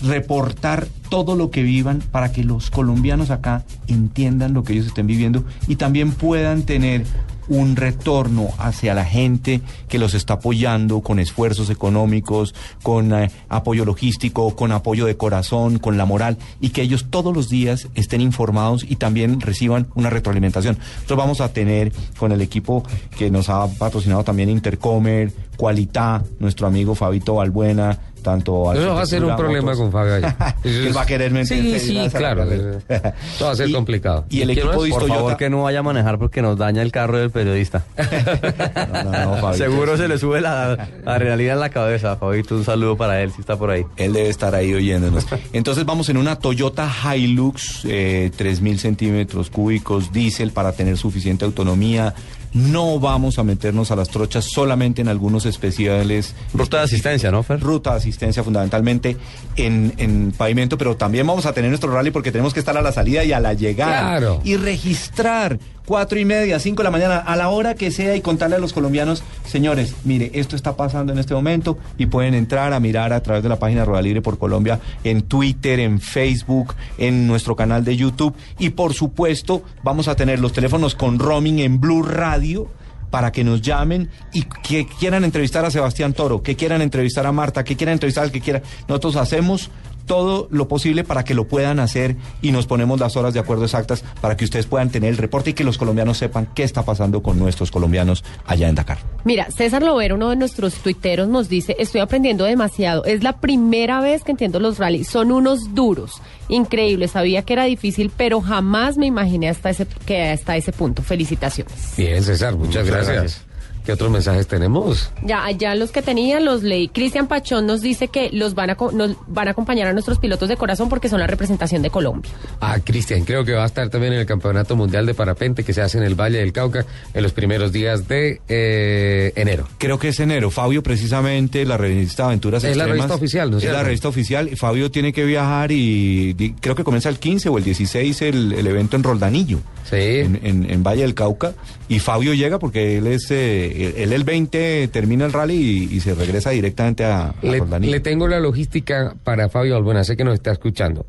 reportar todo lo que vivan para que los colombianos acá entiendan lo que ellos estén viviendo y también puedan tener un retorno hacia la gente que los está apoyando con esfuerzos económicos, con eh, apoyo logístico, con apoyo de corazón, con la moral y que ellos todos los días estén informados y también reciban una retroalimentación. Nosotros vamos a tener con el equipo que nos ha patrocinado también Intercomer, Qualitá, nuestro amigo Fabito Balbuena, tanto Eso va a ser un problema Motos. con Fabio allá. [LAUGHS] Él va a querer meterse Sí, sí, claro. Eso va a ser Y- complicado. y el equipo más? de Por Toyota- favor que no vaya a manejar porque nos daña el carro del periodista. [LAUGHS] No, no, no, [LAUGHS] Fabito. Seguro se le sube la adrenalina en la cabeza. Fabito, un saludo para él si está por ahí. Él debe estar ahí oyéndonos. Entonces vamos en una Toyota Hilux, eh, 3.000 centímetros cúbicos, diésel para tener suficiente autonomía. No vamos a meternos a las trochas solamente en algunos especiales. Ruta de asistencia, ¿no, Fer? Ruta de asistencia fundamentalmente en, en pavimento, pero también vamos a tener nuestro rally porque tenemos que estar a la salida y a la llegada. Claro. Y registrar cuatro y media, cinco de la mañana, a la hora que sea y contarle a los colombianos, señores, mire, esto está pasando en este momento y pueden entrar a mirar a través de la página Rueda Libre por Colombia en Twitter, en Facebook, en nuestro canal de YouTube y por supuesto vamos a tener los teléfonos con roaming en Blue Radio para que nos llamen y que quieran entrevistar a Sebastián Toro, que quieran entrevistar a Marta, que quieran entrevistar al que quiera. Nosotros hacemos todo lo posible para que lo puedan hacer y nos ponemos las horas de acuerdo exactas para que ustedes puedan tener el reporte y que los colombianos sepan qué está pasando con nuestros colombianos allá en Dakar. Mira, César Lovero, uno de nuestros tuiteros, nos dice, estoy aprendiendo demasiado. Es la primera vez que entiendo los rallies. Son unos duros. Increíble. Sabía que era difícil, pero jamás me imaginé hasta ese, que hasta ese punto. Felicitaciones. Bien, César, muchas, Muchas gracias. gracias. ¿Qué otros mensajes tenemos? Ya, ya los que tenía los leí. Cristian Pachón nos dice que los van a nos van a acompañar a nuestros pilotos de corazón porque son la representación de Colombia. Ah, Cristian, creo que va a estar también en el Campeonato Mundial de Parapente que se hace en el Valle del Cauca en los primeros días de eh, enero. Creo que es enero. Fabio, precisamente, la revista Aventuras Es la Extremas. revista oficial, ¿no es Es la revista oficial. y Fabio tiene que viajar y di- creo que comienza el 15 o el 16 el, el evento en Roldanillo. En, en- en Valle del Cauca. Y Fabio llega porque él es, eh, él el 20 termina el rally y, y se regresa directamente a, a Le, Roldanillo. le tengo la logística para Fabio Albuena, sé que nos está escuchando.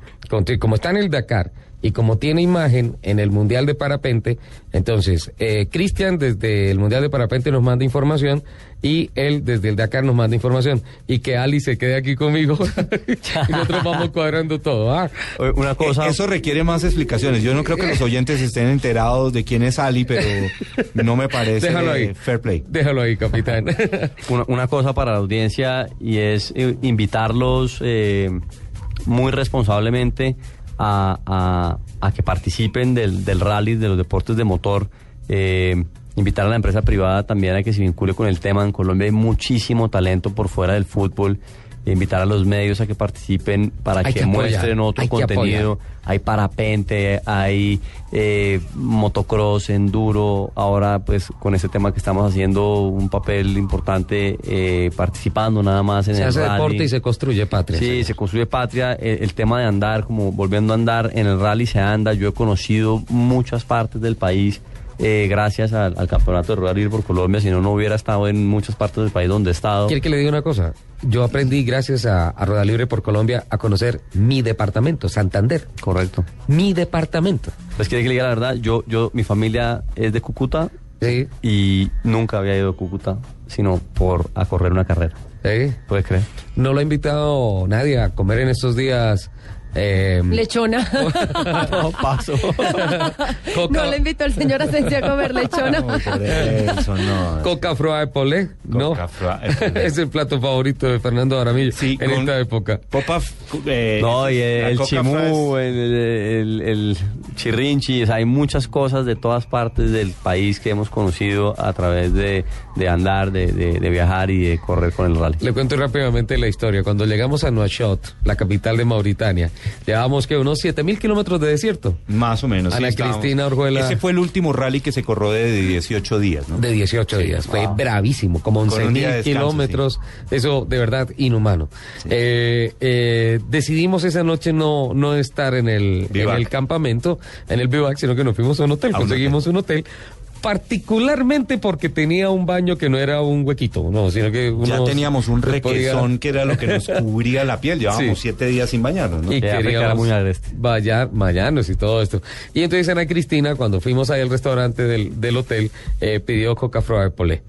Como está en el Dakar y como tiene imagen en el Mundial de Parapente, entonces eh, Cristian desde el Mundial de Parapente nos manda información y él desde el Dakar nos manda información. Y que Ali se quede aquí conmigo [LAUGHS] y nosotros vamos cuadrando todo. ¿ah? Una Eh, Eso requiere más explicaciones. Yo no creo que los oyentes estén enterados de quién es Ali, pero [LAUGHS] no me parece Déjalo ahí. eh, fair play. Déjalo ahí, capitán. [LAUGHS] una, una cosa para la audiencia y es eh, invitarlos eh, muy responsablemente a, a- a que participen del, del rally, de los deportes de motor. eh, invitar a la empresa privada también a que se vincule con el tema. En Colombia hay muchísimo talento por fuera del fútbol. Invitar a los medios a que participen para que, que apoyar, muestren otro hay contenido. apoyar. Hay parapente, hay eh, motocross, enduro. Ahora, pues, con este tema que estamos haciendo un papel importante, eh, participando nada más en Se el hace rally. deporte y se construye patria. Sí, se construye patria. El, el tema de andar, como volviendo a andar, en el rally se anda. Yo he conocido muchas partes del país eh, gracias al, al campeonato de Rural por Colombia. Si no, no hubiera estado en muchas partes del país donde he estado. ¿Quiere que le diga una cosa? Yo aprendí, gracias a, a Libre por Colombia, a conocer mi departamento, Santander. Correcto. Mi departamento. Pues quiere que le diga la verdad, yo, yo, mi familia es de Cúcuta y nunca había ido a Cúcuta, sino por a correr una carrera. ¿Sí? ¿Puedes creer? No lo ha invitado nadie a comer en estos días. Eh, Lechona. [LAUGHS] no, paso. [LAUGHS] No le invitó el señor Asensio a comer lechona. Coca Froa de Polé, ¿no? [LAUGHS] es el plato favorito de Fernando Aramillo en esta época. no, y el Coca chimú, el, el- el chirrinchi, o sea, hay muchas cosas de todas partes del país que hemos conocido a través de, de andar, de, de- de viajar y de correr con el rally. Le cuento rápidamente la historia. Cuando llegamos a Nuakchot, la capital de Mauritania, llevábamos que unos 7 mil kilómetros de desierto. Más o menos. sí, Ana estábamos. Cristina Orjuela. Ese fue el último rally que se corrió de 18 días, ¿no? De 18 días. Fue bravísimo, como Con 11 un día de mil kilómetros. Eso de verdad inhumano. Eh, eh, decidimos esa noche no, no estar en el, en el campamento, en el bivac, sino que nos fuimos a un hotel. A un conseguimos un hotel. Particularmente porque tenía un baño que no era un huequito, no, sino que Ya teníamos un podía- requesón que era lo que nos [LAUGHS] cubría la piel. Llevábamos Sí. siete días sin bañarnos, ¿no? y queríamos vaya, bañarnos y todo esto. Y entonces Ana Cristina, cuando fuimos ahí al restaurante del, del hotel, eh, pidió coca froa de polé.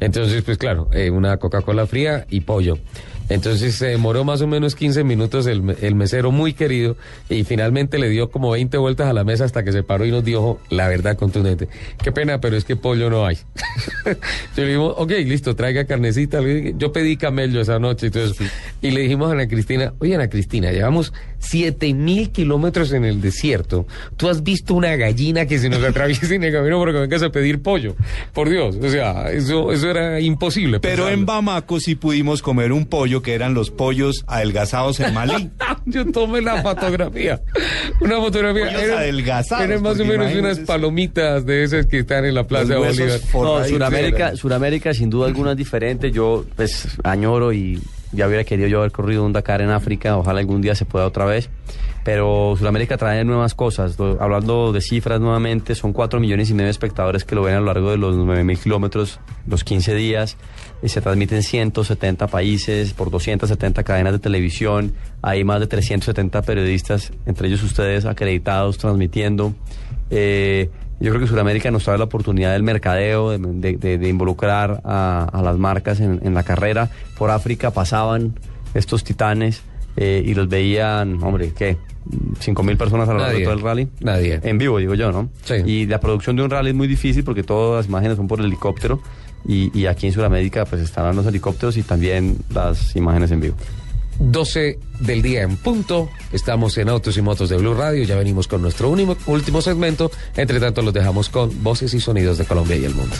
Entonces, pues claro, eh, una Coca-Cola fría y pollo. Entonces se demoró más o menos 15 minutos el, el mesero muy querido y finalmente le dio como 20 vueltas a la mesa hasta que se paró y nos dijo la verdad contundente. Qué pena, pero es que pollo no hay. [LAUGHS] Yo le dijimos, ok, listo, traiga carnecita. Yo pedí camello esa noche entonces, y le dijimos a Ana Cristina, oye Ana Cristina, llevamos 7 mil kilómetros en el desierto. ¿Tú has visto una gallina que se nos [LAUGHS] atraviesa en el camino porque vengas a pedir pollo? Por Dios, o sea, eso, eso era imposible. Pero pensarlo. en Bamako sí pudimos comer un pollo que eran los pollos adelgazados en Malí. [LAUGHS] Yo tomé la fotografía. Una fotografía. Eran- adelgazados, Eran más o menos unas palomitas de esas que están en la Plaza Bolívar. No, Suramérica, Suramérica sin duda alguna es diferente. Yo pues añoro y ya hubiera querido yo haber corrido un Dakar en África. Ojalá algún día se pueda otra vez. Pero Suramérica trae nuevas cosas. Hablando de cifras nuevamente, son 4 millones y medio de espectadores que lo ven a lo largo de los 9 mil kilómetros, los 15 días. Se transmiten 170 países por 270 cadenas de televisión. Hay más de 370 periodistas, entre ellos ustedes acreditados, transmitiendo. Eh, yo creo que Sudamérica nos trae la oportunidad del mercadeo, de, de- de- de involucrar a, a las marcas en, en la carrera. Por África pasaban estos titanes eh, y los veían, hombre, ¿qué? ¿Cinco mil personas a lo largo de todo el rally? Nadie. En vivo, digo yo, ¿no? Sí. Y la producción de un rally es muy difícil porque todas las imágenes son por helicóptero. Y, y aquí en Sudamérica pues estarán los helicópteros y también las imágenes en vivo. 12 del día en punto. Estamos en Autos y Motos de Blue Radio. Ya venimos con nuestro último, último segmento. Entre tanto, los dejamos con voces y sonidos de Colombia y el mundo.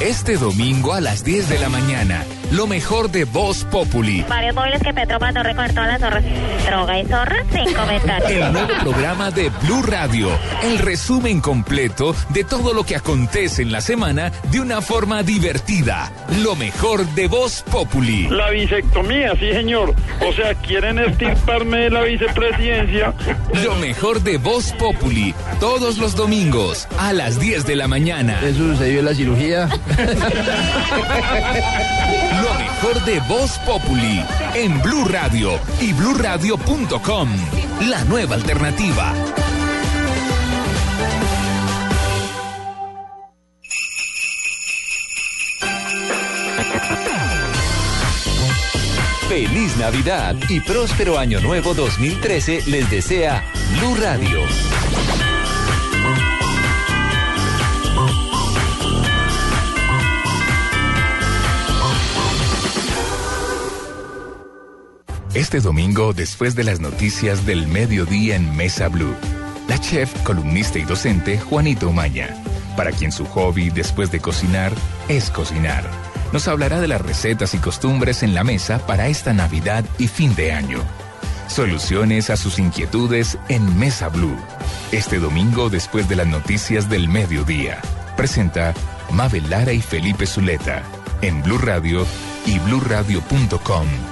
Este domingo a las 10 de la mañana lo mejor de Voz Populi. Varios móviles que Petro mandó recoger todas las zorras. Droga y zorra sin comentarios. El nuevo programa de Blue Radio. El resumen completo de todo lo que acontece en la semana de una forma divertida. Lo mejor de Voz Populi. La bisectomía, sí, señor. O sea, quieren estirparme de la vicepresidencia. Lo mejor de Voz Populi. Todos los domingos a las 10 de la mañana. Eso sucedió en la cirugía. [LAUGHS] Lo mejor de Voz Populi en Blue Radio y bluradio.com. La nueva alternativa. Feliz Navidad y próspero Año Nuevo 2013 les desea Blue Radio. Este domingo, después de las noticias del mediodía en Mesa Blue, la chef, columnista y docente Juanito Umaña, para quien su hobby después de cocinar es cocinar, nos hablará de las recetas y costumbres en la mesa para esta Navidad y fin de año. Soluciones a sus inquietudes en Mesa Blue. Este domingo, después de las noticias del mediodía, presenta Mabel Lara y Felipe Zuleta en Blue Radio y bluradio.com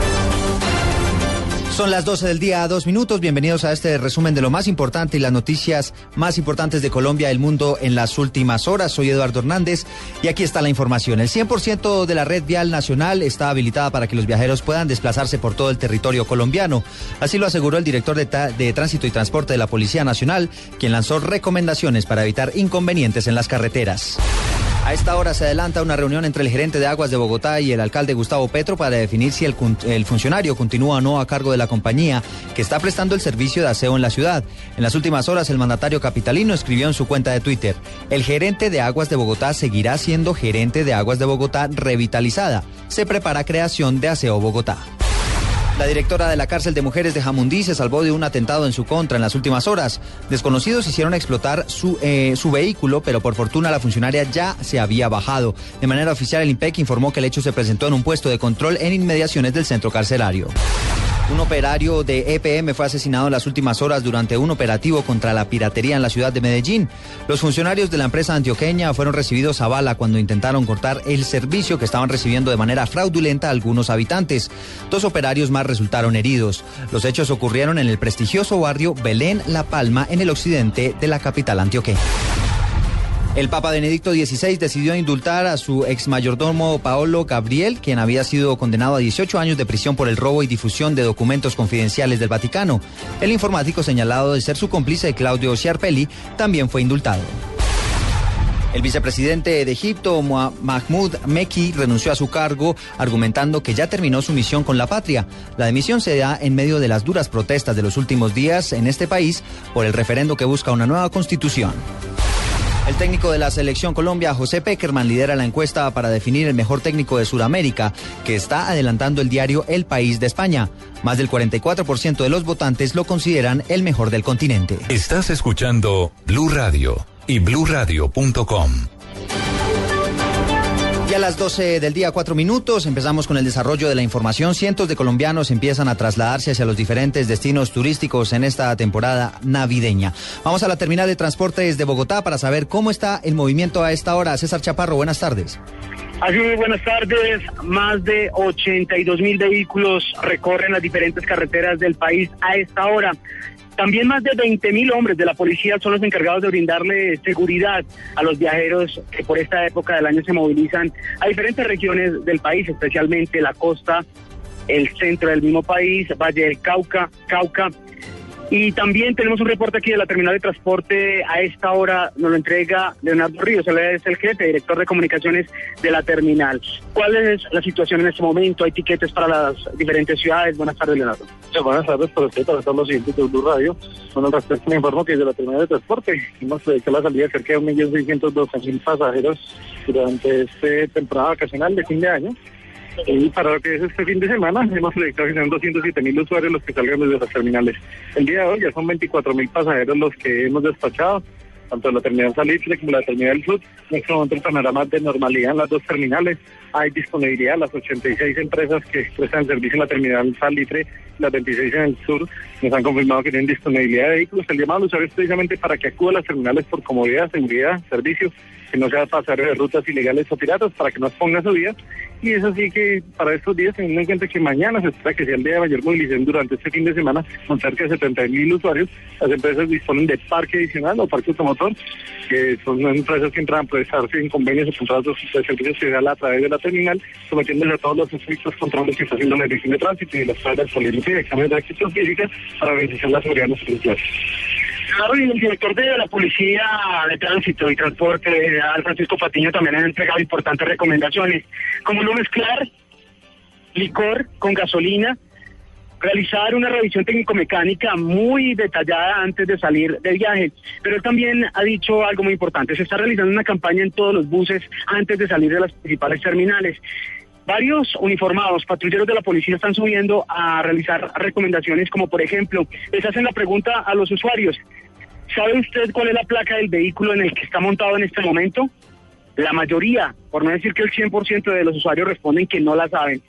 Son las 12 del día, dos minutos. Bienvenidos a este resumen de lo más importante y las noticias más importantes de Colombia y el mundo en las últimas horas. Soy Eduardo Hernández y aquí está la información. El 100% de la red vial nacional está habilitada para que los viajeros puedan desplazarse por todo el territorio colombiano. Así lo aseguró el director de, de Tránsito y Transporte de la Policía Nacional, quien lanzó recomendaciones para evitar inconvenientes en las carreteras. A esta hora se adelanta una reunión entre el gerente de Aguas de Bogotá y el alcalde Gustavo Petro para definir si el, funcionario continúa o no a cargo de la compañía que está prestando el servicio de aseo en la ciudad. En las últimas horas, el mandatario capitalino escribió en su cuenta de Twitter, el gerente de Aguas de Bogotá seguirá siendo gerente de Aguas de Bogotá revitalizada. Se prepara creación de Aseo Bogotá. La directora de la cárcel de mujeres de Jamundí se salvó de un atentado en su contra en las últimas horas. Desconocidos hicieron explotar su, eh, vehículo, pero por fortuna la funcionaria ya se había bajado. De manera oficial, el IMPEC informó que el hecho se presentó en un puesto de control en inmediaciones del centro carcelario. Un operario de EPM fue asesinado en las últimas horas durante un operativo contra la piratería en la ciudad de Medellín. Los funcionarios de la empresa antioqueña fueron recibidos a bala cuando intentaron cortar el servicio que estaban recibiendo de manera fraudulenta algunos habitantes. Dos operarios más resultaron heridos. Los hechos ocurrieron en el prestigioso barrio Belén La Palma, en el occidente de la capital antioqueña. El Papa Benedicto XVI decidió indultar a su ex mayordomo Paolo Gabriel, quien había sido condenado a 18 años de prisión por el robo y difusión de documentos confidenciales del Vaticano. El informático señalado de ser su cómplice Claudio Sciarpelli también fue indultado. El vicepresidente de Egipto, Mahmoud Meki, renunció a su cargo argumentando que ya terminó su misión con la patria. La dimisión se da en medio de las duras protestas de los últimos días en este país por el referendo que busca una nueva constitución. El técnico de la selección Colombia, José Peckerman, lidera la encuesta para definir el mejor técnico de Sudamérica, que está adelantando el diario El País de España. Más del 44% de los votantes lo consideran el mejor del continente. Estás escuchando Blue Radio y bluradio.com. Y a las 12 del día, cuatro minutos, empezamos con el desarrollo de la información. Cientos de colombianos empiezan a trasladarse hacia los diferentes destinos turísticos en esta temporada navideña. Vamos a la terminal de transportes de Bogotá para saber cómo está el movimiento a esta hora. César Chaparro, buenas tardes. Así muy buenas tardes. Más de 82 mil vehículos recorren las diferentes carreteras del país a esta hora. También más de 20 mil hombres de la policía son los encargados de brindarle seguridad a los viajeros que por esta época del año se movilizan a diferentes regiones del país, especialmente la costa, el centro del mismo país, Valle del Cauca, Cauca. Y también tenemos un reporte aquí de la terminal de transporte. A esta hora nos lo entrega Leonardo Ríos, él es el jefe, director de comunicaciones de la terminal. ¿Cuál es la situación en este momento? ¿Hay tiquetes para las diferentes ciudades? Buenas tardes, Leonardo. buenas tardes para usted, para todos los siguientes de Blue Radio. Bueno, respecto me informo que desde la terminal de transporte hemos predicado la salida de cerca de 1.612.000 pasajeros durante esta temporada vacacional de fin de año. Y para lo que es este fin de semana, hemos proyectado que sean 207 mil usuarios los que salgan desde las terminales. El día de hoy ya son 24 mil pasajeros los que hemos despachado, tanto la terminal Salitre como la terminal Sur. En este momento el panorama de normalidad en las dos terminales. Hay disponibilidad, las 86 empresas que prestan servicio en la terminal Salitre las 26 en el sur nos han confirmado que tienen disponibilidad de vehículos. El llamado al usuario es precisamente para que acuda a las terminales por comodidad, seguridad, servicio, que no sea pasar de rutas ilegales o piratas, para que no exponga su vida y es así que para estos días, teniendo en cuenta que mañana se espera que sea el día de mayor movilización durante este fin de semana, con cerca de 70 mil usuarios, las empresas disponen de parque adicional o parque automotor, que son empresas que entran a prestarse en convenios o contratos de servicios federal a través de la terminal, sometiéndose a todos los estrictos controles que está haciendo la Dirección de Tránsito y las pruebas políticas y exámenes de actitud física para garantizar la seguridad de los usuarios. Claro, y el director de la Policía de Tránsito y Transporte, general Francisco Patiño, también ha entregado importantes recomendaciones, como no mezclar licor con gasolina, realizar una revisión técnico-mecánica muy detallada antes de salir de viaje. Pero él también ha dicho algo muy importante, se está realizando una campaña en todos los buses antes de salir de las principales terminales. Varios uniformados, patrulleros de la policía están subiendo a realizar recomendaciones como por ejemplo, les hacen la pregunta a los usuarios, ¿sabe usted cuál es la placa del vehículo en el que está montado en este momento? La mayoría, por no decir que el 100% de los usuarios responden que no la saben.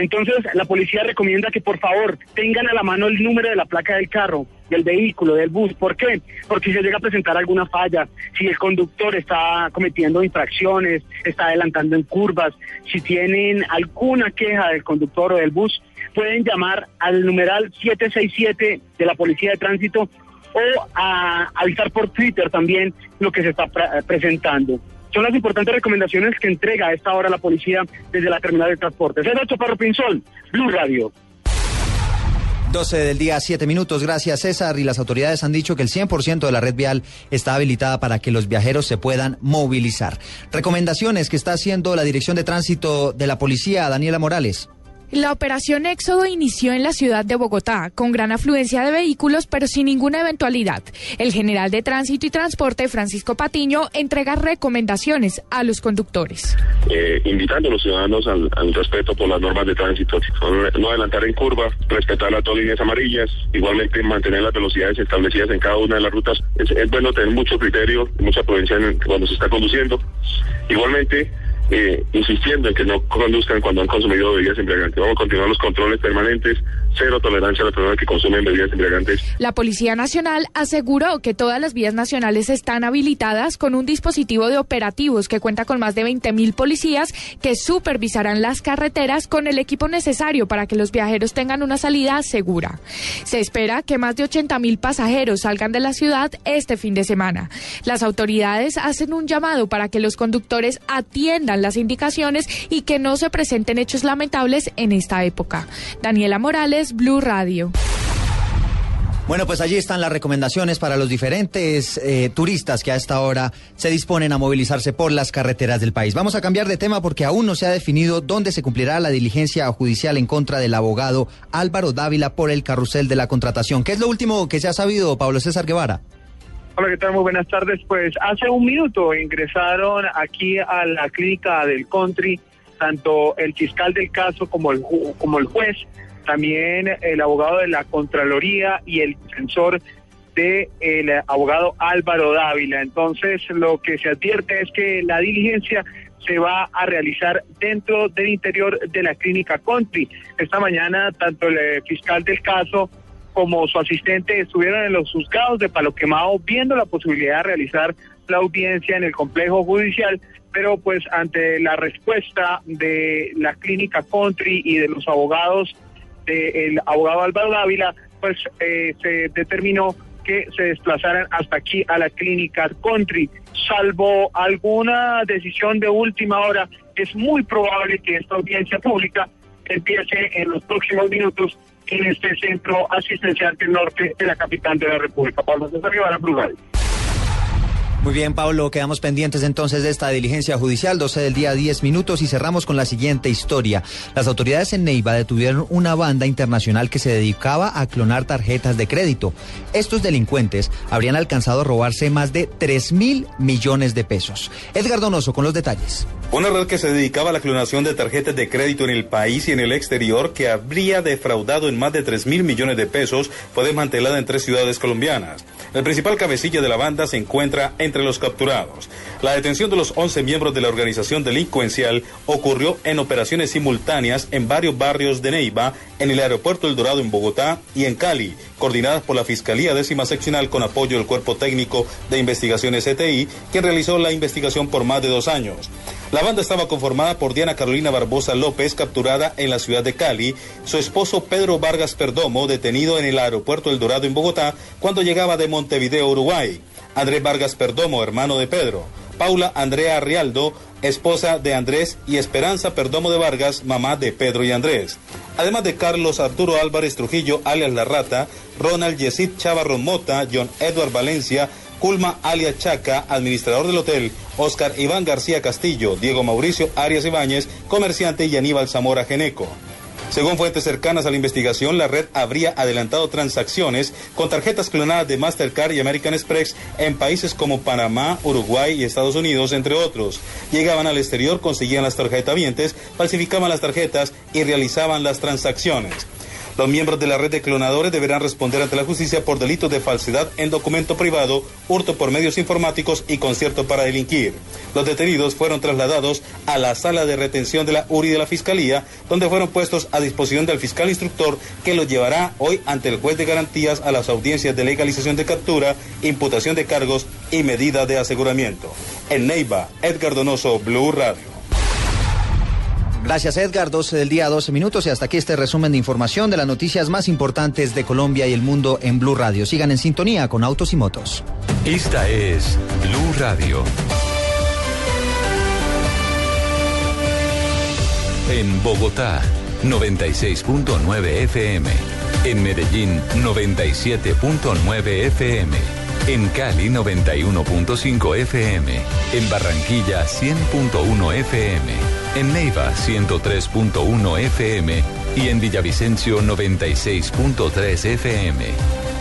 Entonces, la policía recomienda que por favor tengan a la mano el número de la placa del carro, del vehículo, del bus. ¿Por qué? Porque si se llega a presentar alguna falla, si el conductor está cometiendo infracciones, está adelantando en curvas, si tienen alguna queja del conductor o del bus, pueden llamar al numeral 767 de la Policía de Tránsito o a avisar por Twitter también lo que se está presentando. Son las importantes recomendaciones que entrega a esta hora la policía desde la terminal de transporte. César Chaparro Pinzón, Blue Radio. 12 del día, 7 minutos. Gracias, César. Y las autoridades han dicho que el 100% de la red vial está habilitada para que los viajeros se puedan movilizar. Recomendaciones que está haciendo la Dirección de Tránsito de la Policía, Daniela Morales. La operación Éxodo inició en la ciudad de Bogotá, con gran afluencia de vehículos, pero sin ninguna eventualidad. El general de Tránsito y Transporte, Francisco Patiño, entrega recomendaciones a los conductores. Eh, invitando a los ciudadanos al, respeto por las normas de tránsito, no adelantar en curva, respetar las dos líneas amarillas, igualmente mantener las velocidades establecidas en cada una de las rutas. Es, es bueno tener mucho criterio, mucha prudencia cuando se está conduciendo. Igualmente, eh, insistiendo en que no conduzcan cuando han consumido bebidas embriagantes. Vamos a continuar los controles permanentes, cero tolerancia a las personas que consumen bebidas embriagantes. La Policía Nacional aseguró que todas las vías nacionales están habilitadas con un dispositivo de operativos que cuenta con más de 20 mil policías que supervisarán las carreteras con el equipo necesario para que los viajeros tengan una salida segura. Se espera que más de 80 mil pasajeros salgan de la ciudad este fin de semana. Las autoridades hacen un llamado para que los conductores atiendan las indicaciones y que no se presenten hechos lamentables en esta época. Daniela Morales, Blue Radio. Bueno, pues allí están las recomendaciones para los diferentes eh, turistas que a esta hora se disponen a movilizarse por las carreteras del país. Vamos a cambiar de tema porque aún no se ha definido dónde se cumplirá la diligencia judicial en contra del abogado Álvaro Dávila por el carrusel de la contratación. ¿Qué es lo último que se ha sabido, Pablo César Guevara? Hola, ¿qué tal? Muy buenas tardes. Pues hace un minuto ingresaron aquí a la clínica del country tanto el fiscal del caso como el, como el juez, también el abogado de la Contraloría y el defensor del el abogado Álvaro Dávila. Entonces, lo que se advierte es que la diligencia se va a realizar dentro del interior de la clínica Country. Esta mañana, tanto el fiscal del caso como su asistente estuvieron en los juzgados de Palo Quemado viendo la posibilidad de realizar la audiencia en el complejo judicial, pero pues ante la respuesta de la clínica Country y de los abogados del abogado Álvaro Dávila, pues eh, se determinó que se desplazaran hasta aquí a la clínica Country. Salvo alguna decisión de última hora, es muy probable que esta audiencia pública empiece en los próximos minutos en este centro asistencial del norte de la capital de la República. Pablo César Blue Radio. Muy bien, Pablo, quedamos pendientes entonces de esta diligencia judicial, 12 del día, 10 minutos, y cerramos con la siguiente historia. Las autoridades en Neiva detuvieron una banda internacional que se dedicaba a clonar tarjetas de crédito. Estos delincuentes habrían alcanzado a robarse más de 3 mil millones de pesos. Edgar Donoso con los detalles. Una red que se dedicaba a la clonación de tarjetas de crédito en el país y en el exterior, que habría defraudado en más de 3 mil millones de pesos, fue desmantelada en tres ciudades colombianas. El principal cabecilla de la banda se encuentra entre los capturados. La detención de los 11 miembros de la organización delincuencial ocurrió en operaciones simultáneas en varios barrios de Neiva, en el aeropuerto El Dorado en Bogotá y en Cali, coordinadas por la Fiscalía Décima Seccional con apoyo del Cuerpo Técnico de Investigaciones ETI, quien realizó la investigación por más de dos años. La banda estaba conformada por Diana Carolina Barbosa López, capturada en la ciudad de Cali, su esposo Pedro Vargas Perdomo, detenido en el aeropuerto El Dorado en Bogotá cuando llegaba de Montevideo, Uruguay, Andrés Vargas Perdomo, hermano de Pedro, Paula Andrea Arrialdo, esposa de Andrés, y Esperanza Perdomo de Vargas, mamá de Pedro y Andrés. Además de Carlos Arturo Álvarez Trujillo, alias La Rata, Ronald Yesid Chavarron Mota, John Edward Valencia, Culma alias Chaca, administrador del hotel, Oscar Iván García Castillo, Diego Mauricio Arias Ibáñez, comerciante y Aníbal Zamora Geneco. Según fuentes cercanas a la investigación, la red habría adelantado transacciones con tarjetas clonadas de Mastercard y American Express en países como Panamá, Uruguay y Estados Unidos, entre otros. Llegaban al exterior, conseguían las tarjetavientes, falsificaban las tarjetas y realizaban las transacciones. Los miembros de la red de clonadores deberán responder ante la justicia por delitos de falsedad en documento privado, hurto por medios informáticos y concierto para delinquir. Los detenidos fueron trasladados a la sala de retención de la URI de la Fiscalía, donde fueron puestos a disposición del fiscal instructor que los llevará hoy ante el juez de garantías a las audiencias de legalización de captura, imputación de cargos y medida de aseguramiento. En Neiva, Edgar Donoso, Blue Radio. Gracias Edgar, 12 del día, 12 minutos y hasta aquí este resumen de información de las noticias más importantes de Colombia y el mundo en Blue Radio. Sigan en sintonía con Autos y Motos. Esta es Blue Radio. En Bogotá, 96.9 FM. En Medellín, 97.9 FM. En Cali, 91.5 FM. En Barranquilla, 100.1 FM en Neiva 103.1 FM y en Villavicencio 96.3 FM.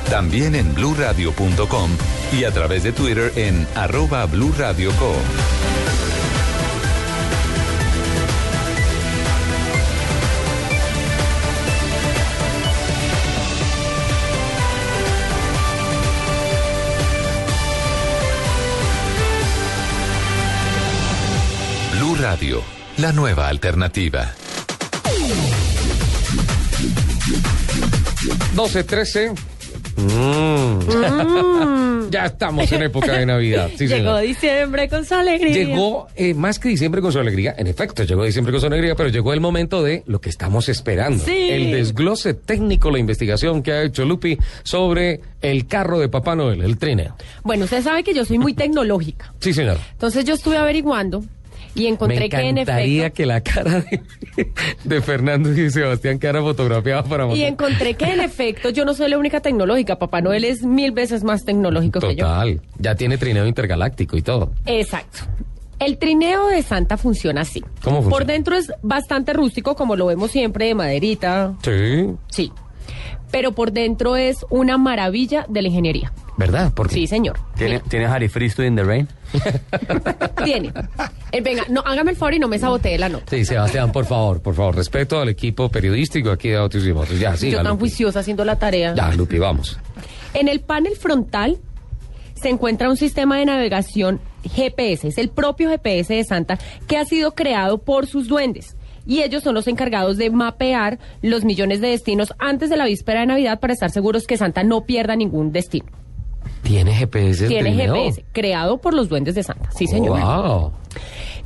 También en bluradio.com y a través de Twitter en arroba bluradio.co. Blue Radio la nueva alternativa. 12-13. Mm. ya estamos en época de Navidad. Sí, llegó señor. diciembre con su alegría. Llegó eh, más que diciembre con su alegría. En efecto, llegó diciembre con su alegría, pero llegó el momento de lo que estamos esperando. Sí. El desglose técnico, la investigación que ha hecho Lupi sobre el carro de Papá Noel, el trineo. Bueno, usted sabe que yo soy muy [LAUGHS] tecnológica. Sí, señor. Entonces yo estuve averiguando y encontré Me que en encantaría efecto que la cara de, de Fernando y Sebastián quedara fotografiada para y mostrar. encontré que en efecto yo no soy la única tecnológica. Papá Noel es mil veces más tecnológico que yo. Total, ya tiene trineo intergaláctico y todo. Exacto. El trineo de Santa funciona así. ¿Cómo funciona? Por dentro es bastante rústico, como lo vemos siempre, de maderita. Sí, Sí. Pero por dentro es una maravilla de la ingeniería. ¿verdad? Porque Sí, señor. ¿Tiene, ¿tiene Harry Fristo in the Rain? [LAUGHS] Tiene. Eh, venga, no, hágame el favor y no me sabotee la nota. Sí, Sebastián, por favor, por favor, respeto al equipo periodístico aquí de Autos y Motos. Ya, sí, yo tan juiciosa haciendo la tarea. Ya, Lupi, vamos. En el panel frontal se encuentra un sistema de navegación GPS, es el propio GPS de Santa que ha sido creado por sus duendes. Y ellos son los encargados de mapear los millones de destinos antes de la víspera de Navidad para estar seguros que Santa no pierda ningún destino. ¿Tiene GPS el Tiene trineo? GPS, creado por los duendes de Santa. Sí, señor. Wow.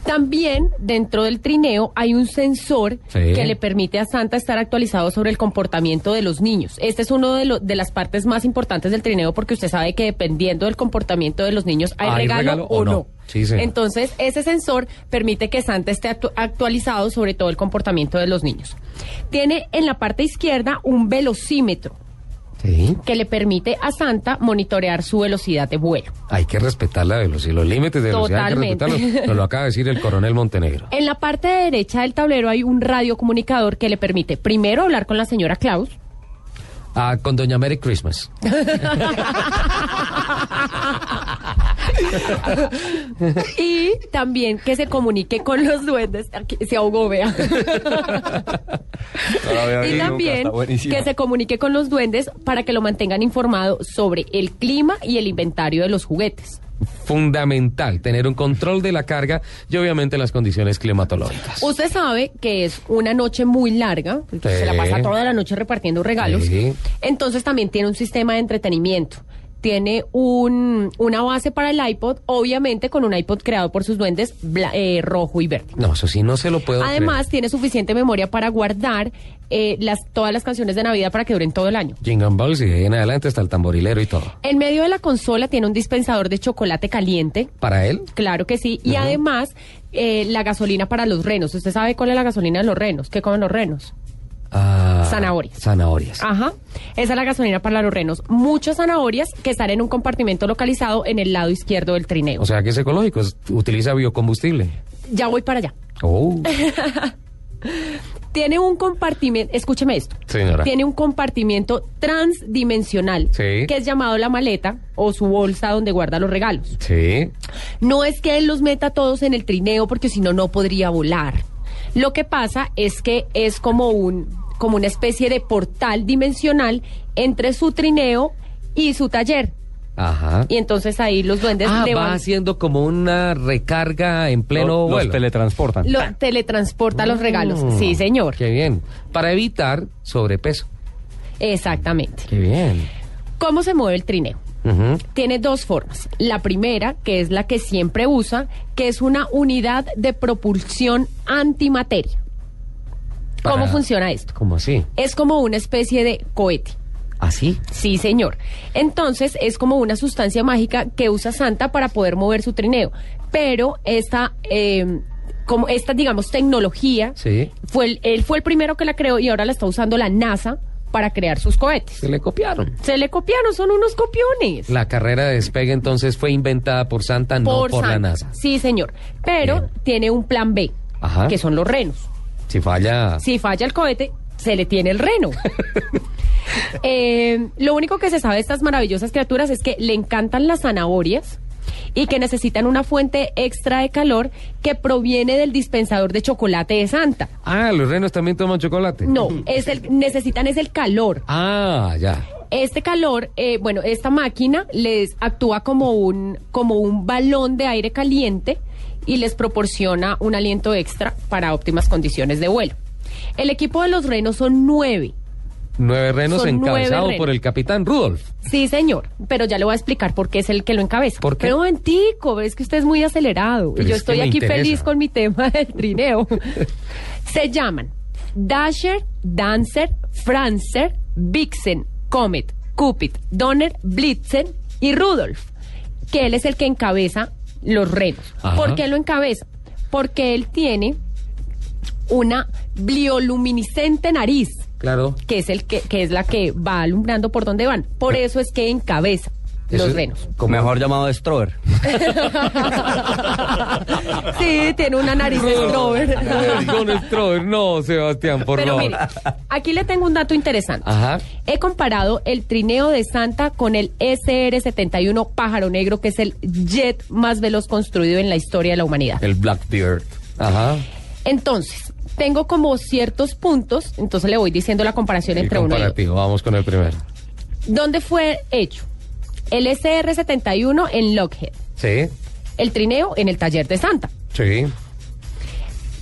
También dentro del trineo hay un sensor Sí. que le permite a Santa estar actualizado sobre el comportamiento de los niños. Este es uno de, lo- de las partes más importantes del trineo porque usted sabe que dependiendo del comportamiento de los niños hay, ¿Hay regalo, regalo o no? no. Sí, señor. Entonces, ese sensor permite que Santa esté actu- actualizado sobre todo el comportamiento de los niños. Tiene en la parte izquierda un velocímetro Sí. que le permite a Santa monitorear su velocidad de vuelo. Hay que respetar la velocidad, los límites de velocidad hay que respetarlos. Nos lo acaba de decir el coronel Montenegro. En la parte derecha del tablero hay un radiocomunicador que le permite primero hablar con la señora Klaus. Ah, con Doña Merry Christmas. [LAUGHS] y también que se comunique con los duendes. Aquí se ahogó, vea. y también que se comunique con los duendes para que lo mantengan informado sobre el clima y el inventario de los juguetes. Fundamental tener un control de la carga y obviamente las condiciones climatológicas. Usted sabe que es una noche muy larga, se la pasa toda la noche repartiendo regalos. Sí. Entonces también tiene un sistema de entretenimiento. Tiene un, una base para el iPod, obviamente con un iPod creado por sus duendes bla- eh, rojo y verde. No, eso sí, no se lo puedo Además, tiene suficiente memoria para guardar eh, las, todas las canciones de Navidad para que duren todo el año. Jingle Balls y de ahí en adelante hasta el tamborilero y todo. En medio de la consola tiene un dispensador de chocolate caliente. ¿Para él? Claro que sí. Y además, eh, la gasolina para los renos. ¿Usted sabe cuál es la gasolina de los renos? ¿Qué comen los renos? Ah, Zanahorias. Zanahorias. Ajá. Esa es la gasolina para los renos. Muchas zanahorias que están en un compartimento localizado en el lado izquierdo del trineo. O sea que es ecológico, es- utiliza biocombustible. ya voy para allá. Oh, [LAUGHS] Tiene un compartimento, escúcheme esto. señora. Tiene un compartimiento transdimensional Sí. que es llamado la maleta o su bolsa donde guarda los regalos. Sí. No es que él los meta todos en el trineo porque si no no podría volar. Lo que pasa es que es como un como una especie de portal dimensional entre su trineo y su taller. Ajá. Y entonces ahí los duendes Ah, le va van- haciendo como una recarga en pleno Lo- los vuelo. teletransportan. lo teletransporta los regalos. Mm, Sí, señor. Qué bien. Para evitar sobrepeso. Exactamente. Qué bien. ¿Cómo se mueve el trineo? Tiene dos formas. La primera, que es la que siempre usa, que es una unidad de propulsión antimateria. ¿Cómo funciona esto? ¿Cómo así? Es como una especie de cohete. ¿Así? Sí, señor. Entonces es como una sustancia mágica que usa Santa para poder mover su trineo. Pero esta, eh, como esta, digamos, tecnología, Sí. fue el- él fue el primero que la creó y ahora la está usando la NASA para crear sus cohetes. Se le copiaron. Se le copiaron, son unos copiones. La carrera de despegue entonces fue inventada por Santa, no por la. NASA. Sí, señor. Pero tiene un plan B, Ajá. que son los renos. Si falla. Si falla el cohete, se le tiene el reno. [LAUGHS] Eh, lo único que se sabe de estas maravillosas criaturas es que le encantan las zanahorias y que necesitan una fuente extra de calor que proviene del dispensador de chocolate de Santa. Ah, los renos también toman chocolate. No, [LAUGHS] es el, necesitan es el calor. Ah, ya. Este calor, eh, bueno, esta máquina les actúa como un, como un balón de aire caliente y les proporciona un aliento extra para óptimas condiciones de vuelo. El equipo de los renos son nueve. Nueve renos Son nueve renos. por el capitán Rudolf. Sí, señor, pero ya le voy a explicar por qué es el que lo encabeza. ¿Por qué? Pero un momentico, es que usted es muy acelerado. Pero y yo es estoy aquí interesa. feliz con mi tema del trineo. [LAUGHS] Se llaman Dasher, Dancer, Francer, Vixen, Comet, Cupid, Donner, Blitzen y Rudolf, que él es el que encabeza los renos. Ajá. ¿Por qué lo encabeza? Porque él tiene una bioluminiscente nariz Claro. que es el que, que es la que va alumbrando por dónde van. Por eso es que encabeza Eso los es renos. Mejor llamado Strober. [LAUGHS] Sí, tiene una nariz de Strober. [LAUGHS] Con Strober, no, Sebastián, por Pero favor. mire, aquí le tengo un dato interesante. Ajá. He comparado el trineo de Santa con el SR-71 Pájaro Negro, que es el jet más veloz construido en la historia de la humanidad. El Blackbeard. Ajá. Entonces, tengo como ciertos puntos, entonces le voy diciendo la comparación El entre uno y otro. vamos con el primero. ¿Dónde fue hecho? El SR-71 en Lockheed. Sí, El trineo en el taller de Santa. sí.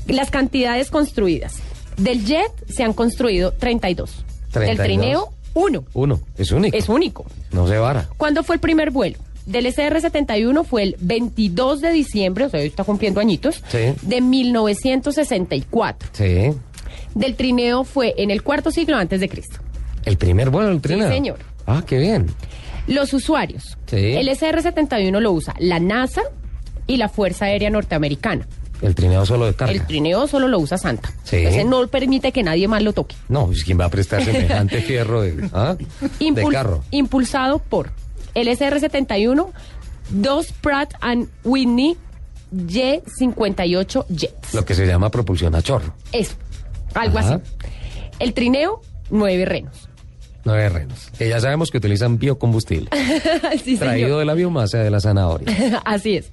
Las cantidades construidas. Del jet se han construido 32. 32. Del trineo, uno. Uno, es único. Es único. No se vara. ¿Cuándo fue el primer vuelo? del SR-71 fue el 22 de diciembre, o sea, hoy está cumpliendo añitos, Sí. de 1964. Sí. Del trineo fue en el cuarto siglo antes de Cristo. El primer vuelo del trineo. señor. Ah, qué bien. Los usuarios. Sí. El SR-71 lo usa la NASA y la Fuerza Aérea Norteamericana. El trineo solo de carga. El trineo solo lo usa Santa. Sí. Ese no permite que nadie más lo toque. No, pues ¿quién va a prestar semejante [LAUGHS] fierro de, ¿ah? de carro? Impulsado por el SR-71, dos Pratt and Whitney Y-58 Jets. Lo que se llama propulsión a chorro. Eso, algo Ajá. así. El trineo, nueve renos. Nueve renos. Que ya sabemos que utilizan biocombustible. [LAUGHS] Sí, traído señor. de la biomasa de la zanahoria. [LAUGHS] Así es.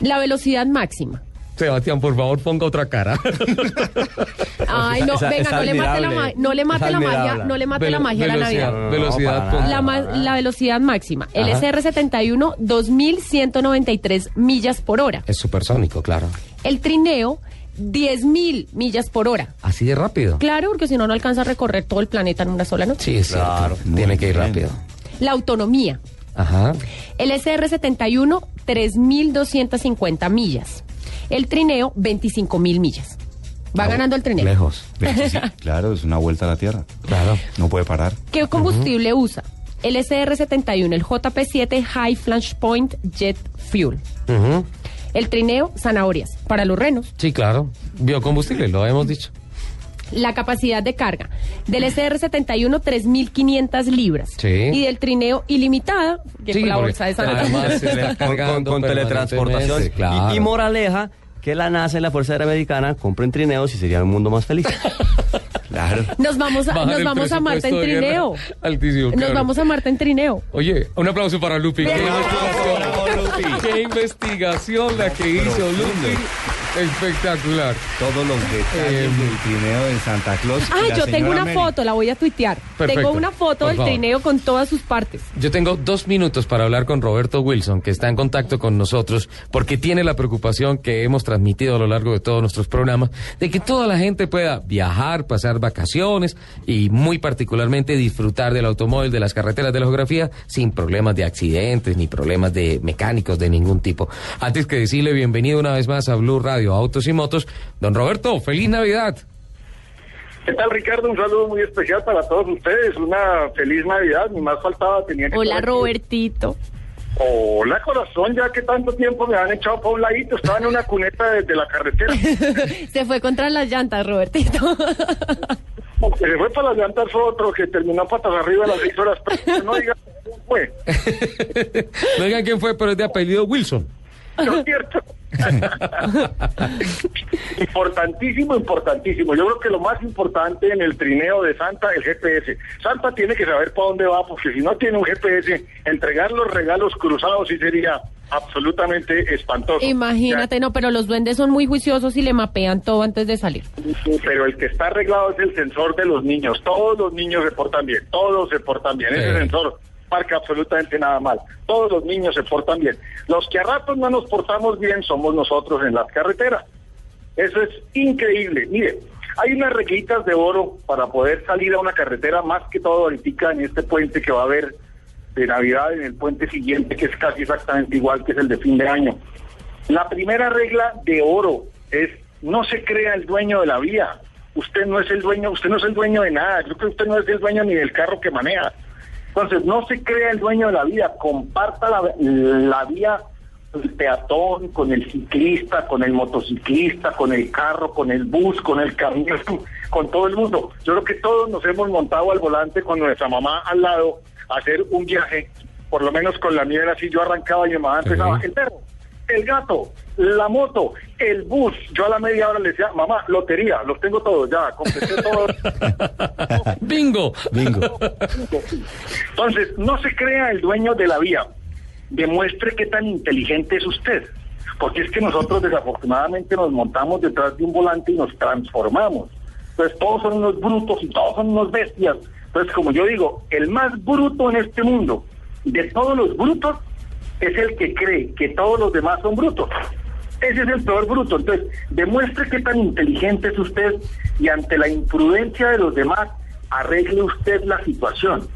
La velocidad máxima. Sebastián, por favor, ponga otra cara. [LAUGHS] Ay, no, Esa- venga, esa no le mate la, ma- no le mate la magia, no le mate la magia a la velocidad- Navidad. velocidad, para La, ma- la velocidad máxima. El Ajá. SR-71, 2.193 millas por hora. Es supersónico, claro. El trineo, 10.000 millas por hora. Así de rápido. Claro, porque si no, no alcanza a recorrer todo el planeta en una sola noche. Sí, es cierto. Tiene que ir rápido. La autonomía. Ajá. El SR-71, 3.250 millas. El trineo, 25.000 millas. Va ganando el trineo. Lejos. [LAUGHS] claro, es una vuelta a la Tierra. Claro. No puede parar. ¿Qué combustible usa? El SR-71, el JP7 High Flash Point Jet Fuel. Ujú. El trineo, zanahorias. Para los renos. Sí, claro. Biocombustible, lo hemos dicho. La capacidad de carga del SR-71, 3.500 libras. Sí. Y del trineo, ilimitada, que Sí, con la bolsa de está Con- con teletransportación. claro. Y, y moraleja, que la NASA y la Fuerza Aérea Americana compren trineos y sería un mundo más feliz. [LAUGHS] claro. Nos vamos a, nos vamos a Marta en trineo. Altísimo, Nos vamos a Marta en trineo. Oye, un aplauso para Lupi. ¿Qué ¿Qué investigación la que hizo Lupi? Espectacular. Todos los detalles Eh, del trineo de Santa Claus. Ah, yo tengo una Mary. foto, la voy a tuitear. Perfecto. Tengo una foto Por del favor. trineo con todas sus partes. Yo tengo dos minutos para hablar con Roberto Wilson, que está en contacto con nosotros, porque tiene la preocupación que hemos transmitido a lo largo de todos nuestros programas, de que toda la gente pueda viajar, pasar vacaciones y muy particularmente disfrutar del automóvil, de las carreteras de la geografía, sin problemas de accidentes ni problemas de mecánicos de ningún tipo. Antes que decirle bienvenido una vez más a Blue Radio, Autos y Motos, don Roberto, feliz Navidad. ¿Qué tal, Ricardo? Un saludo muy especial para todos ustedes. Una feliz Navidad. Ni más faltaba. Tenía que Hola. Robertito. Hola, corazón. Ya que tanto tiempo me han echado para un ladito. Estaba en una cuneta desde la carretera. [LAUGHS] Se fue contra las llantas, Robertito. [LAUGHS] Se fue para las llantas fue otro que terminó patas arriba a las seis horas. Pero no digas quién fue. [LAUGHS] No digan quién fue, pero es de apellido Wilson. No es cierto. [LAUGHS] importantísimo, importantísimo. Yo creo que lo más importante en el trineo de Santa es el GPS. Santa tiene que saber para dónde va, porque si no tiene un GPS, entregar los regalos cruzados sí sería absolutamente espantoso. Imagínate, no, pero los duendes son muy juiciosos y le mapean todo antes de salir. Pero el que está arreglado es el sensor de los niños. Todos los niños se portan bien, todos se portan bien. Ese sensor marca absolutamente nada mal. Todos los niños se portan bien. Los que a ratos no nos portamos bien somos nosotros en las carreteras. Eso es increíble. Mire, hay unas reglitas de oro para poder salir a una carretera, más que todo ahorita en este puente que va a haber de Navidad, en el puente siguiente, que es casi exactamente igual que es el de fin de año. La primera regla de oro es no se crea el dueño de la vía. Usted no es el dueño, usted no es el dueño de nada. Yo creo que usted no es el dueño ni del carro que maneja. Entonces, no se crea el dueño de la vía, comparta la, la vía el peatón, con el ciclista, con el motociclista, con el carro, con el bus, con el camión, [LAUGHS] con todo el mundo. Yo creo que todos nos hemos montado al volante con nuestra mamá al lado a hacer un viaje, por lo menos con la mía era así, yo arrancaba y mi mamá empezaba, el perro, el gato, la moto, el bus. Yo a la media hora le decía, mamá, lotería, los tengo todos ya, completé todos. [LAUGHS] Bingo. Bingo. Entonces, no se crea el dueño de la vía. Demuestre qué tan inteligente es usted. Porque es que nosotros desafortunadamente nos montamos detrás de un volante y nos transformamos. Entonces todos son unos brutos y todos son unos bestias. Entonces, como yo digo, el más bruto en este mundo de todos los brutos es el que cree que todos los demás son brutos. Ese es el peor bruto. Entonces, demuestre qué tan inteligente es usted y ante la imprudencia de los demás, arregle usted la situación.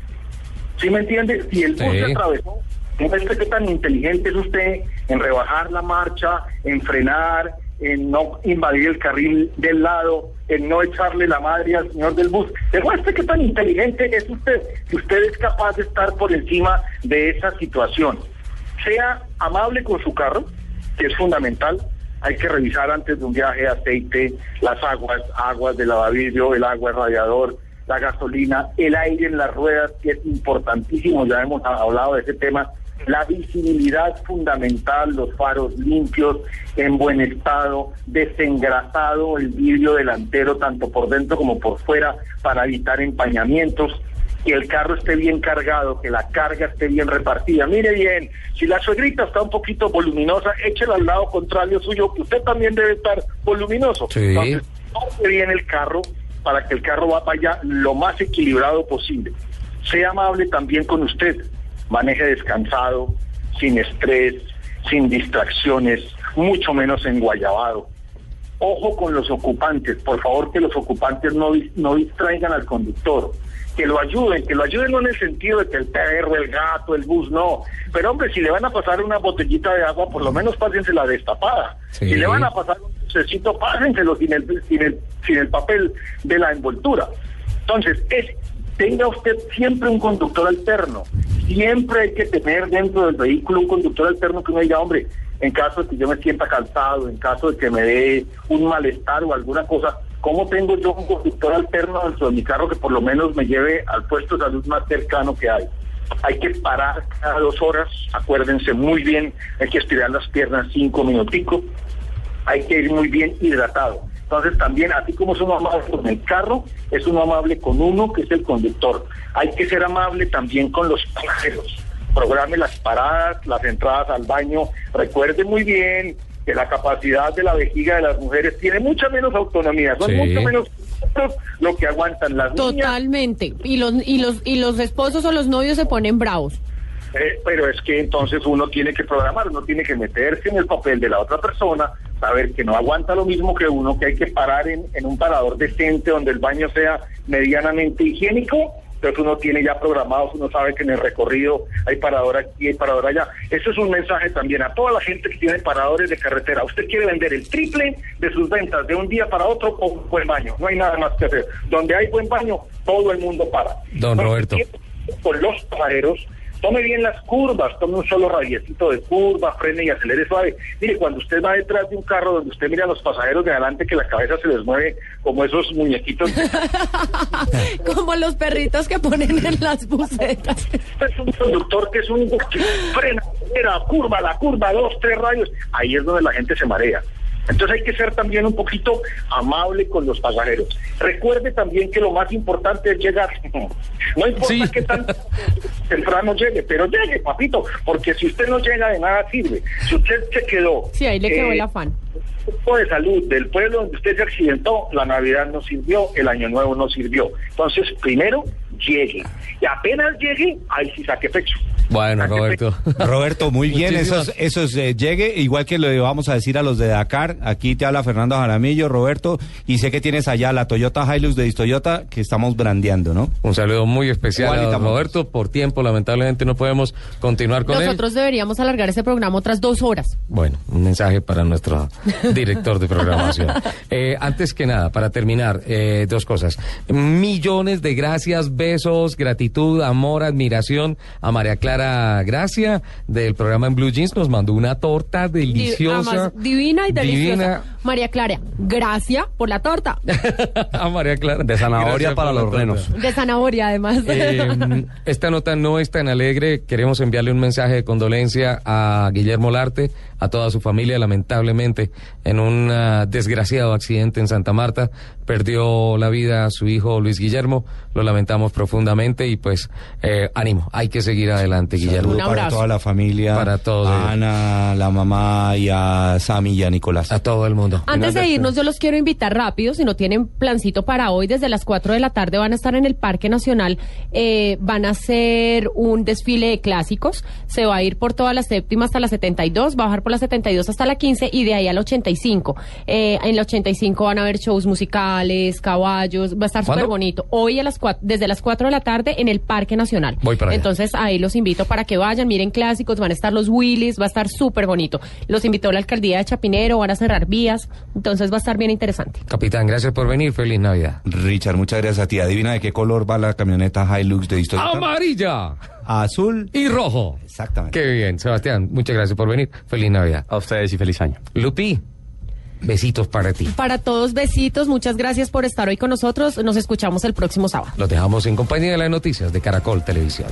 ¿Sí me entiende? Si el bus Sí. se atravesó, Demuestre qué tan inteligente es usted en rebajar la marcha, en frenar, en no invadir el carril del lado, en no echarle la madre al señor del bus. Demuestre qué tan inteligente es usted, que usted es capaz de estar por encima de esa situación. Sea amable con su carro, que es fundamental. Hay que revisar antes de un viaje aceite, las aguas, aguas de lavavidrio, el agua el radiador, la gasolina, el aire en las ruedas, que es importantísimo, ya hemos hablado de ese tema, la visibilidad fundamental, los faros limpios, en buen estado, desengrasado el vidrio delantero tanto por dentro como por fuera para evitar empañamientos, que el carro esté bien cargado, que la carga esté bien repartida. Mire bien, si la suegrita está un poquito voluminosa, échela al lado contrario suyo, que usted también debe estar voluminoso. Sí. Entonces, toque bien el carro para que el carro vaya lo más equilibrado posible. Sea amable también con usted, maneje descansado, sin estrés, sin distracciones, mucho menos enguayabado. Ojo con los ocupantes, por favor que los ocupantes no distraigan al conductor, que lo ayuden, que lo ayuden no en el sentido de que el perro, el gato, el bus, no. Pero hombre, si le van a pasar una botellita de agua, por lo menos pásensela destapada. Sí. Si le van a pasar un dulcecito, pásenselo sin el, sin el, sin el papel de la envoltura. Entonces, es, tenga usted siempre un conductor alterno. Siempre hay que tener dentro del vehículo un conductor alterno que uno diga, hombre, en caso de que yo me sienta cansado, en caso de que me dé un malestar o alguna cosa, ¿cómo tengo yo un conductor alterno dentro de mi carro que por lo menos me lleve al puesto de salud más cercano que hay? Hay que parar cada dos horas, acuérdense muy bien, hay que estirar las piernas cinco minuticos, hay que ir muy bien hidratado. Entonces también, así como es uno amable con el carro, es uno amable con uno que es el conductor. Hay que ser amable también con los pasajeros. Programe las paradas, las entradas al baño. Recuerde muy bien que la capacidad de la vejiga de las mujeres tiene mucha menos autonomía. Son Sí. mucho menos lo que aguantan las niñas. Totalmente. Y los, y los, y los esposos o los novios se ponen bravos. Eh, pero es que entonces uno tiene que programar, uno tiene que meterse en el papel de la otra persona, saber que no aguanta lo mismo que uno, que hay que parar en, en un parador decente donde el baño sea medianamente higiénico. Entonces uno tiene ya programados, uno sabe que en el recorrido hay parador aquí, hay parador allá. Eso es un mensaje también a toda la gente que tiene paradores de carretera. Usted quiere vender el triple de sus ventas de un día para otro con un buen baño. No hay nada más que hacer. Donde hay buen baño, todo el mundo para. Don Roberto. Con los pasajeros, tome bien las curvas, tome un solo radiecito de curva, frene y acelere suave. Mire, cuando usted va detrás de un carro donde usted mira a los pasajeros de adelante que la cabeza se les mueve como esos muñequitos. [LAUGHS] Como los perritos que ponen en las bucetas. es un conductor que es un que frena, curva, la curva, dos, tres rayos. Ahí es donde la gente se marea. Entonces hay que ser también un poquito amable con los pasajeros. Recuerde también que lo más importante es llegar. [LAUGHS] No importa qué tan [LAUGHS] temprano llegue, pero llegue, papito, porque si usted no llega de nada sirve. Si usted se quedó Sí, ahí le quedó eh, el afán. grupo de salud del pueblo donde usted se accidentó, la Navidad no sirvió, el Año Nuevo no sirvió. Entonces, primero, llegue. Y apenas llegue, ahí sí saque pecho. Bueno, Roberto. [LAUGHS] Roberto, muy bien, Muchísimas- esos, esos eh, llegue, igual que le vamos a decir a los de Dakar, aquí te habla Fernando Jaramillo, Roberto, y sé que tienes allá la Toyota Hilux de Toyota que estamos brandeando, ¿no? Un saludo muy especial a. Roberto. Por tiempo, lamentablemente, no podemos continuar con él. Nosotros deberíamos alargar ese programa otras dos horas. Bueno, un mensaje para nuestro [LAUGHS] director de programación. Eh, antes que nada, para terminar, eh, dos cosas. Millones de gracias, besos, gratitud, amor, admiración a María Clara Gracia del programa en Blue Jeans. Nos mandó una torta deliciosa. además, divina y deliciosa. Divina. María Clara, gracias por la torta. [LAUGHS] a María Clara. De zanahoria Gracias para los renos. De zanahoria, además. Eh, [LAUGHS] esta nota no es tan alegre. Queremos enviarle un mensaje de condolencia a Guillermo Larte, a toda su familia. Lamentablemente, en un ah, desgraciado accidente en Santa Marta, perdió la vida su hijo Luis Guillermo. Lo lamentamos profundamente y pues eh, ánimo. Hay que seguir adelante, Guillermo. Para toda la familia, Para todos a. Ana, la mamá y a Sammy y a Nicolás. A todo el mundo. mundo. Antes de irnos, yo los quiero invitar rápido, si no tienen plancito para hoy, desde las 4 de la tarde van a estar en el Parque Nacional, eh, van a hacer un desfile de clásicos, se va a ir por toda la séptima hasta la 72, va a bajar por la 72 hasta la 15 y de ahí al 85. Eh, en la 85 van a haber shows musicales, caballos, va a estar súper bonito. Hoy a las 4, desde las 4 de la tarde en el Parque Nacional. Voy para allá. Entonces ahí los invito para que vayan, miren clásicos, van a estar los Willys, va a estar súper bonito. Los invitó la alcaldía de Chapinero, van a cerrar vías, entonces va a estar bien interesante. Capitán, gracias por venir. Feliz Navidad. Richard, muchas gracias a ti. Adivina de qué color va la camioneta Hilux de Historia. Amarilla Azul. y rojo. Exactamente. Qué bien, Sebastián. Muchas gracias por venir. Feliz Navidad. A ustedes y feliz año. Lupi, besitos para ti. Para todos, besitos, muchas gracias por estar hoy con nosotros. Nos escuchamos el próximo sábado. Los dejamos en compañía de las noticias de Caracol Televisión.